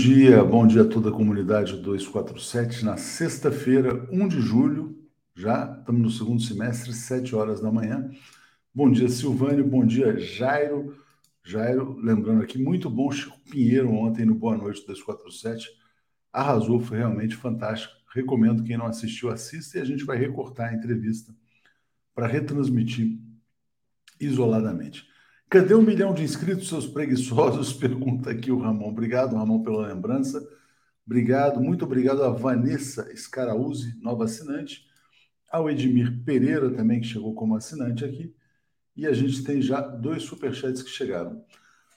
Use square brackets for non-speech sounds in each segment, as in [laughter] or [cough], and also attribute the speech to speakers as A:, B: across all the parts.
A: Bom dia, bom dia a toda a comunidade 247. Na sexta-feira, 1 de julho, já estamos no segundo semestre, 7 horas da manhã. Bom dia, Silvânio, bom dia, Jairo. Jairo, lembrando aqui, muito bom Chico Pinheiro ontem no Boa Noite 247. Arrasou, foi realmente fantástico. Recomendo quem não assistiu, assista e a gente vai recortar a entrevista para retransmitir isoladamente. Cadê um milhão de inscritos, seus preguiçosos? [laughs] Pergunta aqui o Ramon. Obrigado, Ramon, pela lembrança. Obrigado, muito obrigado a Vanessa Scarauzzi, nova assinante, ao Edmir Pereira também, que chegou como assinante aqui. E a gente tem já dois superchats que chegaram.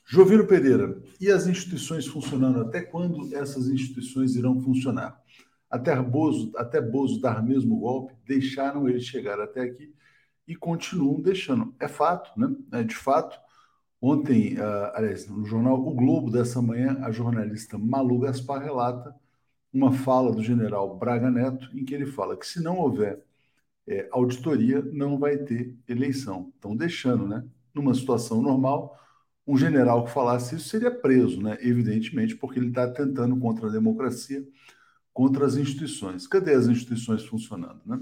A: Jovino Pereira, e as instituições funcionando? Até quando essas instituições irão funcionar? Até Bozo, até Bozo dar mesmo golpe, deixaram ele chegar até aqui e continuam deixando. É fato, né? É de fato. Ontem, uh, aliás, no jornal O Globo dessa manhã, a jornalista Malu Gaspar relata uma fala do general Braga Neto, em que ele fala que se não houver é, auditoria, não vai ter eleição. Estão deixando, né? Numa situação normal, um general que falasse isso seria preso, né? Evidentemente, porque ele está tentando contra a democracia, contra as instituições. Cadê as instituições funcionando, né?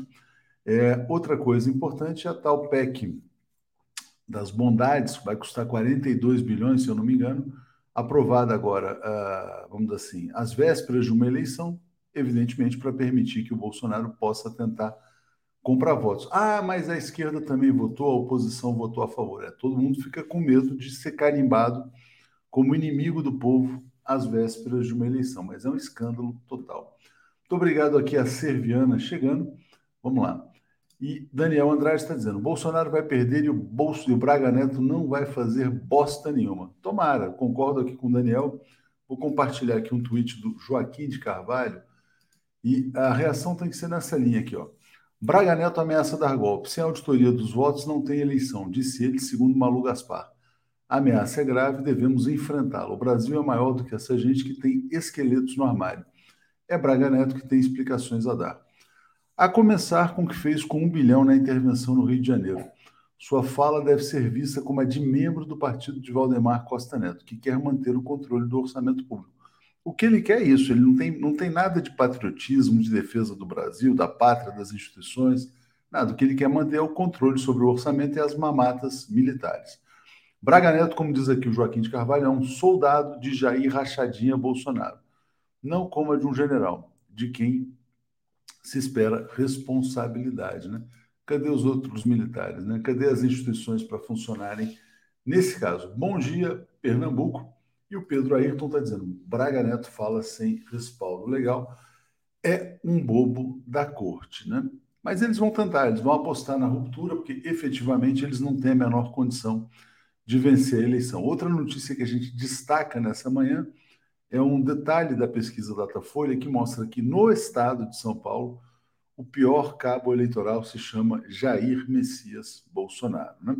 A: É, outra coisa importante é a tal PEC das bondades, vai custar 42 bilhões, se eu não me engano, aprovada agora, uh, vamos dizer assim, às vésperas de uma eleição, evidentemente para permitir que o Bolsonaro possa tentar comprar votos. Ah, mas a esquerda também votou, a oposição votou a favor. É, todo mundo fica com medo de ser carimbado como inimigo do povo às vésperas de uma eleição, mas é um escândalo total. Muito obrigado aqui a Serviana chegando. Vamos lá. E Daniel Andrade está dizendo: Bolsonaro vai perder e o bolso e o Braga Neto não vai fazer bosta nenhuma. Tomara, concordo aqui com o Daniel. Vou compartilhar aqui um tweet do Joaquim de Carvalho. E a reação tem que ser nessa linha aqui, ó. Braga Neto ameaça dar golpe. Sem auditoria dos votos, não tem eleição, disse ele, segundo Malu Gaspar. A ameaça é grave, devemos enfrentá-la. O Brasil é maior do que essa gente que tem esqueletos no armário. É Braga Neto que tem explicações a dar. A começar com o que fez com um bilhão na intervenção no Rio de Janeiro. Sua fala deve ser vista como a de membro do partido de Valdemar Costa Neto, que quer manter o controle do orçamento público. O que ele quer é isso, ele não tem, não tem nada de patriotismo, de defesa do Brasil, da pátria, das instituições, nada. O que ele quer manter é o controle sobre o orçamento e as mamatas militares. Braga Neto, como diz aqui o Joaquim de Carvalho, é um soldado de Jair Rachadinha Bolsonaro, não como a de um general, de quem se espera responsabilidade, né? Cadê os outros militares, né? Cadê as instituições para funcionarem nesse caso? Bom dia, Pernambuco. E o Pedro Ayrton está dizendo: Braga Neto fala sem respaldo. Legal. É um bobo da corte, né? Mas eles vão tentar, eles vão apostar na ruptura, porque efetivamente eles não têm a menor condição de vencer a eleição. Outra notícia que a gente destaca nessa manhã é um detalhe da pesquisa Datafolha que mostra que no estado de São Paulo o pior cabo eleitoral se chama Jair Messias Bolsonaro. Né?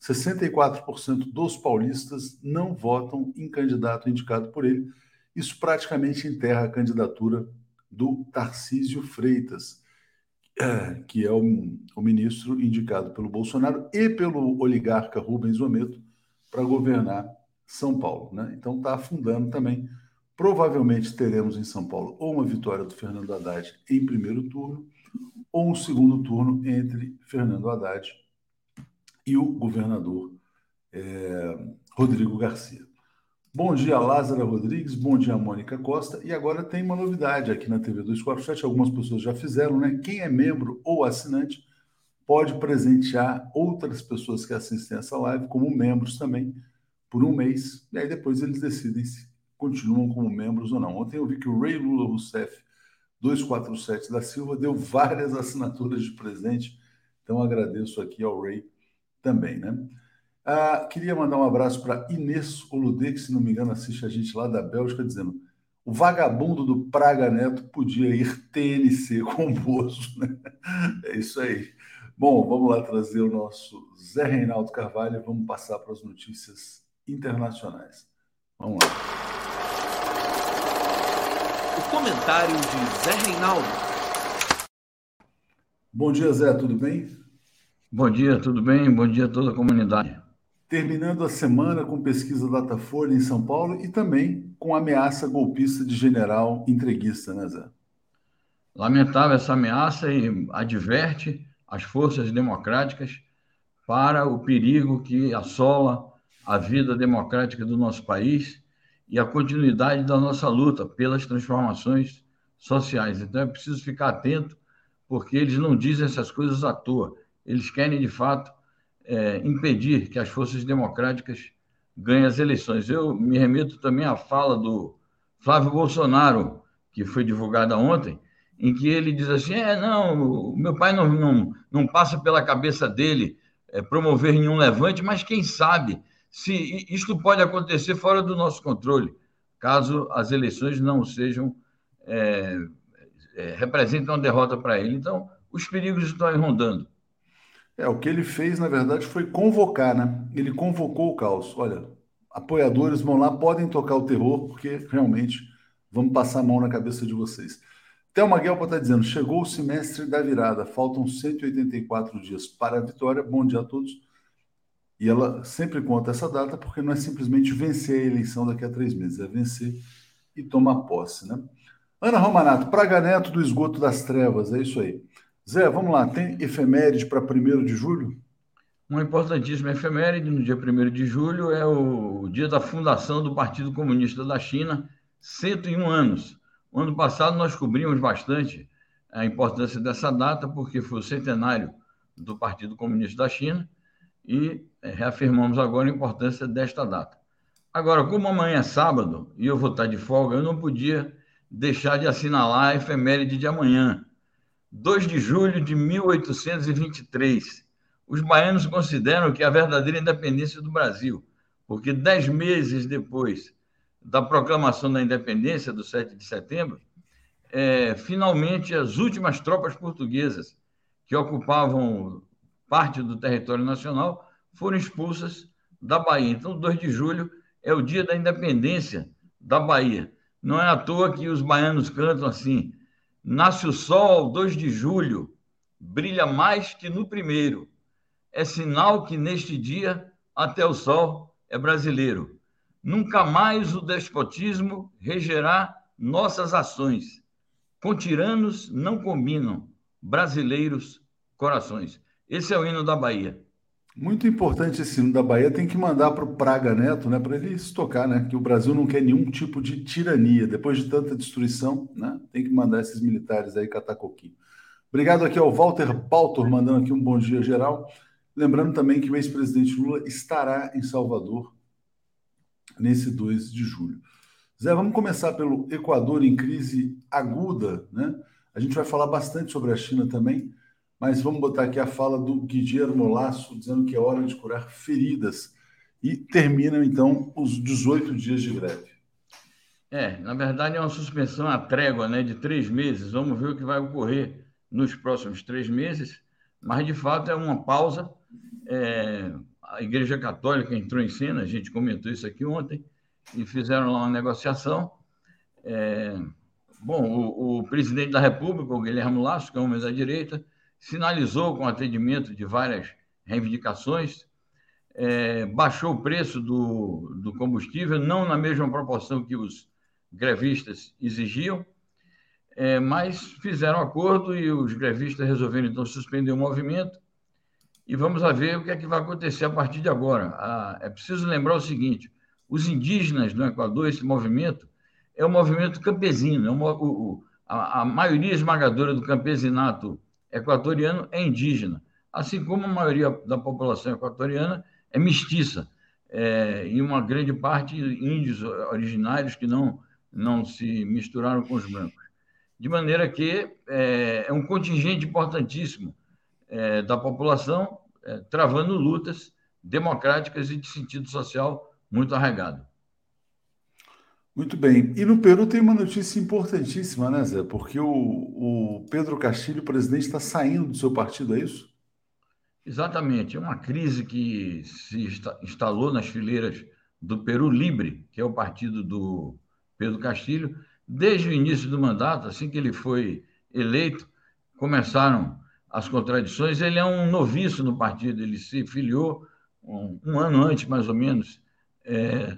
A: 64% dos paulistas não votam em candidato indicado por ele. Isso praticamente enterra a candidatura do Tarcísio Freitas, é, que é o, o ministro indicado pelo Bolsonaro e pelo oligarca Rubens Ometo para governar São Paulo. Né? Então está afundando também Provavelmente teremos em São Paulo ou uma vitória do Fernando Haddad em primeiro turno, ou um segundo turno entre Fernando Haddad e o governador é, Rodrigo Garcia. Bom dia, Lázara Rodrigues. Bom dia, Mônica Costa. E agora tem uma novidade aqui na TV 247. Algumas pessoas já fizeram, né? Quem é membro ou assinante pode presentear outras pessoas que assistem essa live como membros também por um mês. E aí depois eles decidem se continuam como membros ou não. Ontem eu vi que o Rei Lula Rousseff 247 da Silva deu várias assinaturas de presente, então agradeço aqui ao Ray também, né? Ah, queria mandar um abraço para Inês Oludê, que se não me engano assiste a gente lá da Bélgica, dizendo o vagabundo do Praga Neto podia ir TNC com o Bozo, né? É isso aí. Bom, vamos lá trazer o nosso Zé Reinaldo Carvalho vamos passar para as notícias internacionais. Vamos lá.
B: O comentário de Zé Reinaldo.
A: Bom dia, Zé, tudo bem?
C: Bom dia, tudo bem? Bom dia a toda a comunidade.
A: Terminando a semana com pesquisa Datafolha em São Paulo e também com ameaça golpista de general entreguista, né, Zé?
C: Lamentável essa ameaça e adverte as forças democráticas para o perigo que assola a vida democrática do nosso país e a continuidade da nossa luta pelas transformações sociais. Então é preciso ficar atento, porque eles não dizem essas coisas à toa. Eles querem, de fato, é, impedir que as forças democráticas ganhem as eleições. Eu me remeto também à fala do Flávio Bolsonaro, que foi divulgada ontem, em que ele diz assim: é, não, meu pai não, não, não passa pela cabeça dele é, promover nenhum levante, mas quem sabe se isto pode acontecer fora do nosso controle, caso as eleições não sejam é, é, representem uma derrota para ele. Então, os perigos estão aí rondando.
A: É, o que ele fez, na verdade, foi convocar, né? Ele convocou o caos. Olha, apoiadores vão lá, podem tocar o terror, porque realmente vamos passar a mão na cabeça de vocês. Thelma Guelpa está dizendo: chegou o semestre da virada, faltam 184 dias para a vitória. Bom dia a todos. E ela sempre conta essa data porque não é simplesmente vencer a eleição daqui a três meses, é vencer e tomar posse, né? Ana Romanato, Praga Neto do Esgoto das Trevas, é isso aí. Zé, vamos lá, tem efeméride para 1 de julho?
C: Uma importantíssima efeméride, no dia 1 de julho, é o dia da fundação do Partido Comunista da China, 101 anos. O ano passado nós cobrimos bastante a importância dessa data, porque foi o centenário do Partido Comunista da China, e reafirmamos agora a importância desta data. Agora, como amanhã é sábado e eu vou estar de folga, eu não podia deixar de assinalar a efeméride de amanhã, 2 de julho de 1823. Os baianos consideram que é a verdadeira independência do Brasil, porque dez meses depois da proclamação da independência, do 7 de setembro, é, finalmente as últimas tropas portuguesas que ocupavam parte do território nacional foram expulsas da Bahia. Então, 2 de julho é o dia da independência da Bahia. Não é à toa que os baianos cantam assim: Nasce o sol, 2 de julho, brilha mais que no primeiro. É sinal que neste dia até o sol é brasileiro. Nunca mais o despotismo regerá nossas ações. Com tiranos não combinam brasileiros corações. Esse é o hino da Bahia.
A: Muito importante esse hino da Bahia, tem que mandar para o Praga Neto, né, para ele se tocar, né, que o Brasil não quer nenhum tipo de tirania. Depois de tanta destruição, né, tem que mandar esses militares aí catar coquinho. Obrigado aqui ao Walter Baltor, mandando aqui um bom dia geral. Lembrando também que o ex-presidente Lula estará em Salvador nesse 2 de julho. Zé, vamos começar pelo Equador em crise aguda, né? A gente vai falar bastante sobre a China também mas vamos botar aqui a fala do Guilherme Lasso, dizendo que é hora de curar feridas. E terminam, então, os 18 dias de greve.
C: É, na verdade é uma suspensão, a trégua né, de três meses. Vamos ver o que vai ocorrer nos próximos três meses, mas de fato é uma pausa. É, a Igreja Católica entrou em cena, a gente comentou isso aqui ontem, e fizeram lá uma negociação. É, bom, o, o, presidente da República, o Guilherme Lasso, que é um homem da direita, sinalizou com atendimento de várias reivindicações, é, baixou o preço do, do combustível, não na mesma proporção que os grevistas exigiam, é, mas fizeram acordo e os grevistas resolveram então suspender o movimento. E vamos ver o que é que vai acontecer a partir de agora. Ah, é preciso lembrar o seguinte: os indígenas do Equador, esse movimento, é um movimento campesino, é o, a, a maioria esmagadora do campesinato equatoriano é indígena, assim como a maioria da população equatoriana é mestiça, é, e uma grande parte índios originários que não, não se misturaram com os brancos. De maneira que é, é um contingente importantíssimo é, da população é, travando lutas democráticas e de sentido social muito arraigado.
A: Muito bem. E no Peru tem uma notícia importantíssima, né, Zé? Porque o, o Pedro Castilho, presidente, está saindo do seu partido, é isso?
C: Exatamente. É uma crise que se instalou nas fileiras do Peru Libre, que é o partido do Pedro Castilho. Desde o início do mandato, assim que ele foi eleito, começaram as contradições. Ele é um noviço no partido, ele se filiou um, um ano antes, mais ou menos, é,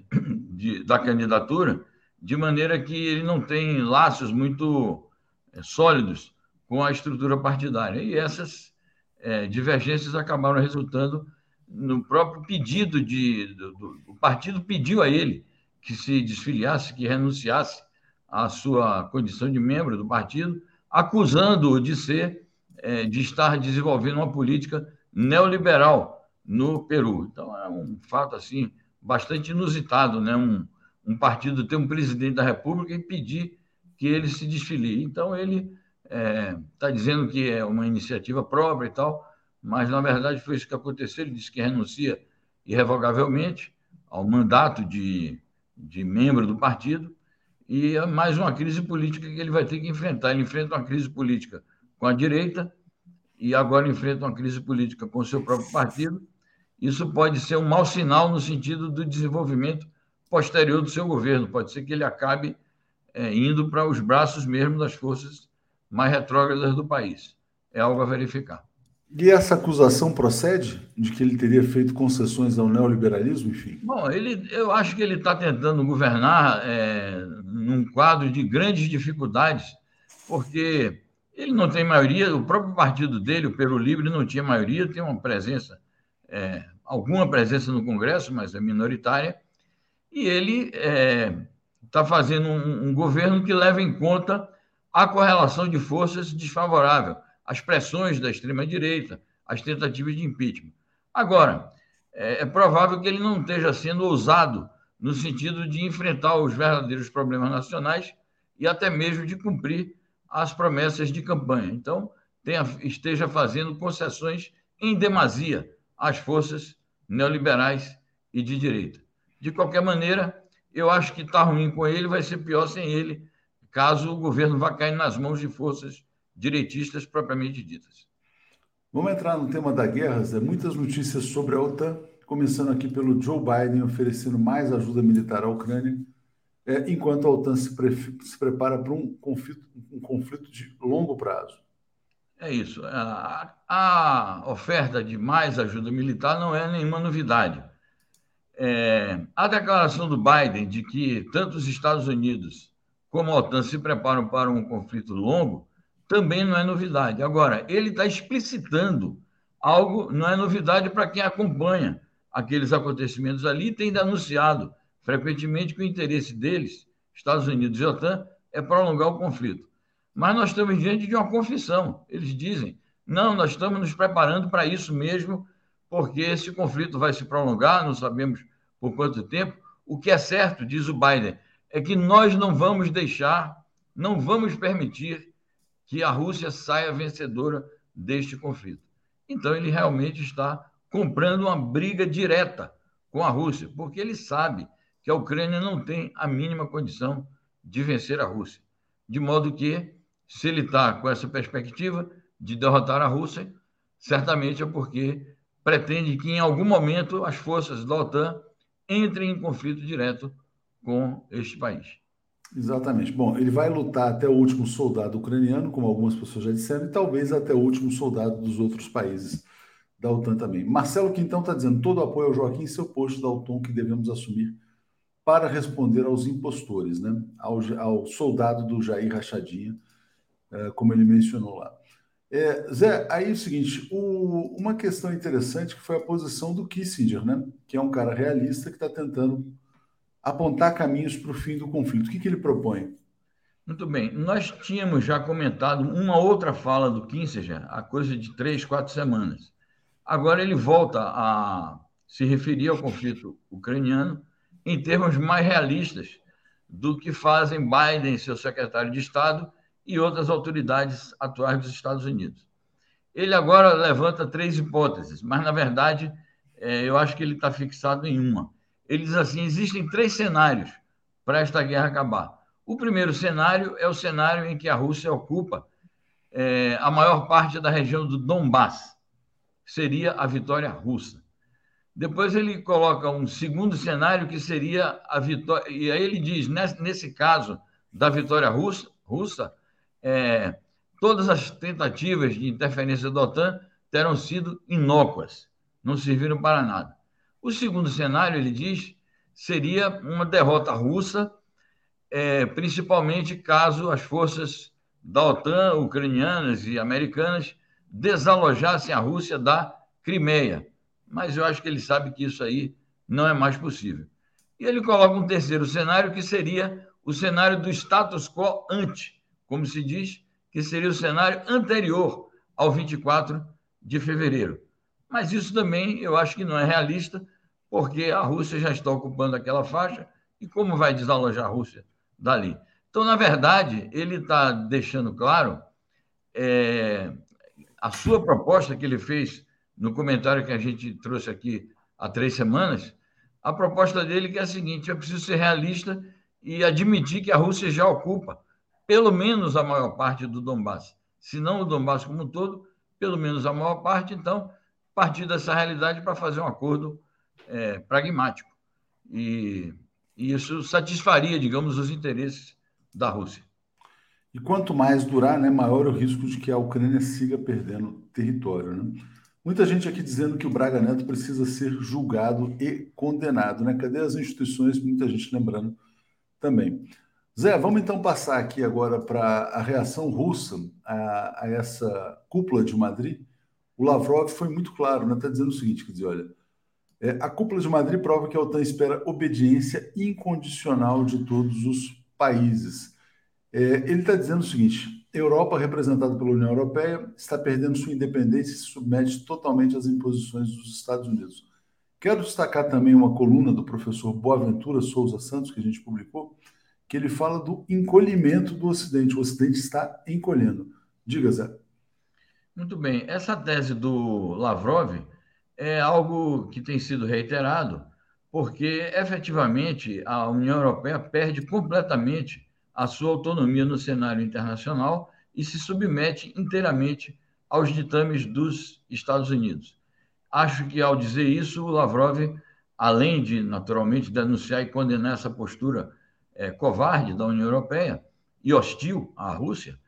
C: de, da candidatura, de maneira que ele não tem laços muito é, sólidos com a estrutura partidária. E essas é, divergências acabaram resultando no próprio pedido de. Do, do, o partido pediu a ele que se desfiliasse, que renunciasse à sua condição de membro do partido, acusando-o de ser, é, de estar desenvolvendo uma política neoliberal no Peru. Então é um fato assim bastante inusitado, né? Um, um partido ter um presidente da República e pedir que ele se desfilie. Então ele está é, tá dizendo que é uma iniciativa própria e tal, mas na verdade foi isso que aconteceu. Ele disse que renuncia irrevogavelmente ao mandato de, de membro do partido e é mais uma crise política que ele vai ter que enfrentar. Ele enfrenta uma crise política com a direita e agora enfrenta uma crise política com o seu próprio partido. Isso pode ser um mau sinal no sentido do desenvolvimento posterior do seu governo. Pode ser que ele acabe é, indo para os braços mesmo das forças mais retrógradas do país. É algo a verificar.
A: E essa acusação procede de que ele teria feito concessões ao neoliberalismo, enfim?
C: Bom, ele, eu acho que ele está tentando governar é, num quadro de grandes dificuldades, porque ele não tem maioria, o próprio partido dele, o Peru Livre, não tinha maioria, tem uma presença, é, alguma presença no Congresso, mas é minoritária, e ele está é, fazendo um, um governo que leva em conta a correlação de forças desfavorável, as pressões da extrema-direita, as tentativas de impeachment. Agora, é, é provável que ele não esteja sendo ousado no sentido de enfrentar os verdadeiros problemas nacionais e até mesmo de cumprir as promessas de campanha. Então, tenha, esteja fazendo concessões em demasia às forças neoliberais e de direita. De qualquer maneira, eu acho que está ruim com ele, vai ser pior sem ele, caso o governo vá cair nas mãos de forças direitistas propriamente ditas.
A: Vamos entrar no tema da guerra, Zé. Muitas notícias sobre a OTAN, começando aqui pelo Joe Biden oferecendo mais ajuda militar à Ucrânia, é, enquanto a OTAN se, pre se prepara para um conflito, um conflito de longo prazo.
C: É isso. A, a, oferta de mais ajuda militar não é nenhuma novidade. É, a declaração do Biden de que tanto os Estados Unidos como a OTAN se preparam para um conflito longo, também não é novidade. Agora, ele está explicitando algo, não é novidade para quem acompanha aqueles acontecimentos ali, tem denunciado frequentemente que o interesse deles, Estados Unidos e OTAN, é prolongar o conflito. Mas nós estamos diante de uma confissão. Eles dizem: não, nós estamos nos preparando para isso mesmo, porque esse conflito vai se prolongar, não sabemos por quanto tempo. O que é certo, diz o Biden, é que nós não vamos deixar, não vamos permitir que a Rússia saia vencedora deste conflito. Então, ele realmente está comprando uma briga direta com a Rússia, porque ele sabe que a Ucrânia não tem a mínima condição de vencer a Rússia. De modo que, se ele está com essa perspectiva de derrotar a Rússia, certamente é porque pretende que, em algum momento, as forças da OTAN entrem em conflito direto com este país.
A: Exatamente. Bom, ele vai lutar até o último soldado ucraniano, como algumas pessoas já disseram, e talvez até o último soldado dos outros países da OTAN também. Marcelo Quintão está dizendo todo apoio ao Joaquim seu posto da OTAN que devemos assumir para responder aos impostores, né? ao, ao soldado do Jair Rachadinha, como ele mencionou lá. É, Zé, aí é o seguinte, o, uma questão interessante que foi a posição do Kissinger, né? que é um cara realista que está tentando apontar caminhos para o fim do conflito. O que, que ele propõe?
C: Muito bem. Nós tínhamos já comentado uma outra fala do Kissinger há coisa de três, quatro semanas. Agora ele volta a se referir ao conflito ucraniano em termos mais realistas do que fazem Biden, seu secretário de Estado, e outras autoridades atuais dos Estados Unidos. Ele agora levanta três hipóteses, mas, na verdade, é, eu acho que ele está fixado em uma ele diz assim: existem três cenários para esta guerra acabar. O primeiro cenário é o cenário em que a Rússia ocupa é, a maior parte da região do Donbass, seria a vitória russa. Depois ele coloca um segundo cenário que seria a vitória, e aí ele diz: nesse, caso da vitória russa, russa é, todas as tentativas de interferência da OTAN terão sido inócuas, não serviram para nada. O segundo cenário, ele diz, seria uma derrota russa é, principalmente caso as forças da OTAN, ucranianas e americanas, desalojassem a Rússia da Crimeia. Mas eu acho que ele sabe que isso aí não é mais possível. E ele coloca um terceiro cenário, que seria o cenário do status quo ante, como se diz, que seria o cenário anterior ao 24 de fevereiro. Mas isso também eu acho que não é realista, porque a Rússia já está ocupando aquela faixa, e como vai desalojar a Rússia dali? Então, na verdade, ele está deixando claro é, a sua proposta que ele fez no comentário que a gente trouxe aqui há três semanas, a proposta dele que é a seguinte: é preciso ser realista e admitir que a Rússia já ocupa pelo menos a maior parte do Donbass. Se não o Donbass como um todo, pelo menos a maior parte, então, partir dessa realidade para fazer um acordo é, pragmático. E, e isso satisfaria, digamos, os interesses da Rússia.
A: E quanto mais durar, né, maior o risco de que a Ucrânia siga perdendo território. Né? Muita gente aqui dizendo que o Braga Neto precisa ser julgado e condenado. Né? Cadê as instituições? Muita gente lembrando também. Zé, vamos então passar aqui agora para a reação russa a, a, essa cúpula de Madrid. O Lavrov foi muito claro, está né? Tá dizendo o seguinte: quer dizer, olha, é, a cúpula de Madrid prova que a OTAN espera obediência incondicional de todos os países. É, ele está dizendo o seguinte: Europa, representada pela União Europeia, está perdendo sua independência e se submete totalmente às imposições dos Estados Unidos. Quero destacar também uma coluna do professor Boaventura Souza Santos, que a gente publicou, que ele fala do encolhimento do Ocidente. O Ocidente está encolhendo. Diga, Zé.
C: Muito bem. Essa tese do Lavrov é algo que tem sido reiterado, porque efetivamente a União Europeia perde completamente a sua autonomia no cenário internacional e se submete inteiramente aos ditames dos Estados Unidos. Acho que ao dizer isso, o Lavrov, além de naturalmente denunciar e condenar essa postura é, covarde da União Europeia e hostil à Rússia,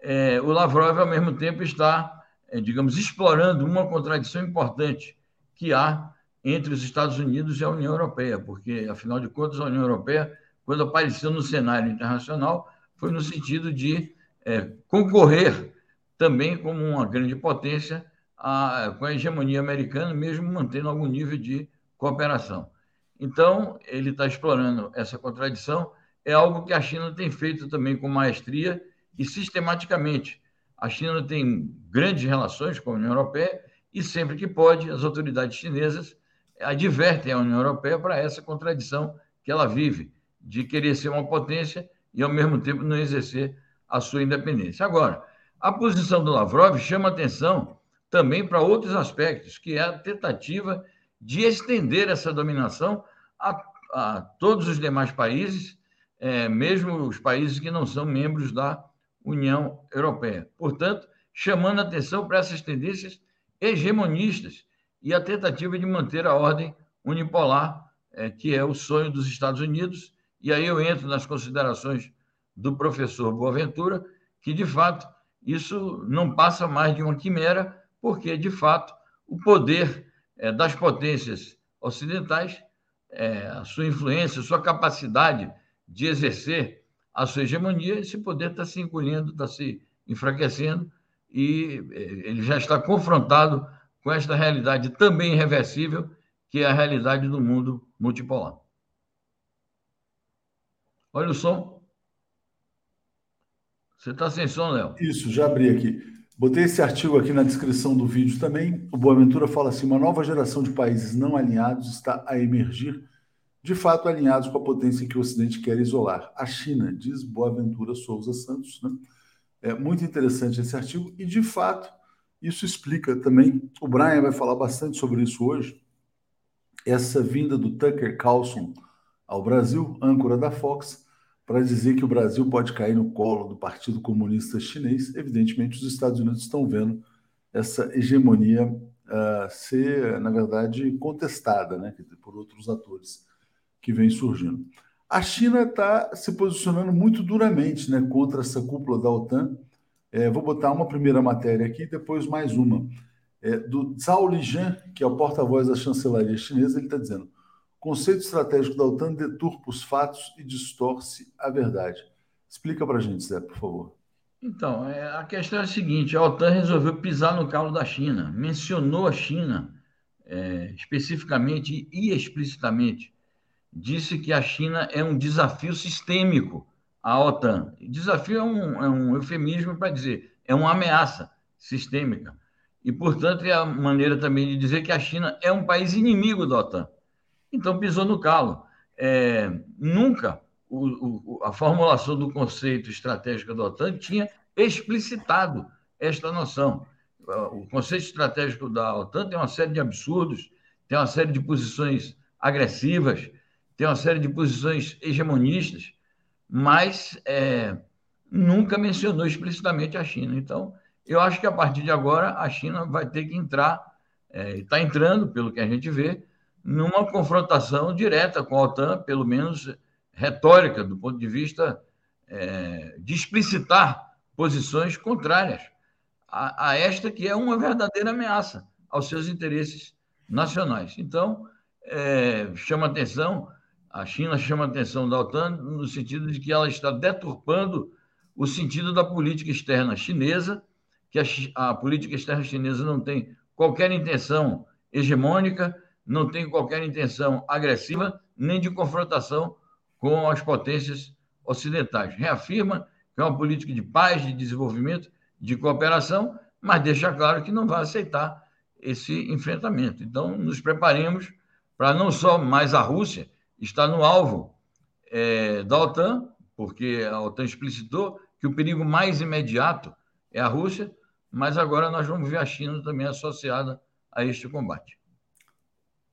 C: é, o Lavrov, ao mesmo tempo, está, é, digamos, explorando uma contradição importante que há entre os Estados Unidos e a União Europeia, porque, afinal de contas, a União Europeia, quando apareceu no cenário internacional, foi no sentido de é, concorrer também como uma grande potência a, com a hegemonia americana, mesmo mantendo algum nível de cooperação. Então, ele está explorando essa contradição. É algo que a China tem feito também com maestria e sistematicamente. A China tem grandes relações com a União Europeia e, sempre que pode, as autoridades chinesas advertem a União Europeia para essa contradição que ela vive, de querer ser uma potência e, ao mesmo tempo, não exercer a sua independência. Agora, a posição do Lavrov chama atenção também para outros aspectos, que é a tentativa de estender essa dominação a, a todos os demais países, é, mesmo os países que não são membros da União Europeia. Portanto, chamando atenção para essas tendências hegemonistas e a tentativa de manter a ordem unipolar, é, que é o sonho dos Estados Unidos. E aí eu entro nas considerações do professor Boaventura, que de fato isso não passa mais de uma quimera, porque de fato o poder é, das potências ocidentais, é, a sua influência, a sua capacidade de exercer a sua hegemonia, esse poder está se encolhendo, está se enfraquecendo, e é, ele já está confrontado com esta realidade também irreversível, que é a realidade do mundo multipolar. Olha o som. Você está sem som, Léo?
A: Isso, já abri aqui. Botei esse artigo aqui na descrição do vídeo também. O Boaventura fala assim: uma nova geração de países não alinhados está a emergir, de fato alinhados com a potência que o Ocidente quer isolar. A China, diz Boaventura Souza Santos. Né? É muito interessante esse artigo e, de fato, isso explica também. O Brian vai falar bastante sobre isso hoje. Essa vinda do Tucker Carlson ao Brasil, âncora da Fox, para dizer que o Brasil pode cair no colo do Partido Comunista Chinês. Evidentemente, os Estados Unidos estão vendo essa hegemonia uh, ser, na verdade, contestada né, por outros atores que vêm surgindo. A China está se posicionando muito duramente né, contra essa cúpula da OTAN. É, vou botar uma primeira matéria aqui, depois mais uma. É, do Zhao Lijian, que é o porta-voz da chancelaria chinesa, ele está dizendo: Conceito estratégico da OTAN deturpa os fatos e distorce a verdade. Explica para a gente, Zé, por favor.
C: Então, é, a questão é a seguinte: a OTAN resolveu pisar no calo da China, mencionou a China é, especificamente e explicitamente, disse que a China é um desafio sistêmico à OTAN. Desafio é um, é um eufemismo para dizer é uma ameaça sistêmica. E, portanto, é a maneira também de dizer que a China é um país inimigo da OTAN. Então, pisou no calo. É, nunca o, o, a formulação do conceito estratégico da OTAN tinha explicitado esta noção. O conceito estratégico da OTAN tem uma série de absurdos, tem uma série de posições agressivas, tem uma série de posições hegemonistas, mas é, nunca mencionou explicitamente a China. Então, eu acho que a partir de agora a China vai ter que entrar, está é, entrando, pelo que a gente vê, numa confrontação direta com a OTAN, pelo menos retórica, do ponto de vista é, de explicitar posições contrárias a, a, esta que é uma verdadeira ameaça aos seus interesses nacionais. Então, é, chama atenção, a China chama atenção da OTAN no sentido de que ela está deturpando o sentido da política externa chinesa, que a, a política externa chinesa não tem qualquer intenção hegemônica, não tem qualquer intenção agressiva, nem de confrontação com as potências ocidentais. Reafirma que é uma política de paz, de desenvolvimento, de cooperação, mas deixa claro que não vai aceitar esse enfrentamento. Então, nos preparemos para não só mais a Rússia estar no alvo é, da OTAN, porque a OTAN explicitou que o perigo mais imediato é a Rússia, mas agora nós vamos ver a China também associada a este combate.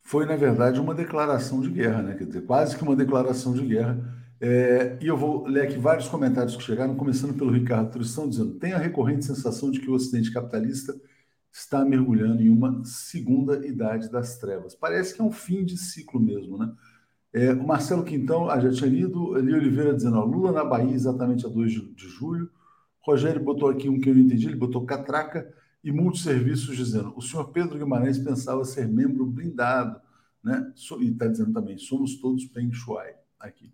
A: Foi, na verdade, uma declaração de guerra, né? Quer dizer, quase que uma declaração de guerra. É, e eu vou ler aqui vários comentários que chegaram, começando pelo Ricardo Tristão, dizendo: tem a recorrente sensação de que o Ocidente capitalista está mergulhando em uma segunda idade das trevas. Parece que é um fim de ciclo mesmo, né? É, o Marcelo Quintão, ah, já tinha lido, Eli Oliveira dizendo, ó, Lula na Bahia exatamente a 2 de, de julho. Rogério botou aqui um que eu não entendi, ele botou catraca e multisserviços dizendo, o senhor Pedro Guimarães pensava ser membro blindado, né? E está dizendo também, somos todos Peng aqui.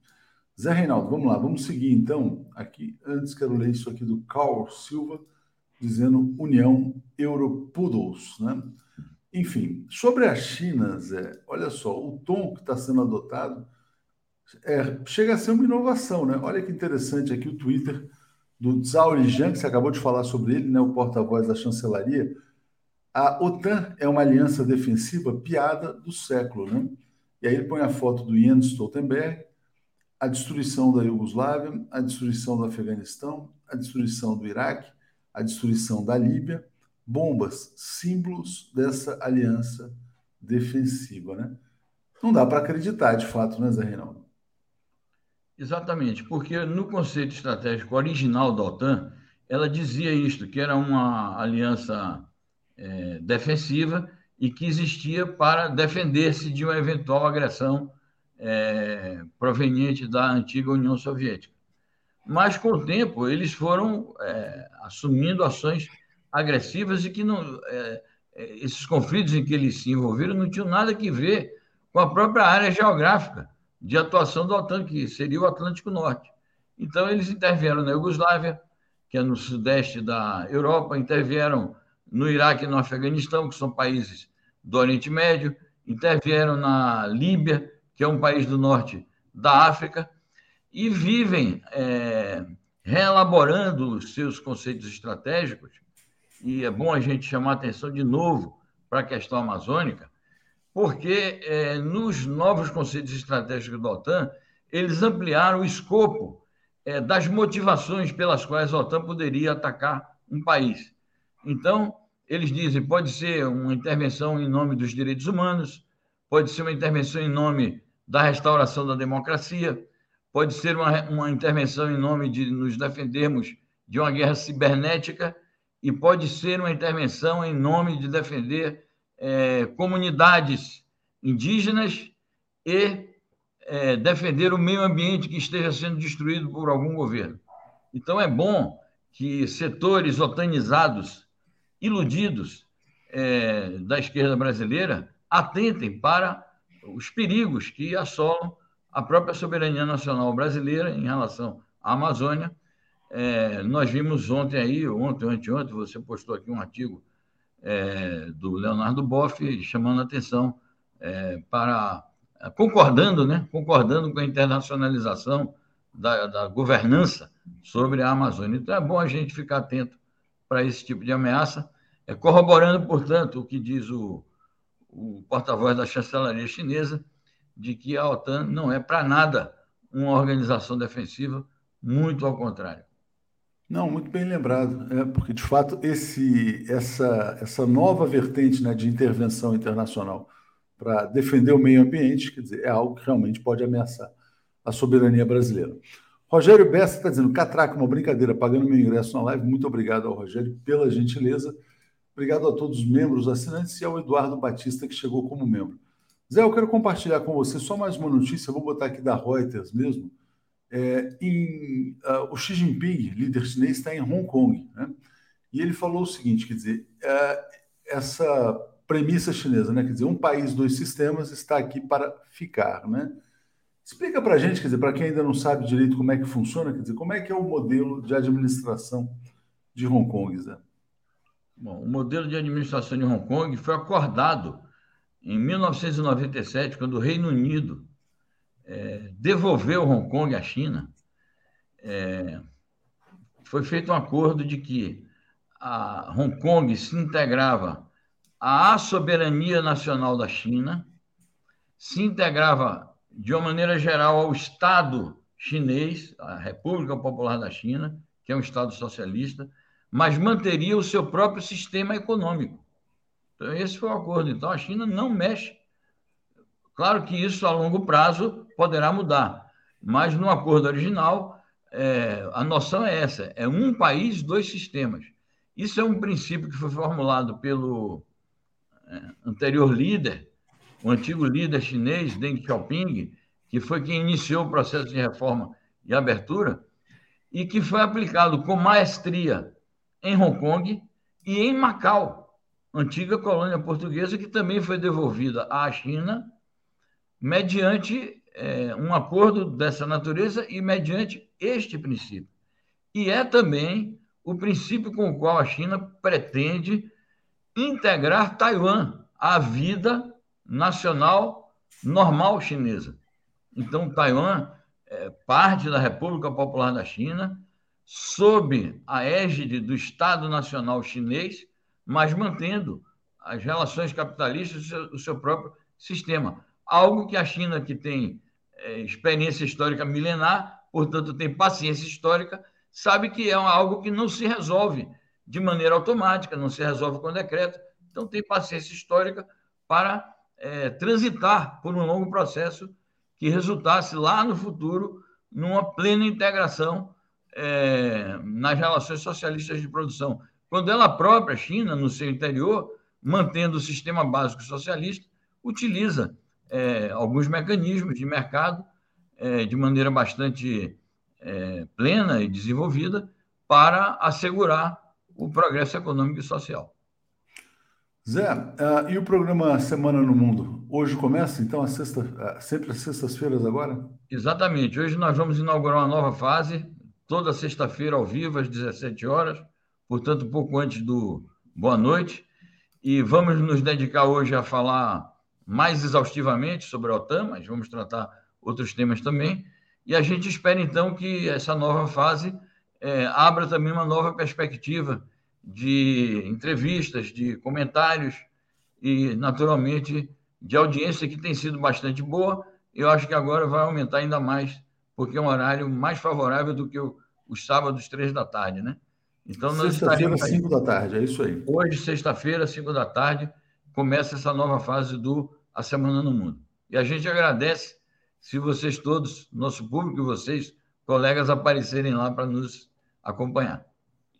A: Zé Reinaldo, vamos lá, vamos seguir então. Aqui, antes quero ler isso aqui do Carl Silva, dizendo União Europoodles, né? Enfim, sobre a China, Zé, olha só, o tom que está sendo adotado é, chega a ser uma inovação, né? Olha que interessante aqui o Twitter do Zhao Lijian, que você acabou de falar sobre ele, né, o porta-voz da chancelaria. A OTAN é uma aliança defensiva piada do século, né? E aí ele põe a foto do Jens Stoltenberg, a destruição da Iugoslávia, a destruição do Afeganistão, a destruição do Iraque, a destruição da Líbia bombas, símbolos dessa aliança defensiva, né? Não dá para acreditar, de fato, né, Zé Reinaldo?
C: Exatamente, porque no conceito estratégico original da OTAN, ela dizia isto, que era uma aliança é, defensiva e que existia para defender-se de uma eventual agressão é, proveniente da antiga União Soviética. Mas, com o tempo, eles foram é, assumindo ações agressivas e que não, é, é, esses conflitos em que eles se envolveram não tinham nada que ver com a própria área geográfica de atuação da OTAN, que seria o Atlântico Norte. Então, eles intervieram na Iugoslávia, que é no sudeste da Europa, intervieram no Iraque e no Afeganistão, que são países do Oriente Médio, intervieram na Líbia, que é um país do norte da África, e vivem é, reelaborando os seus conceitos estratégicos e é bom a gente chamar atenção de novo para a questão amazônica, porque é, nos novos conceitos estratégicos da OTAN, eles ampliaram o escopo é, das motivações pelas quais a OTAN poderia atacar um país. Então, eles dizem, pode ser uma intervenção em nome dos direitos humanos, pode ser uma intervenção em nome da restauração da democracia, pode ser uma, uma intervenção em nome de nos defendermos de uma guerra cibernética, e pode ser uma intervenção em nome de defender é, comunidades indígenas e é, defender o meio ambiente que esteja sendo destruído por algum governo. Então, é bom que setores otanizados, iludidos é, da esquerda brasileira, atentem para os perigos que assolam a própria soberania nacional brasileira em relação à Amazônia. É, nós vimos ontem aí, ontem anteontem, você postou aqui um artigo é, do Leonardo Boff chamando a atenção é, para concordando, né, concordando com a internacionalização da, da governança sobre a Amazônia. Então é bom a gente ficar atento para esse tipo de ameaça, é, corroborando, portanto, o que diz o, o porta-voz da chancelaria chinesa, de que a OTAN não é para nada uma organização defensiva, muito ao contrário.
A: Não, muito bem lembrado, é, porque de fato esse, essa, essa nova vertente né, de intervenção internacional para defender o meio ambiente, quer dizer, é algo que realmente pode ameaçar a soberania brasileira. Rogério Bessa está dizendo, Catraca, uma brincadeira, pagando meu ingresso na live. Muito obrigado ao Rogério pela gentileza. Obrigado a todos os membros, assinantes e ao Eduardo Batista, que chegou como membro. Zé, eu quero compartilhar com você só mais uma notícia, vou botar aqui da Reuters mesmo. É, em, uh, o Xi Jinping, líder chinês, está em Hong Kong. Né? E ele falou o seguinte: quer dizer, uh, essa premissa chinesa, né? quer dizer, um país, dois sistemas, está aqui para ficar. Né? Explica para a gente, quer dizer, para quem ainda não sabe direito como é que funciona, quer dizer, como é que é o modelo de administração de Hong Kong, Zé?
C: Bom, o modelo de administração de Hong Kong foi acordado em 1997, quando o Reino Unido é, devolveu Hong Kong à China. É, foi feito um acordo de que a Hong Kong se integrava à soberania nacional da China, se integrava de uma maneira geral, ao Estado chinês, a República Popular da China, que é um Estado socialista, mas manteria o seu próprio sistema econômico. Então, esse foi o acordo. Então, a China não mexe. Claro que isso, a longo prazo, poderá mudar, mas no acordo original, é, a noção é essa: é um país, dois sistemas. Isso é um princípio que foi formulado pelo é, anterior líder o antigo líder chinês, Deng Xiaoping, que foi quem iniciou o processo de reforma e abertura, e que foi aplicado com maestria em Hong Kong e em Macau, antiga colônia portuguesa, que também foi devolvida à China mediante é, um acordo dessa natureza e mediante este princípio. E é também o princípio com o qual a China pretende integrar Taiwan à vida nacional normal chinesa. Então, Taiwan é parte da República Popular da China, sob a égide do Estado Nacional Chinês, mas mantendo as relações capitalistas do do seu próprio sistema. Algo que a China, que tem é, experiência histórica milenar, portanto, tem paciência histórica, sabe que é algo que não se resolve de maneira automática, não se resolve com decreto. Então, tem paciência histórica para é, transitar por um longo processo que resultasse lá no futuro numa plena integração é, nas relações socialistas de produção. Quando ela própria, China, no seu interior, mantendo o sistema básico socialista, utiliza é, alguns mecanismos de mercado é, de maneira bastante é, plena e desenvolvida para assegurar o progresso econômico e social.
A: Zé, uh, e o programa Semana no Mundo? Hoje começa, então, a sexta, uh, sempre às sextas-feiras agora?
C: Exatamente. Hoje nós vamos inaugurar uma nova fase, toda sexta-feira ao vivo, às 17 horas, portanto, um pouco antes do Boa Noite. E vamos nos dedicar hoje a falar mais exaustivamente sobre a OTAN, mas vamos tratar outros temas também. E a gente espera, então, que essa nova fase é, abra também uma nova perspectiva de entrevistas, de comentários e, naturalmente, de audiência que tem sido bastante boa. Eu acho que agora vai aumentar ainda mais, porque é um horário mais favorável do que o, os sábados, três da tarde, né?
A: Então, Sexta-feira, cinco da tarde, é isso aí.
C: Hoje, sexta-feira, cinco da tarde, começa essa nova fase do A Semana no Mundo. E a gente agradece se vocês todos, nosso público e vocês, colegas, aparecerem lá para nos acompanhar.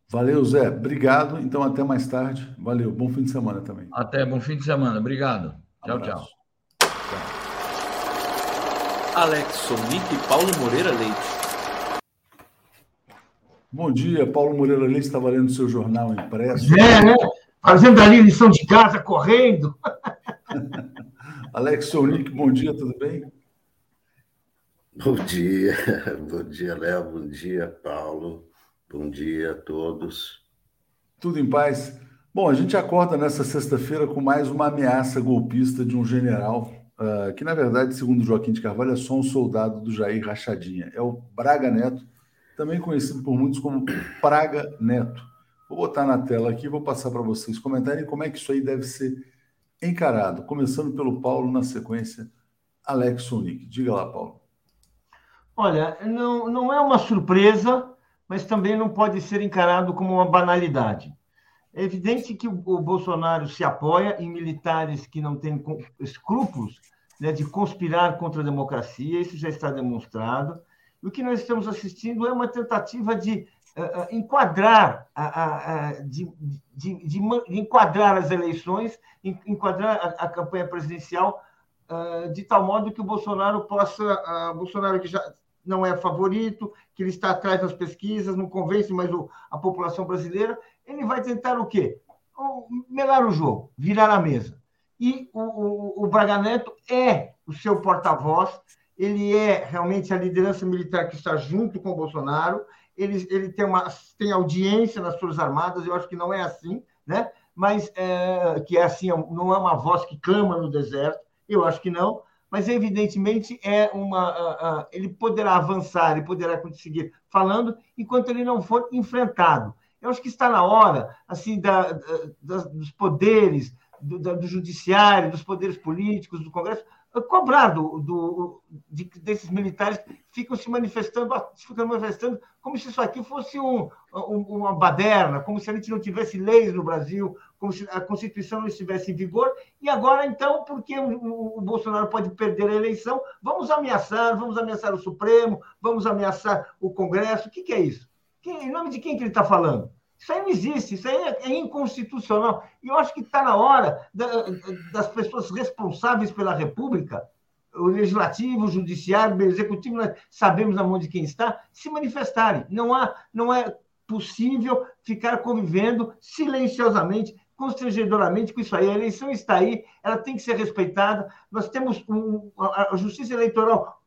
A: Valeu, Zé. Obrigado. Então, até mais tarde. Valeu. Bom fim de semana também.
C: Até. Bom fim de semana. Obrigado. Tchau, tchau.
B: Alex Sonic e Paulo Moreira Leite.
A: Bom dia, Paulo Moreira Leite estava lendo seu jornal impresso.
D: É, né? Fazendo ali lição de casa, correndo. [laughs]
A: Alex Sonic, bom dia, tudo bem?
D: Bom dia, [laughs] bom dia, Léo, bom dia, Paulo, bom dia a todos.
A: Tudo em paz? Bom, a gente acorda nessa sexta-feira com mais uma ameaça golpista de um general, uh, que na verdade, segundo Joaquim de Carvalho, é só um soldado do Jair Rachadinha. É o Braga Neto, também conhecido por muitos como Praga Neto. Vou botar na tela aqui, vou passar para vocês comentarem como é que isso aí deve ser encarado. Começando pelo Paulo, na sequência, Alex Sonic. Diga lá, Paulo.
E: Olha, não, não é uma surpresa, mas também não pode ser encarado como uma banalidade. É evidente que o, Bolsonaro se apoia em militares que não têm escrúpulos né, de conspirar contra a democracia, isso já está demonstrado. O que nós estamos assistindo é uma tentativa de uh, enquadrar, a, de, de, de, de, enquadrar as eleições, enquadrar a, a campanha presidencial uh, de tal modo que o Bolsonaro possa, uh, Bolsonaro que já não é favorito, que ele está atrás das pesquisas, não convence mais o, a população brasileira, ele vai tentar o quê? Melar o jogo, virar a mesa. E o, o, o Braga Neto é o seu porta-voz, ele é realmente a liderança militar que está junto com o Bolsonaro, ele, ele tem, uma, tem audiência nas Forças Armadas, eu acho que não é assim, né? mas é, que é assim, não é uma voz que clama no deserto, eu acho que não, mas evidentemente é uma, uh, uh, ele poderá avançar, ele poderá conseguir falando enquanto ele não for enfrentado. Eu acho que está na hora, assim, da, da, dos poderes, do, do, judiciário, dos poderes políticos, do Congresso, cobrar do, do, de, desses militares que ficam se manifestando, ficam manifestando como se isso aqui fosse um, um, uma baderna, como se a gente não tivesse leis no Brasil, como se a Constituição não estivesse em vigor. E agora, então, porque o, o Bolsonaro pode perder a eleição, vamos ameaçar, vamos ameaçar o Supremo, vamos ameaçar o Congresso. O que, que é isso? em nome de quem que ele está falando? Isso aí não existe, isso aí é, é inconstitucional. E eu acho que está na hora da, das pessoas responsáveis pela República, o legislativo, o judiciário, o executivo, nós sabemos na mão de quem está, se manifestarem. Não, há, não é possível ficar convivendo silenciosamente, constrangedoramente com isso aí. A eleição está aí, ela tem que ser respeitada. Nós temos um, a justiça eleitoral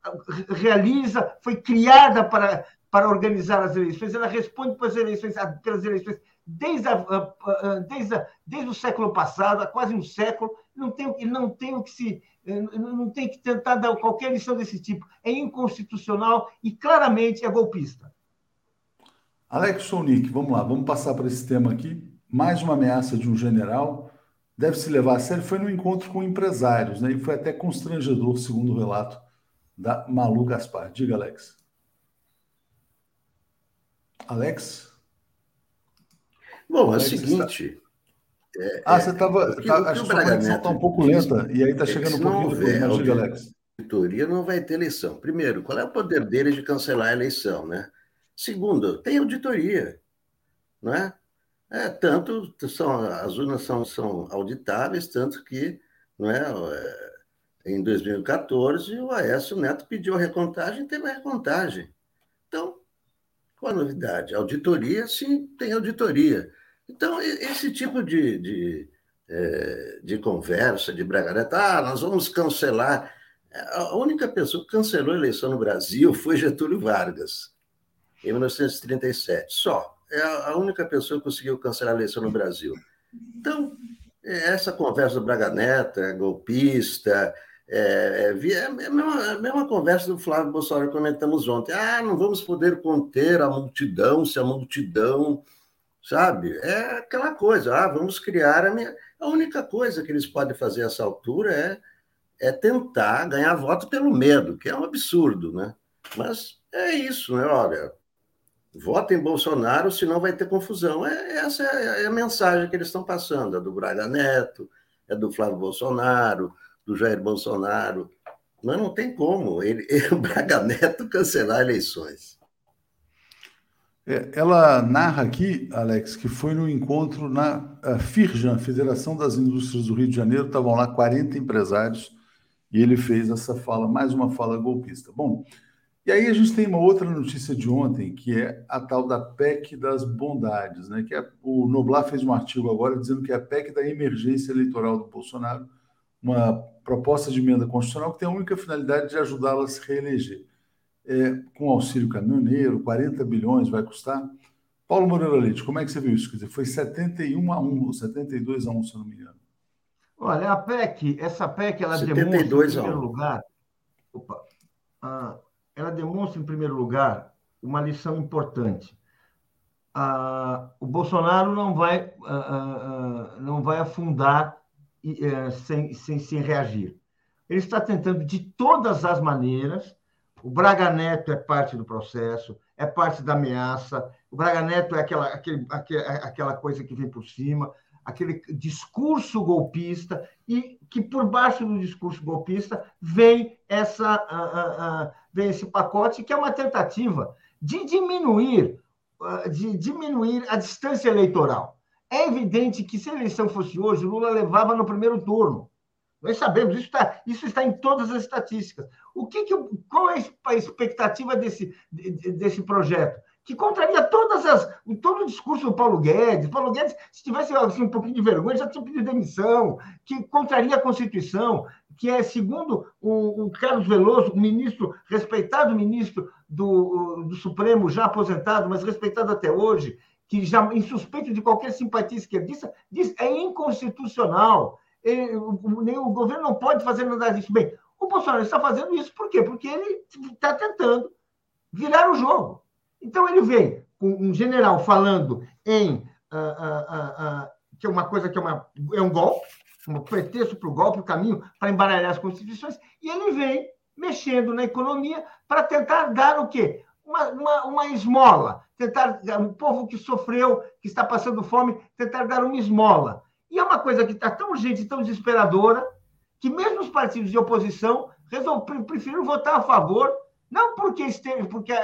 E: realiza, foi criada para para organizar as eleições, ela responde pelas eleições, pelas eleições desde, a, desde, a, desde o século passado, há quase um século, não tem, não tem que se não tem que tentar dar qualquer lição desse tipo. É inconstitucional e claramente é golpista.
A: Alex Sonic, vamos lá, vamos passar para esse tema aqui. Mais uma ameaça de um general deve se levar a sério. Foi no encontro com empresários, né? E foi até constrangedor, segundo o relato da Malu Gaspar. Diga, Alex. Alex?
D: Bom, é o seguinte.
A: Está... É, ah, você estava. Tá, acho que a conexão está um pouco lenta e aí está chegando um pouquinho depois. Mas diga, Alex.
D: Auditoria não vai ter eleição. Primeiro, qual é o poder deles de cancelar a eleição, né? Segundo, tem auditoria, não é? É, tanto são, as urnas são, são auditáveis, tanto que não é, é em 2014 o Aécio Neto pediu a recontagem e teve a recontagem. Então, qual a novidade? Auditoria, sim, tem auditoria. Então, esse tipo de, de, é, de conversa, de bragareta, ah, nós vamos cancelar. A única pessoa que cancelou a eleição no Brasil foi Getúlio Vargas, em 1937. Só. É a única pessoa que conseguiu cancelar a eleição no Brasil. Então, essa conversa do Braga Neto, é golpista, é, é, é, a, mesma, a mesma conversa do Flávio Bolsonaro que comentamos ontem. Ah, não vamos poder conter a multidão se a multidão, sabe? É aquela coisa, ah, vamos criar a minha. A única coisa que eles podem fazer essa altura é, é tentar ganhar voto pelo medo, que é um absurdo, né? Mas é isso, né? Olha, votem em Bolsonaro, senão vai ter confusão. É, essa é a mensagem que eles estão passando, é do Braga Neto, é do Flávio Bolsonaro do Jair Bolsonaro. Mas não tem como ele, [laughs] o Braga Neto cancelar eleições.
A: É, ela narra aqui, Alex, que foi no encontro na Firjan, Federação das Indústrias do Rio de Janeiro, estavam lá 40 empresários e ele fez essa fala, mais uma fala golpista. Bom, e aí a gente tem uma outra notícia de ontem, que é a tal da PEC das bondades, né? Que é, o Noblar fez um artigo agora dizendo que é a PEC da emergência eleitoral do Bolsonaro, uma proposta de emenda constitucional que tem a única finalidade de ajudá-la a se reeleger. É, com auxílio caminhoneiro, 40 bilhões vai custar. Paulo Moreira Leite, como é que você viu isso? Quer dizer, foi 71 a 1, ou 72 a 1, se eu não me engano.
E: Olha, a PEC, essa PEC, ela demonstra, em primeiro lugar, opa, ela demonstra, em primeiro lugar, uma lição importante. o Bolsonaro não vai, não vai afundar sem, sem, sem reagir. Ele está tentando, de todas as maneiras, o Braga Neto é parte do processo, é parte da ameaça, o Braga Neto é aquela, aquele, aquela coisa que vem por cima, aquele discurso golpista, e que por baixo do discurso golpista vem, essa, uh, uh, uh, vem esse pacote, que é uma tentativa de diminuir, de diminuir a distância eleitoral. É evidente que se a eleição fosse hoje, Lula levava no primeiro turno. Nós sabemos, isso está, isso está em todas as estatísticas. O que, que qual é a expectativa desse, desse projeto? Que contraria todas as, todo o discurso do Paulo Guedes. Paulo Guedes, se tivesse assim, um pouquinho de vergonha, já tinha pedido demissão, que contraria a Constituição, que é, segundo o, o Carlos Veloso, o ministro, respeitado ministro do, do Supremo, já aposentado, mas respeitado até hoje, que já insuspeito de qualquer simpatia esquerdista, diz é inconstitucional. Ele, o, o governo não pode fazer nada disso. Bem, o Bolsonaro está fazendo isso por quê? Porque ele está tentando virar o jogo. Então ele vem com um general falando em uh, uh, uh, que é uma coisa que é, uma, é um golpe, um pretexto para o golpe, o um caminho para embaralhar as constituições, e ele vem mexendo na economia para tentar dar o quê? Uma, uma, uma esmola, tentar, o povo que sofreu, que está passando fome, tentar dar uma esmola. E é uma coisa que está tão urgente, tão desesperadora, que mesmo os partidos de oposição resolveram, preferiram votar a favor, não porque, esteve, porque,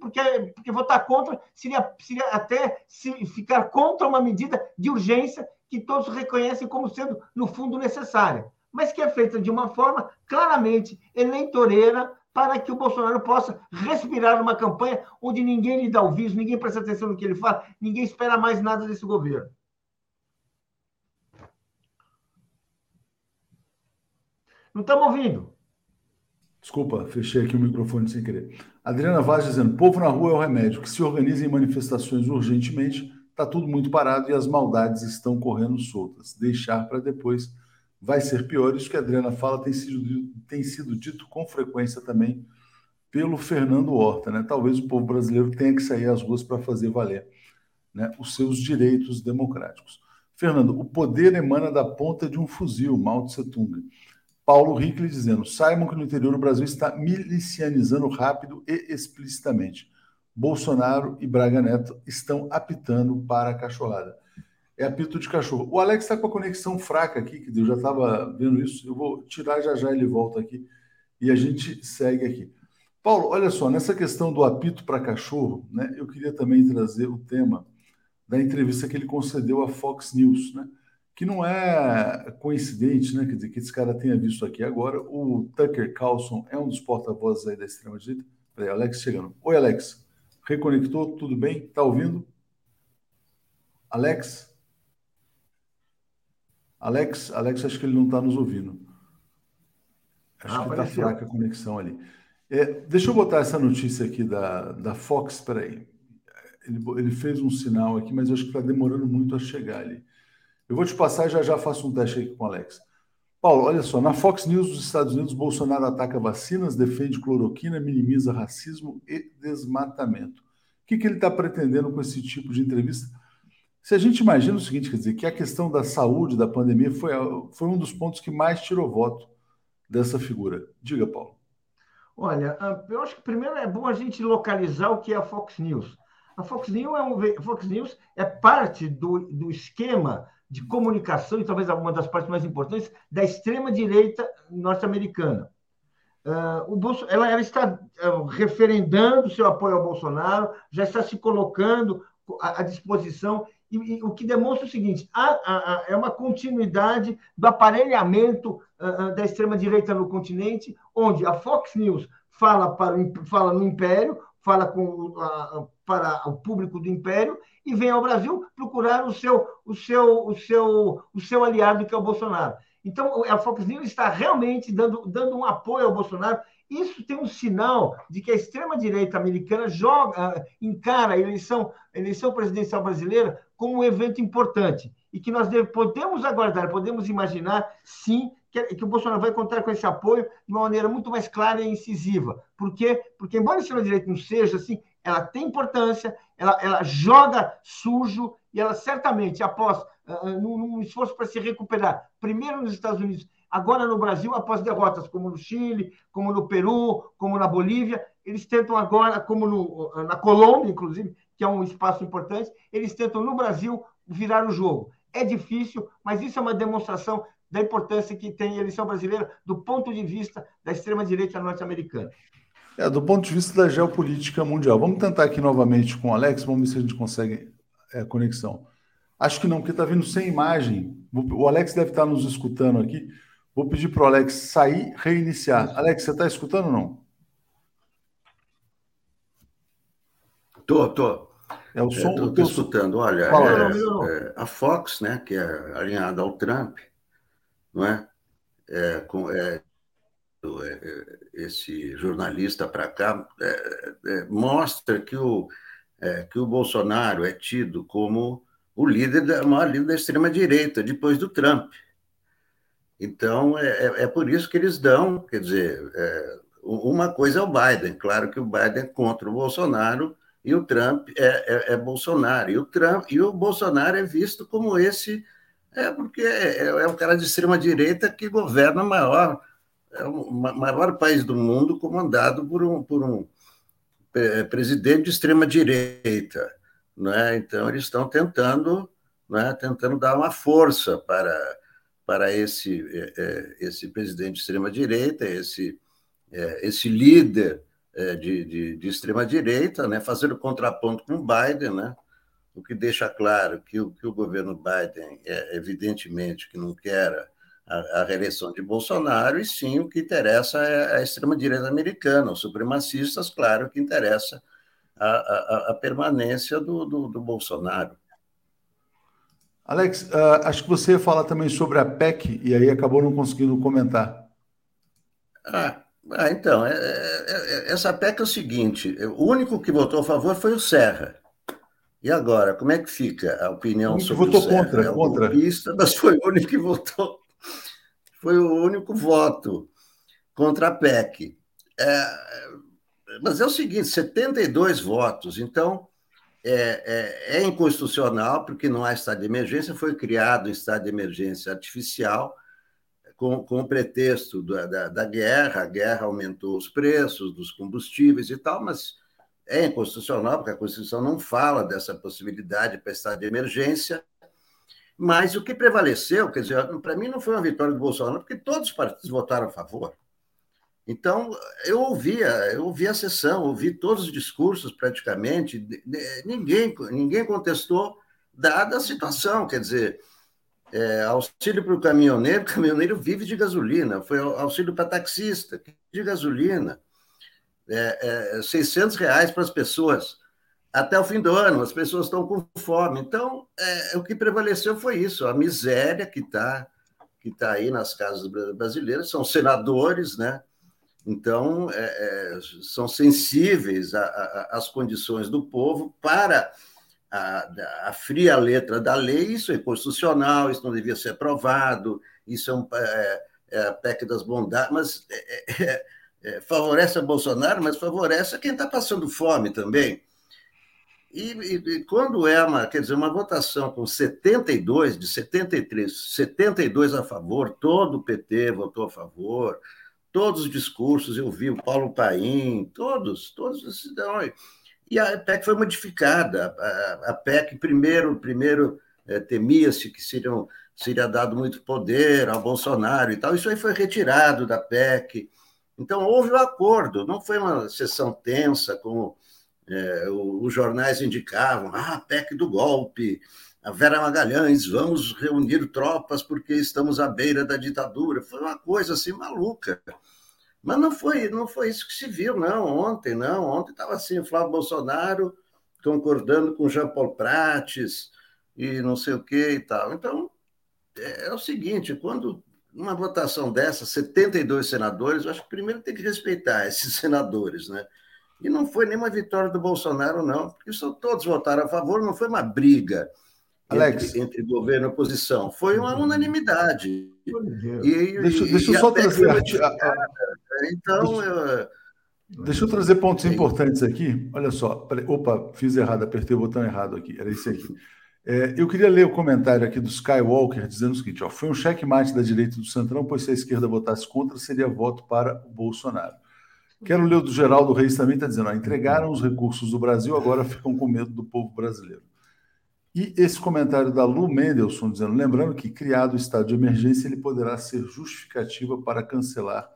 E: porque, porque votar contra seria, seria até se ficar contra uma medida de urgência que todos reconhecem como sendo, no fundo, necessária, mas que é feita de uma forma claramente eleitoreira, para que o Bolsonaro possa respirar numa campanha onde ninguém lhe dá o viso, ninguém presta atenção no que ele fala, ninguém espera mais nada desse governo. Não estamos ouvindo.
A: Desculpa, fechei aqui o microfone sem querer. Adriana Vaz dizendo: povo na rua é o remédio, que se organiza em manifestações urgentemente, está tudo muito parado e as maldades estão correndo soltas. Deixar para depois vai ser pior. Isso que a Adriana fala tem sido, tem sido dito com frequência também pelo Fernando Horta. Né? Talvez o povo brasileiro tenha que sair às ruas para fazer valer né, os seus direitos democráticos. Fernando, o poder emana da ponta de um fuzil, Mao Tse Tung. Paulo Rickley dizendo: saibam que no interior o Brasil está milicianizando rápido e explicitamente. Bolsonaro e Braga Neto estão apitando para a cachorrada é apito de cachorro. O Alex está com a conexão fraca aqui, que eu já estava vendo isso. Eu vou tirar já já ele volta aqui e a gente segue aqui. Paulo, olha só, nessa questão do apito para cachorro, né, eu queria também trazer o tema da entrevista que ele concedeu à Fox News, né, que não é coincidente, né, quer dizer, que esse cara tenha visto aqui agora. O Tucker Carlson é um dos porta-vozes da extrema-direita. Peraí, Alex chegando. Oi, Alex. Reconectou? Tudo bem? Tá ouvindo? Alex? Alex, Alex, acho que ele não está nos ouvindo. Acho ah, que está fraca a conexão ali. É, deixa eu botar essa notícia aqui da, da Fox, peraí. Ele, ele fez um sinal aqui, mas acho que está demorando muito a chegar ali. Eu vou te passar e já já faço um teste aqui com o Alex. Paulo, olha só, na Fox News dos Estados Unidos, Bolsonaro ataca vacinas, defende cloroquina, minimiza racismo e desmatamento. O que, que ele está pretendendo com esse tipo de entrevista? Se a gente imagina o seguinte, quer dizer, que a questão da saúde, da pandemia, foi, foi um dos pontos que mais tirou voto dessa figura. Diga, Paulo.
E: Olha, ah, eu acho que primeiro é bom a gente localizar o que é a Fox News. A Fox News é, um, Fox News é parte do, do esquema de comunicação, e talvez uma das partes mais importantes, da extrema-direita norte-americana. Uh, o Bolso, ela, ela está uh, referendando seu apoio ao Bolsonaro, já está se colocando à, à disposição e, e, o que demonstra o seguinte: há, há, é uma continuidade do aparelhamento uh, da extrema-direita no continente, onde a Fox News fala, para, fala no Império, fala com, uh, para o público do Império, e vem ao Brasil procurar o seu, o seu, o seu, o seu aliado, que é o Bolsonaro. Então, a Fox News está realmente dando, dando um apoio ao Bolsonaro. Isso tem um sinal de que a extrema-direita americana joga, encara a eleição, a eleição presidencial brasileira como um evento importante e que nós podemos aguardar, podemos imaginar, sim, que, que, o Bolsonaro vai contar com esse apoio de uma maneira muito mais clara e incisiva. Por quê? Porque, embora a extrema-direita não seja assim, ela tem importância, ela, ela joga sujo e ela certamente, após, uh, num, num esforço para se recuperar, primeiro nos Estados Unidos, agora no Brasil, após derrotas como no Chile, como no Peru, como na Bolívia, eles tentam agora, como no, na Colômbia, inclusive, que é um espaço importante, eles tentam no Brasil virar o jogo. É difícil, mas isso é uma demonstração da importância que tem a eleição brasileira do ponto de vista da extrema-direita norte-americana.
A: É, do ponto de vista da geopolítica mundial. Vamos tentar aqui novamente com o Alex, vamos ver se a gente consegue é, conexão. Acho que não, porque está vindo sem imagem. O Alex deve estar nos escutando aqui. Vou pedir para o Alex sair, reiniciar. Alex, você está escutando ou não?
D: Tô, tô.
A: É o som.
D: Estou teu... escutando. Olha, é, é, a Fox, né, que é alinhada ao Trump, não é? é, com, é, é esse jornalista para cá é, é, mostra que o, que o Bolsonaro é tido como o líder da maior líder da extrema direita depois do Trump. Então é, é por isso que eles dão, quer dizer, uma coisa é o Biden, claro que o Biden é contra o Bolsonaro e o Trump é, é, é, Bolsonaro. E o, Trump, e o Bolsonaro é visto como esse, é porque é, é um cara de extrema-direita que governa o maior, é o maior país do mundo comandado por um, por um é, presidente de extrema-direita. Né? Então, eles estão tentando, né, tentando dar uma força para, para esse, é, é, esse presidente de extrema-direita, esse, esse líder é, de, de, de extrema-direita, né, fazendo contraponto com o Biden, né, o que deixa claro que o, que o governo Biden, é, evidentemente, que não quer a, a, reeleição de Bolsonaro, e sim o que interessa é a extrema-direita americana, os supremacistas, claro, que interessa a, a, a permanência do, do, do, Bolsonaro.
A: Alex, uh, acho que você fala também sobre a PEC, e aí acabou não conseguindo comentar.
D: Ah, ah, então, é, é, é, essa PEC é o seguinte: o único que votou a favor foi o Serra. E agora, como é que fica a opinião sobre
A: votou
D: o Serra?
A: contra,
D: é
A: contra.
D: Golpista, [laughs] mas foi o único que votou. Foi o único voto contra a PEC. É, mas é o seguinte: 72 votos. Então, é, é, é inconstitucional, porque não há estado de emergência, foi criado o estado de emergência artificial com, com o pretexto da, da, da, guerra, a guerra aumentou os preços dos combustíveis e tal, mas é inconstitucional, porque a Constituição não fala dessa possibilidade para estado de emergência. Mas o que prevaleceu, quer dizer, para mim não foi uma vitória do Bolsonaro, porque todos os partidos votaram a favor. Então, eu ouvia, eu ouvi a sessão, ouvi todos os discursos praticamente, ninguém, ninguém contestou, dada a situação, quer dizer, é, auxílio para o caminhoneiro, o [laughs] caminhoneiro vive de gasolina, foi auxílio para taxista, de gasolina, é, é, 600 reais para as pessoas. Até o fim do ano, as pessoas estão com fome. Então, é, o que prevaleceu foi isso, a miséria que está que tá aí nas casas brasileiras, são senadores, né? Então, é, é, são sensíveis às condições do povo para a, a, fria letra da lei, isso é constitucional, isso não devia ser aprovado, isso é, um, é, é a PEC das bondades, mas é, é, favorece a Bolsonaro, mas favorece a quem está passando fome também. E, e, e, quando é uma, quer dizer, uma votação com 72 de 73, 72 a favor, todo o PT votou a favor, todos os discursos eu vi, o Paulo Paim, todos, todos, então, e a PEC foi modificada. A, PEC, primeiro, primeiro é, temia-se que seriam, seria dado muito poder ao Bolsonaro e tal. Isso aí foi retirado da PEC. Então, houve um acordo, não foi uma sessão tensa, como é, os jornais indicavam, ah, PEC do golpe, a Vera Magalhães, vamos reunir tropas porque estamos à beira da ditadura. Foi uma coisa assim maluca. Mas não foi, não foi isso que se viu, não, ontem, não. Ontem estava assim, o Flávio Bolsonaro concordando com Jean Paul Prates e não sei o que e tal. Então, é, é o seguinte, quando numa votação dessa, 72 senadores, eu acho que primeiro tem que respeitar [laughs] esses senadores, né? E não foi nenhuma vitória do Bolsonaro, não, porque só todos votaram a favor, não foi uma briga Alex. Entre, entre governo e oposição, foi uma unanimidade.
A: E, deixa, deixa eu só trazer. Então. Eu... Deixa eu trazer pontos importantes aqui. Olha só. Opa, fiz errado, apertei o botão errado aqui. Era isso aqui. É, eu queria ler o comentário aqui do Skywalker dizendo o seguinte: ó, foi um checkmate da direita do Centrão, pois se a esquerda votasse contra, seria voto para o Bolsonaro. Quero ler o do Geraldo Reis também, está dizendo: ó, entregaram os recursos do Brasil, agora ficam com medo do povo brasileiro. E esse comentário da Lu Mendelssohn dizendo, lembrando que criado o estado de emergência, ele poderá ser justificativa para cancelar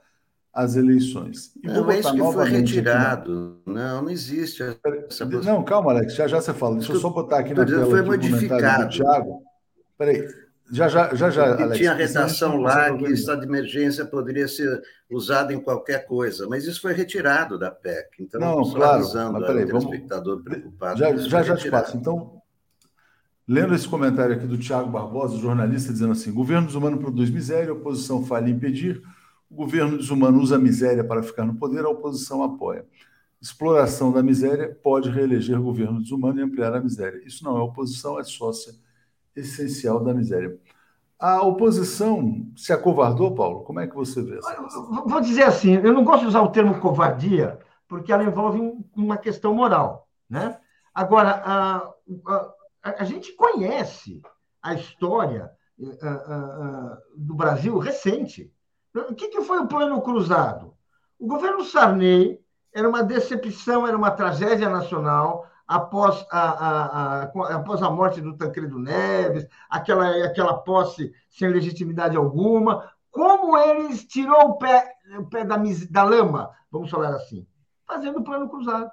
A: as eleições.
D: E não, é isso que foi retirado. Não, não existe essa
A: Não, calma, Alex, já já você fala. Deixa eu só botar aqui na tela
D: foi modificado. do
A: Thiago. Peraí, já, já, já, já
D: Alex. Tinha redação lá que o estado de emergência poderia ser usado em qualquer coisa, mas isso foi retirado da PEC. Então,
A: não, claro, mas peraí, vamos... preocupado. Já, já, já te passo. Então, Lendo esse comentário aqui do Tiago Barbosa, jornalista, dizendo assim: governo desumano produz miséria, a oposição falha em impedir, o governo desumano usa a miséria para ficar no poder, a oposição apoia. Exploração da miséria pode reeleger governo desumano e ampliar a miséria. Isso não é oposição, é sócia essencial da miséria. A oposição se acovardou, Paulo? Como é que você vê
E: isso? Vou dizer assim, eu não gosto de usar o termo covardia, porque ela envolve uma questão moral. Né? Agora, a, a a, a gente conhece a história uh, uh, uh, do Brasil recente. O que, que foi o Plano Cruzado? O governo Sarney era uma decepção, era uma tragédia nacional após a, a, a, após a morte do Tancredo Neves, aquela, aquela posse sem legitimidade alguma. Como eles tirou o pé, o pé da, da lama, vamos falar assim? Fazendo o plano cruzado.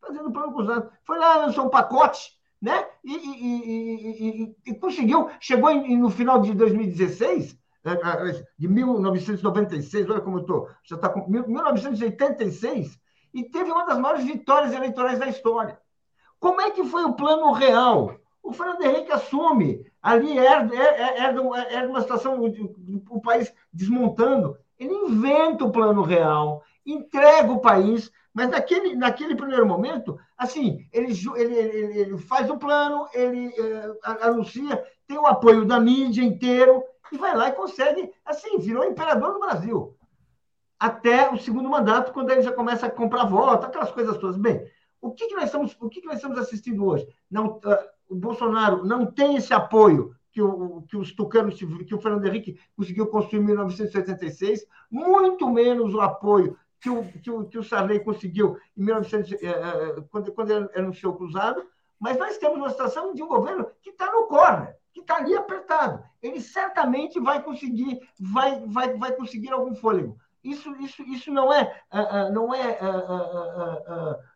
E: Fazendo o plano cruzado. Foi lá, lançou um pacote né? E, e, e, e conseguiu, chegou em, no final de 2016, é, é, de 1996, olha como eu estou, já está com 1986, e teve uma das maiores vitórias eleitorais da história. Como é que foi o plano real? O Fernando Henrique assume, ali era, era uma situação, o país desmontando, ele inventa o plano real, entrega o país mas naquele, naquele primeiro momento, assim, ele, ele, ele, ele faz o plano, ele uh, anuncia, tem o apoio da mídia inteiro e vai lá e consegue, assim, virou imperador do Brasil. Até o segundo mandato, quando ele já começa a comprar voto, aquelas coisas todas. Bem, o que, que nós estamos, o que, que nós estamos assistindo hoje? Não, uh, o Bolsonaro não tem esse apoio que, o, que os tucanos, que o Fernando Henrique conseguiu construir em 1986, muito menos o apoio que o, que o, que o Sarney conseguiu em 1900, eh, eh, quando, quando ele anunciou o cruzado, mas nós temos uma situação de um governo que está no corner, que está ali apertado. Ele certamente vai conseguir, vai, vai, vai conseguir algum fôlego. Isso, isso, isso não é, uh, não é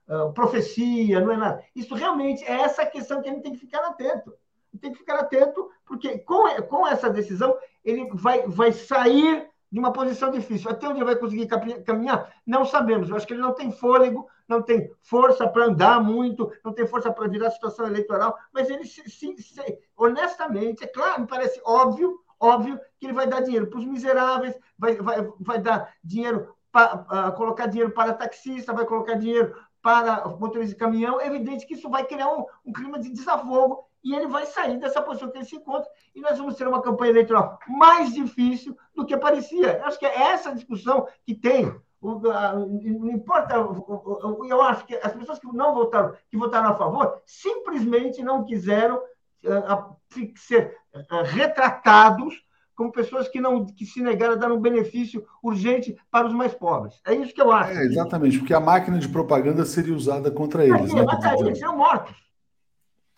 E: uh, profecia, não é nada. Isso realmente é essa questão que a gente tem que ficar atento. Tem que ficar atento, porque com, com essa decisão ele vai, vai sair de uma posição difícil. Até onde ele vai conseguir caminhar, não sabemos. Eu acho que ele não tem fôlego, não tem força para andar muito, não tem força para virar a situação eleitoral, mas ele, se, se, se, honestamente, é claro, me parece óbvio, óbvio que ele vai dar dinheiro para os miseráveis, vai, vai, vai dar dinheiro para uh, colocar dinheiro para taxista, vai colocar dinheiro para motorista de caminhão. É evidente que isso vai criar um, um clima de desafogo e ele vai sair dessa posição que ele se encontra, e nós vamos ter uma campanha eleitoral mais difícil do que parecia. Eu acho que é essa discussão que tem. Não importa, eu acho que as pessoas que não votaram, que votaram a favor, simplesmente não quiseram eh, ser eh, retratados como pessoas que não que se negaram a dar um benefício urgente para os mais pobres. É isso que eu acho.
A: É, exatamente, porque a máquina de propaganda seria usada contra eles. É,
E: né? Mataria, seriam mortos.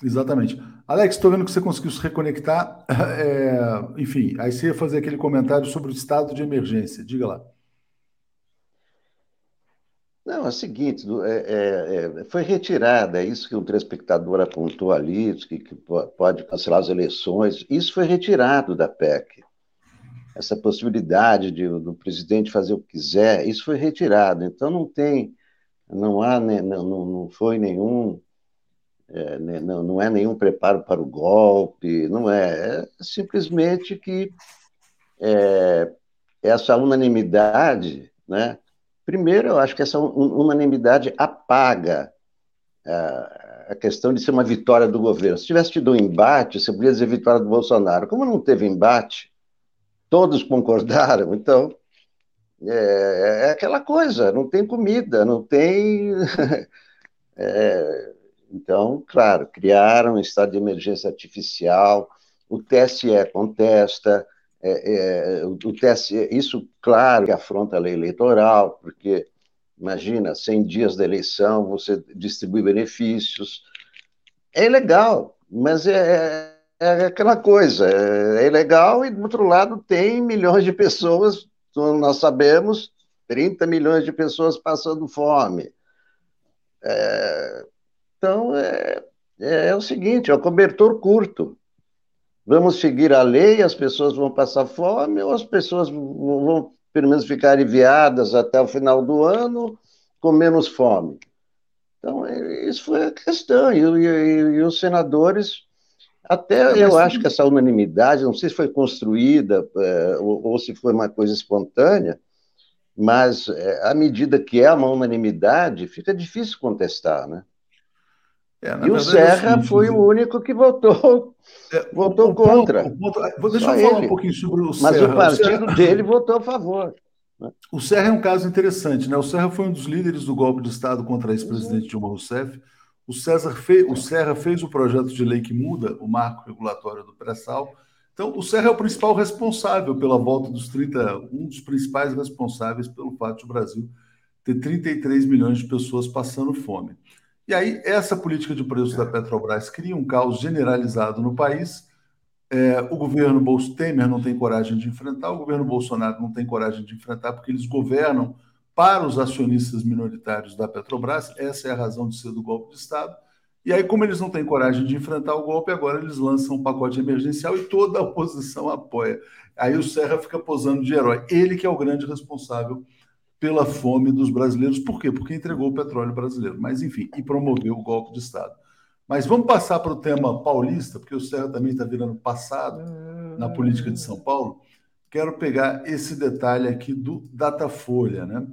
A: Exatamente. Alex, estou vendo que você conseguiu se reconectar. [laughs] É, enfim, aí você ia fazer aquele comentário sobre o estado de emergência. Diga lá.
D: Não, é o seguinte, é, é, é, foi retirada, é isso que o telespectador apontou ali, que, que pode cancelar as eleições, isso foi retirado da PEC. Essa possibilidade de, do presidente fazer o que quiser, isso foi retirado. Então não tem, não há, não, não foi nenhum é, né, não, não é nenhum preparo para o golpe, não é. É simplesmente que é, essa unanimidade, né? Primeiro, eu acho que essa unanimidade apaga a questão de ser uma vitória do governo. Se tivesse tido um embate, você podia dizer vitória do Bolsonaro. Como não teve embate, todos concordaram, então é, é aquela coisa, não tem comida, não tem. [laughs] é, então, claro, criaram um estado de emergência artificial, o TSE contesta, é, é, o TSE, isso, claro, que afronta a lei eleitoral, porque, imagina, 100 dias da eleição, você distribui benefícios. É ilegal, mas é, é, é aquela coisa, é, é ilegal e, do outro lado, tem milhões de pessoas, nós sabemos, 30 milhões de pessoas passando fome. É, então, é, é, o seguinte, é o cobertor curto. Vamos seguir a lei, as pessoas vão passar fome, ou as pessoas vão, pelo menos, ficar aliviadas até o final do ano com menos fome. Então, é, isso foi a questão. E, e, e os senadores, até eu acho que essa unanimidade, não sei se foi construída é, ou, ou, se foi uma coisa espontânea, mas é, à medida que é uma unanimidade, fica difícil contestar, né? É, e o Serra é o foi o único que votou, é, votou o, contra. O
A: o deixa eu falar ele. um pouquinho sobre o
D: Mas Serra. Mas o partido Serra... [laughs] dele votou a favor.
A: Né? O Serra é um caso interessante, né? O Serra foi um dos líderes do golpe de Estado contra a ex-presidente. Dilma Rousseff. O, César fe... o Serra fez o projeto de lei que muda o marco regulatório do pré-sal. Então, o Serra é o principal responsável pela volta dos 30, um dos principais responsáveis pelo fato de o Brasil ter 33 milhões de pessoas passando fome. E aí, essa política de preço da Petrobras cria um caos generalizado no país. É, o governo Bolsonaro Temer não tem coragem de enfrentar, o governo Bolsonaro não tem coragem de enfrentar, porque eles governam para os acionistas minoritários da Petrobras. Essa é a razão de ser do golpe de Estado. E aí, como eles não têm coragem de enfrentar o golpe, agora eles lançam um pacote emergencial e toda a oposição apoia. Aí o Serra fica posando de herói. Ele que é o grande responsável pela fome dos brasileiros. Por quê? Porque entregou o petróleo brasileiro. Mas, enfim, e promoveu o golpe de Estado. Mas vamos passar para o tema paulista, porque o Serra também está virando passado na política de São Paulo. Quero pegar esse detalhe aqui do Datafolha. Né?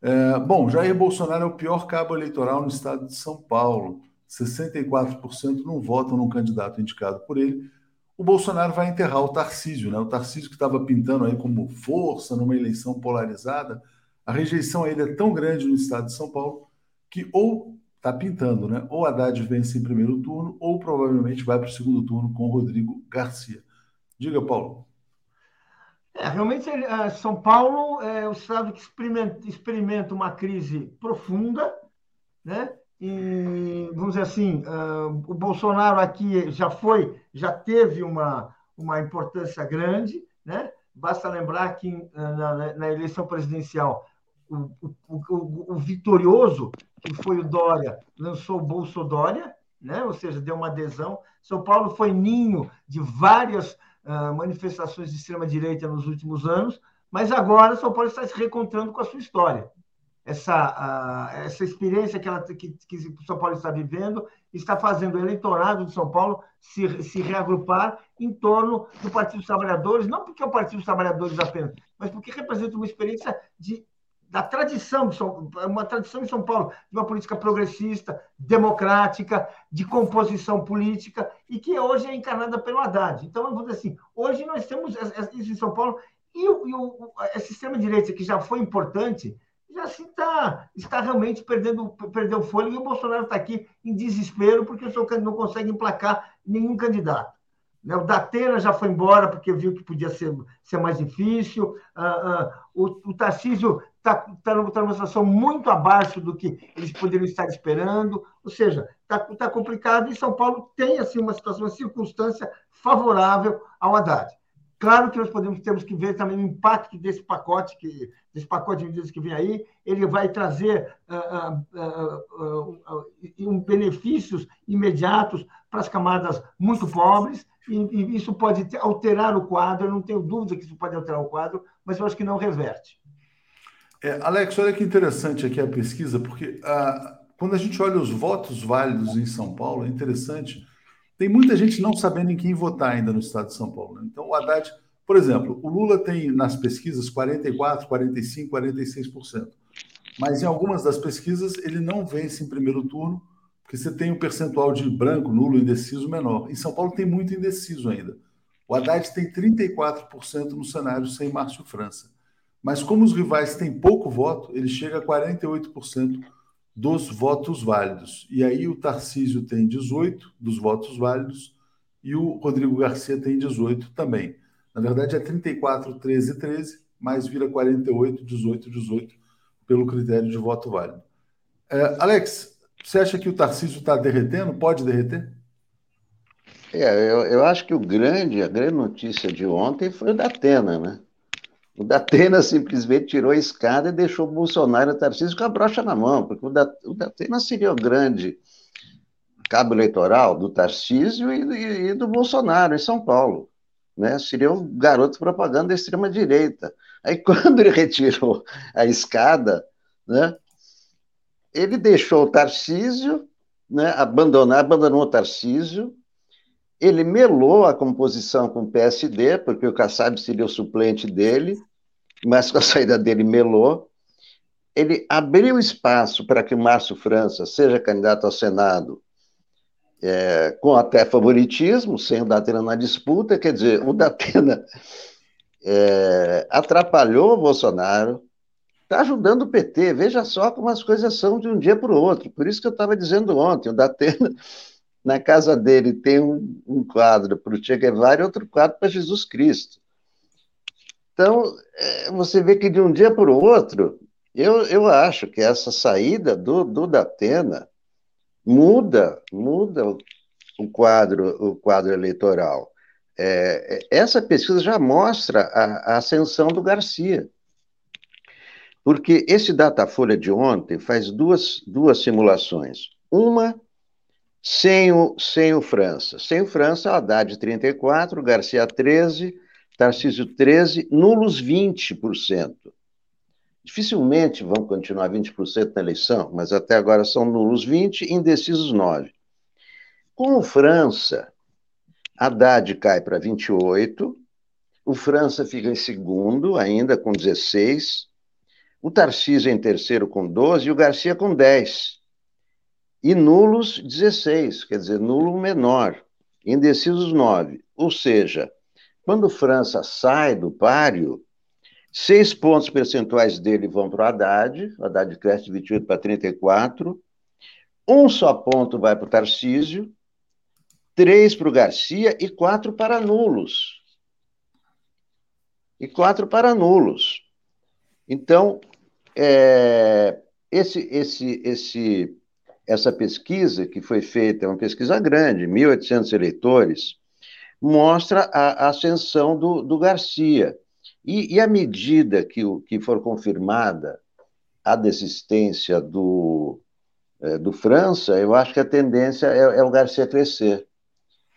A: É, bom, Jair Bolsonaro é o pior cabo eleitoral no estado de São Paulo. 64% não votam num candidato indicado por ele. O Bolsonaro vai enterrar o Tarcísio, né? O Tarcísio que estava pintando aí como força numa eleição polarizada, a rejeição a ele é tão grande no estado de São Paulo que ou está pintando, né? Ou Haddad vence em primeiro turno, ou provavelmente vai para o segundo turno com Rodrigo Garcia. Diga, Paulo.
E: É, realmente, é, São Paulo é o estado que experimenta, experimenta uma crise profunda, né? E, vamos dizer assim, uh, o Bolsonaro aqui já foi, já teve uma, uma importância grande, né? Basta lembrar que uh, na, na eleição presidencial o, o, o, vitorioso, que foi o Dória, lançou o Bolso Dória, né? ou seja, deu uma adesão. São Paulo foi ninho de várias uh, manifestações de extrema-direita nos últimos anos, mas agora São Paulo está se reencontrando com a sua história. Essa, uh, essa experiência que, ela, que, que São Paulo está vivendo está fazendo o eleitorado de São Paulo se, se reagrupar em torno do Partido dos Trabalhadores, não porque é o Partido dos Trabalhadores apenas, mas porque representa uma experiência de da tradição de São, uma tradição em São Paulo de uma política progressista, democrática, de composição política e que hoje é encarnada pelo Haddad. Então, vamos dizer assim, hoje nós temos isso em São Paulo e o, e o esse sistema direita que já foi importante já se está está realmente perdendo perdeu fôlego e o Bolsonaro está aqui em desespero porque o seu não consegue emplacar nenhum candidato. Né? O Datena já foi embora porque viu que podia ser, ser mais difícil. Uh, uh, o, o Tarcísio está tá tá numa situação muito abaixo do que eles poderiam estar esperando. Ou seja, está tá complicado e São Paulo tem assim, uma situação, uma circunstância favorável ao Haddad. Claro que nós podemos, temos que ver também o impacto desse pacote, que, desse pacote de medidas que vem aí. Ele vai trazer uh, uh, benefícios imediatos para as camadas muito pobres e, isso pode alterar o quadro, eu não tenho dúvida que isso pode alterar o quadro, mas eu acho que não reverte.
A: É, Alex, olha que interessante aqui a pesquisa, porque ah, quando a gente olha os votos válidos em São Paulo, é interessante, tem muita gente não sabendo em quem votar ainda no estado de São Paulo. Né? Então, o Haddad Por exemplo, o Lula tem nas pesquisas 44, 45, 46%. Mas em algumas das pesquisas ele não vence em primeiro turno, porque você tem um percentual de branco, nulo, indeciso menor. Em São Paulo tem muito indeciso ainda. O Haddad tem 34% no cenário sem Márcio França. Mas como os rivais têm pouco voto, ele chega a 48% dos votos válidos. E aí o Tarcísio tem 18 dos votos válidos e o Rodrigo Garcia tem 18 também. Na verdade é 34, 13, 13, mas vira 48, 18, 18 pelo critério de voto válido. É, Alex, você acha que o Tarcísio está derretendo? Pode derreter?
D: É, eu, eu acho que o grande, a grande notícia de ontem foi o da Atena, né? O Datena simplesmente tirou a escada e deixou o Bolsonaro e o Tarcísio com a brocha na mão, porque o, da, o Datena seria o grande cabo eleitoral do Tarcísio e, e, do Bolsonaro em São Paulo. Né? Seria o garoto propaganda da extrema-direita. Aí, [laughs] quando ele retirou a escada, né, ele deixou o Tarcísio, né, abandonar, abandonou o Tarcísio, ele melou a composição com o PSD, porque o Kassab seria o suplente dele, mas com a saída dele melou. Ele abriu espaço para que Márcio França seja candidato ao Senado é, com até favoritismo, sem o Datena na disputa, quer dizer, o Datena é, atrapalhou o Bolsonaro, está ajudando o PT. Veja só como as coisas são de um dia para o outro. Por isso que eu estava dizendo ontem, o Datena, na casa dele, tem um, um quadro para o Che Guevara e outro quadro para Jesus Cristo. Então, é, você vê que de um dia para o outro, eu, eu acho que essa saída do, do Datena muda, muda o quadro, o quadro eleitoral. É, é, essa pesquisa já mostra a, a, ascensão do Garcia. Porque esse Datafolha de ontem faz duas, duas simulações. Uma sem o, sem o França. Sem o França, Haddad 34, Garcia 13, Tarcísio 13, nulos 20%. Dificilmente vão continuar 20% na eleição, mas até agora são nulos 20, indecisos 9. Com o França, Haddad cai para 28, o França fica em segundo, ainda com 16, o Tarcísio em terceiro com 12 e o Garcia com 10. E nulos 16, quer dizer, nulo menor, indecisos 9. Ou seja, quando França sai do páreo, seis pontos percentuais dele vão para o Haddad, o Haddad cresce de 28 para 34, um só ponto vai para o Tarcísio, três para o Garcia e quatro para nulos. E quatro para nulos. Então, é, esse, esse, esse, essa pesquisa que foi feita, é uma pesquisa grande, 1.800 eleitores, mostra a, a ascensão do, do Garcia. E, e à medida que, o, que for confirmada a desistência do, é, do França, eu acho que a tendência é, é o Garcia crescer.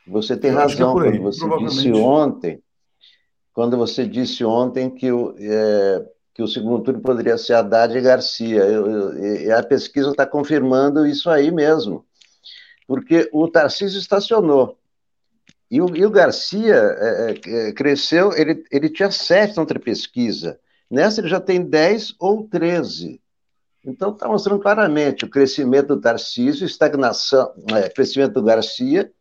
D: Você tem eu é razão é aí, quando você disse ontem, quando você disse ontem que o, é, que o segundo turno poderia ser Haddad e Garcia. Eu, eu, a pesquisa está confirmando isso aí mesmo, porque o Tarcísio estacionou. E o, e o Garcia é, é, é, cresceu, ele, ele tinha sete na outra pesquisa. Nessa ele já tem dez ou treze. Então está mostrando claramente o crescimento do Tarcísio, estagnação, é, crescimento do Garcia,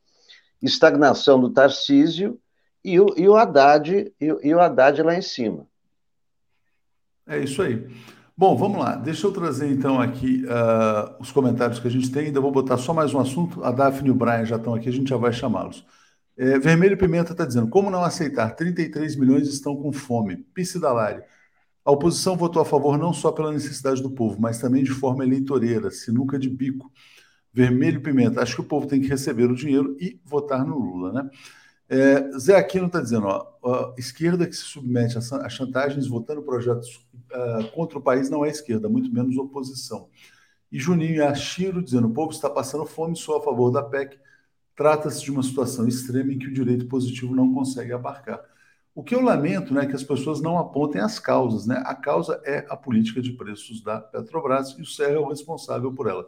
D: estagnação do Tarcísio e o, e o Haddad e, e o Haddad lá em cima.
A: É isso aí. Bom, vamos lá. Deixa eu trazer então aqui uh, os comentários que a gente tem. Ainda vou botar só mais um assunto. A Daphne e o Brian já estão aqui, a gente já vai chamá-los. É, Vermelho Pimenta está dizendo: como não aceitar? 33 milhões estão com fome. Piscidalário. A oposição votou a favor não só pela necessidade do povo, mas também de forma eleitoreira, sinuca de bico. Vermelho Pimenta. Acho que o povo tem que receber o dinheiro e votar no Lula, né? É, Zé Aquino está dizendo: ó, a esquerda que se submete a, chantagens votando projetos uh, contra o país não é esquerda, muito menos oposição. E Juninho Achiro dizendo: o povo está passando fome, sou a favor da PEC Trata-se de uma situação extrema em que o direito positivo não consegue abarcar. O que eu lamento né, é que as pessoas não apontem as causas. Né? A causa é a política de preços da Petrobras e o Serra é o responsável por ela.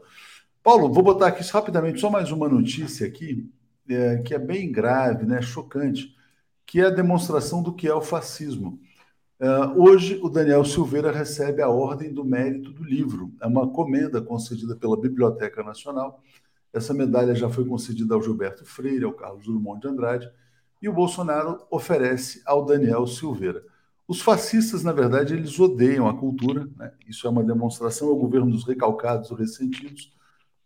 A: Paulo, vou botar aqui rapidamente só mais uma notícia aqui, é, que é bem grave, né, chocante, que é a demonstração do que é o fascismo. Uh, hoje, o Daniel Silveira recebe a Ordem do Mérito do Livro. É uma comenda concedida pela Biblioteca Nacional. Essa medalha já foi concedida ao Gilberto Freire, ao Carlos Drummond de Andrade, e o Bolsonaro oferece ao Daniel Silveira. Os fascistas, na verdade, eles odeiam a cultura, né? isso é uma demonstração ao governo dos recalcados ou ressentidos,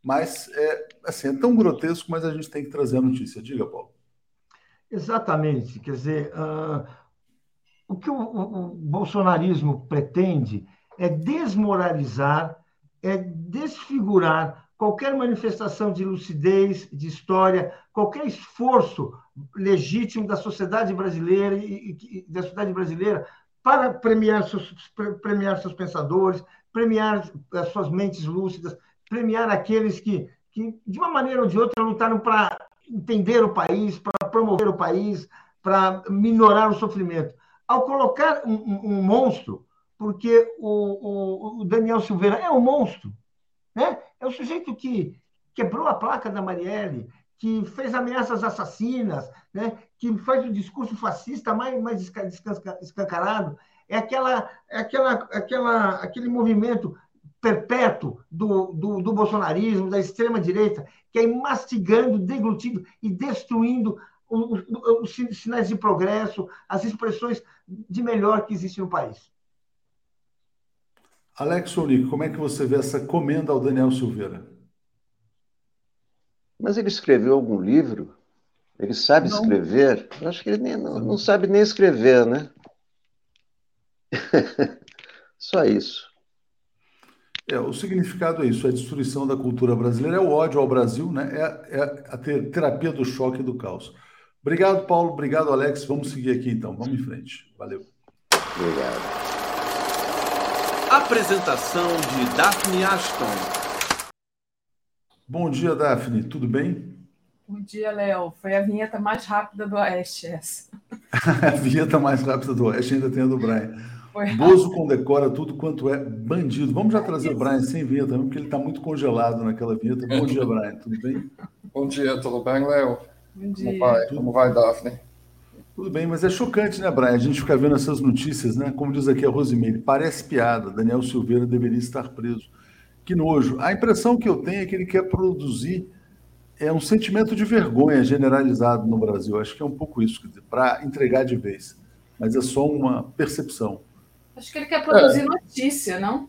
A: mas é, assim, é tão grotesco, mas a gente tem que trazer a notícia. Diga, Paulo.
E: Exatamente. Quer dizer, uh, o que o, o, bolsonarismo pretende é desmoralizar, é desfigurar qualquer manifestação de lucidez, de história, qualquer esforço legítimo da sociedade brasileira e, e da sociedade brasileira para premiar seus, premiar seus pensadores, premiar as suas mentes lúcidas, premiar aqueles que, que de uma maneira ou de outra, lutaram para entender o país, para promover o país, para minorar o sofrimento. Ao colocar um, um, monstro, porque o, o, o, Daniel Silveira é um monstro, né? É o sujeito que quebrou a placa da Marielle, que fez ameaças assassinas, né? que faz o discurso fascista mais, mais escancarado, é aquela, é aquela, aquela, aquele movimento perpétuo do, do, do bolsonarismo, da extrema-direita, que é mastigando, deglutindo e destruindo os, os, sinais de progresso, as expressões de melhor que existe no país.
A: Alex Olic, como é que você vê essa comenda ao Daniel Silveira?
D: Mas ele escreveu algum livro? Ele sabe não. escrever? Eu acho que ele nem, não, não sabe nem escrever, né? [laughs] Só isso.
A: É, o significado é isso, é a destruição da cultura brasileira, é o ódio ao Brasil, né? é, é a terapia do choque e do caos. Obrigado, Paulo. Obrigado, Alex. Vamos seguir aqui então. Vamos em frente. Valeu.
D: Obrigado.
B: Apresentação de Daphne Ashton.
A: Bom dia, Daphne. Tudo bem?
F: Bom dia, Léo. Foi a vinheta mais rápida do Oeste essa. [laughs]
A: a vinheta mais rápida do Oeste ainda tem a do Brian. Foi Bozo condecora tudo quanto é bandido. Vamos já trazer o Brian sem vinheta também, porque ele está muito congelado naquela vinheta. Bom dia, Brian. Tudo bem?
G: Bom dia, tudo bem, Léo?
F: Bom dia.
G: Como vai, Como vai Daphne?
A: Tudo bem, mas é chocante, né, Brian? A gente ficar vendo essas notícias, né? Como diz aqui a Rosimeire, parece piada. Daniel Silveira deveria estar preso. Que nojo. A impressão que eu tenho é que ele quer produzir é um sentimento de vergonha generalizado no Brasil. Acho que é um pouco isso, para entregar de vez. Mas é só uma percepção.
F: Acho que ele quer produzir é. notícia, não?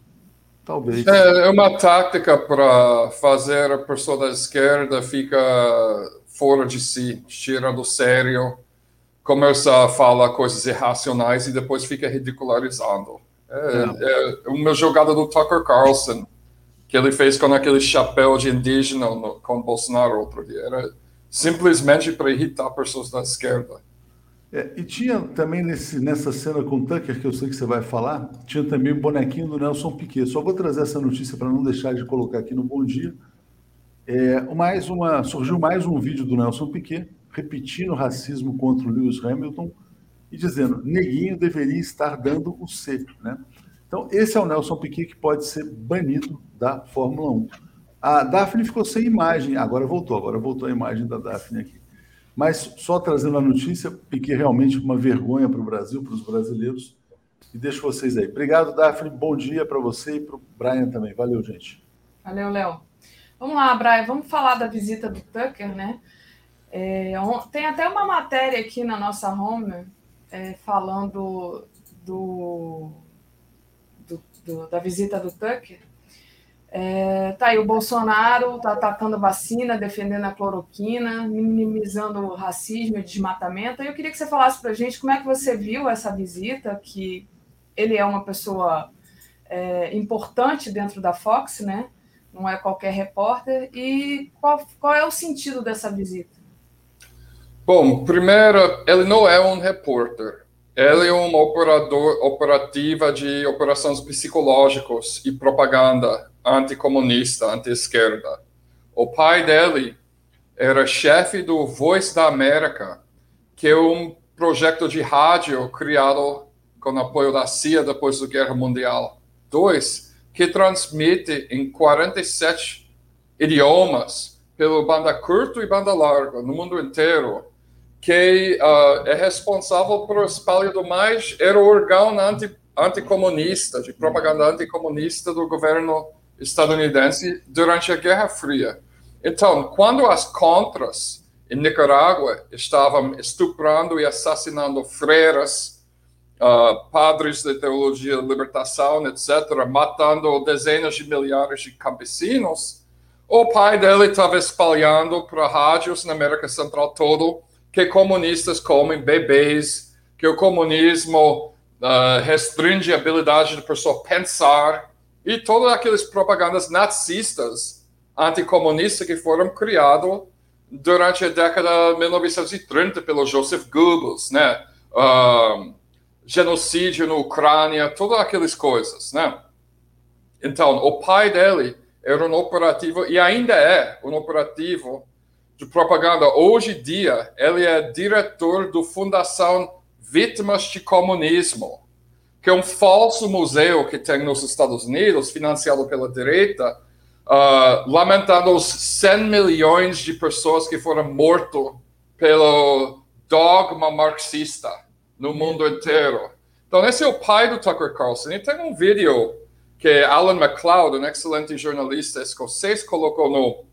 A: Talvez.
G: É, é uma tática para fazer a pessoa da esquerda ficar fora de si, tira do sério, começa a falar coisas irracionais e depois fica ridicularizando. É, é. uma jogada do Tucker Carlson que ele fez com aquele chapéu de indígena no, com Bolsonaro outro dia. Era simplesmente para irritar pessoas da esquerda.
A: É, e tinha também nesse, nessa cena com o Tucker, que eu sei que você vai falar, tinha também o bonequinho do Nelson Piquet. Só vou trazer essa notícia para não deixar de colocar aqui no Bom Dia. É, mais uma, surgiu mais um vídeo do Nelson Piquet, repetindo o racismo contra o Lewis Hamilton e dizendo: Neguinho deveria estar dando o C. Né? Então, esse é o Nelson Piquet que pode ser banido da Fórmula 1. A Daphne ficou sem imagem, agora voltou, agora voltou a imagem da Daphne aqui. Mas só trazendo a notícia, Piquet realmente uma vergonha para o Brasil, para os brasileiros. E deixo vocês aí. Obrigado, Daphne. Bom dia para você e para o Brian também. Valeu, gente.
F: Valeu, Léo. Vamos lá, Brian. Vamos falar da visita do Tucker, né? É, tem até uma matéria aqui na nossa home é, falando do, do, do, da visita do Tucker. É, tá aí, o Bolsonaro está atacando vacina, defendendo a cloroquina, minimizando o racismo e desmatamento. Eu queria que você falasse para a gente como é que você viu essa visita, que ele é uma pessoa é, importante dentro da Fox, né? Não é qualquer repórter. E qual, qual é o sentido dessa visita?
G: Bom, primeiro, ele não é um repórter. Ele é um operador operativa de operações psicológicas e propaganda anticomunista, anti-esquerda. O pai dele era chefe do Voice da América, que é um projeto de rádio criado com apoio da CIA depois da Guerra Mundial II, que transmite em 47 idiomas pelo banda curta e banda larga no mundo inteiro que uh, é responsável por espalho do mais, era o órgão anti, anticomunista, de propaganda anticomunista do governo estadunidense durante a Guerra Fria. Então, quando as contras em Nicarágua estavam estuprando e assassinando freiras, uh, padres de teologia de libertação, etc., matando dezenas de milhares de campesinos, o pai dele estava espalhando para rádios na América Central todo que comunistas comem bebês, que o comunismo uh, restringe a habilidade da pessoa pensar, e todas aquelas propagandas nazistas anticomunistas que foram criadas durante a década de 1930 pelo Joseph Goebbels, né? Uh, genocídio na Ucrânia, todas aquelas coisas, né? Então, o pai dele era um operativo, e ainda é um operativo de propaganda. Hoje em dia, ele é diretor do Fundação Vítimas de Comunismo, que é um falso museu que tem nos Estados Unidos, financiado pela direita, uh, lamentando os 100 milhões de pessoas que foram mortos pelo dogma marxista no mundo inteiro. Então, esse é o pai do Tucker Carlson. E tem um vídeo que Alan MacLeod, um excelente jornalista escocês, colocou no,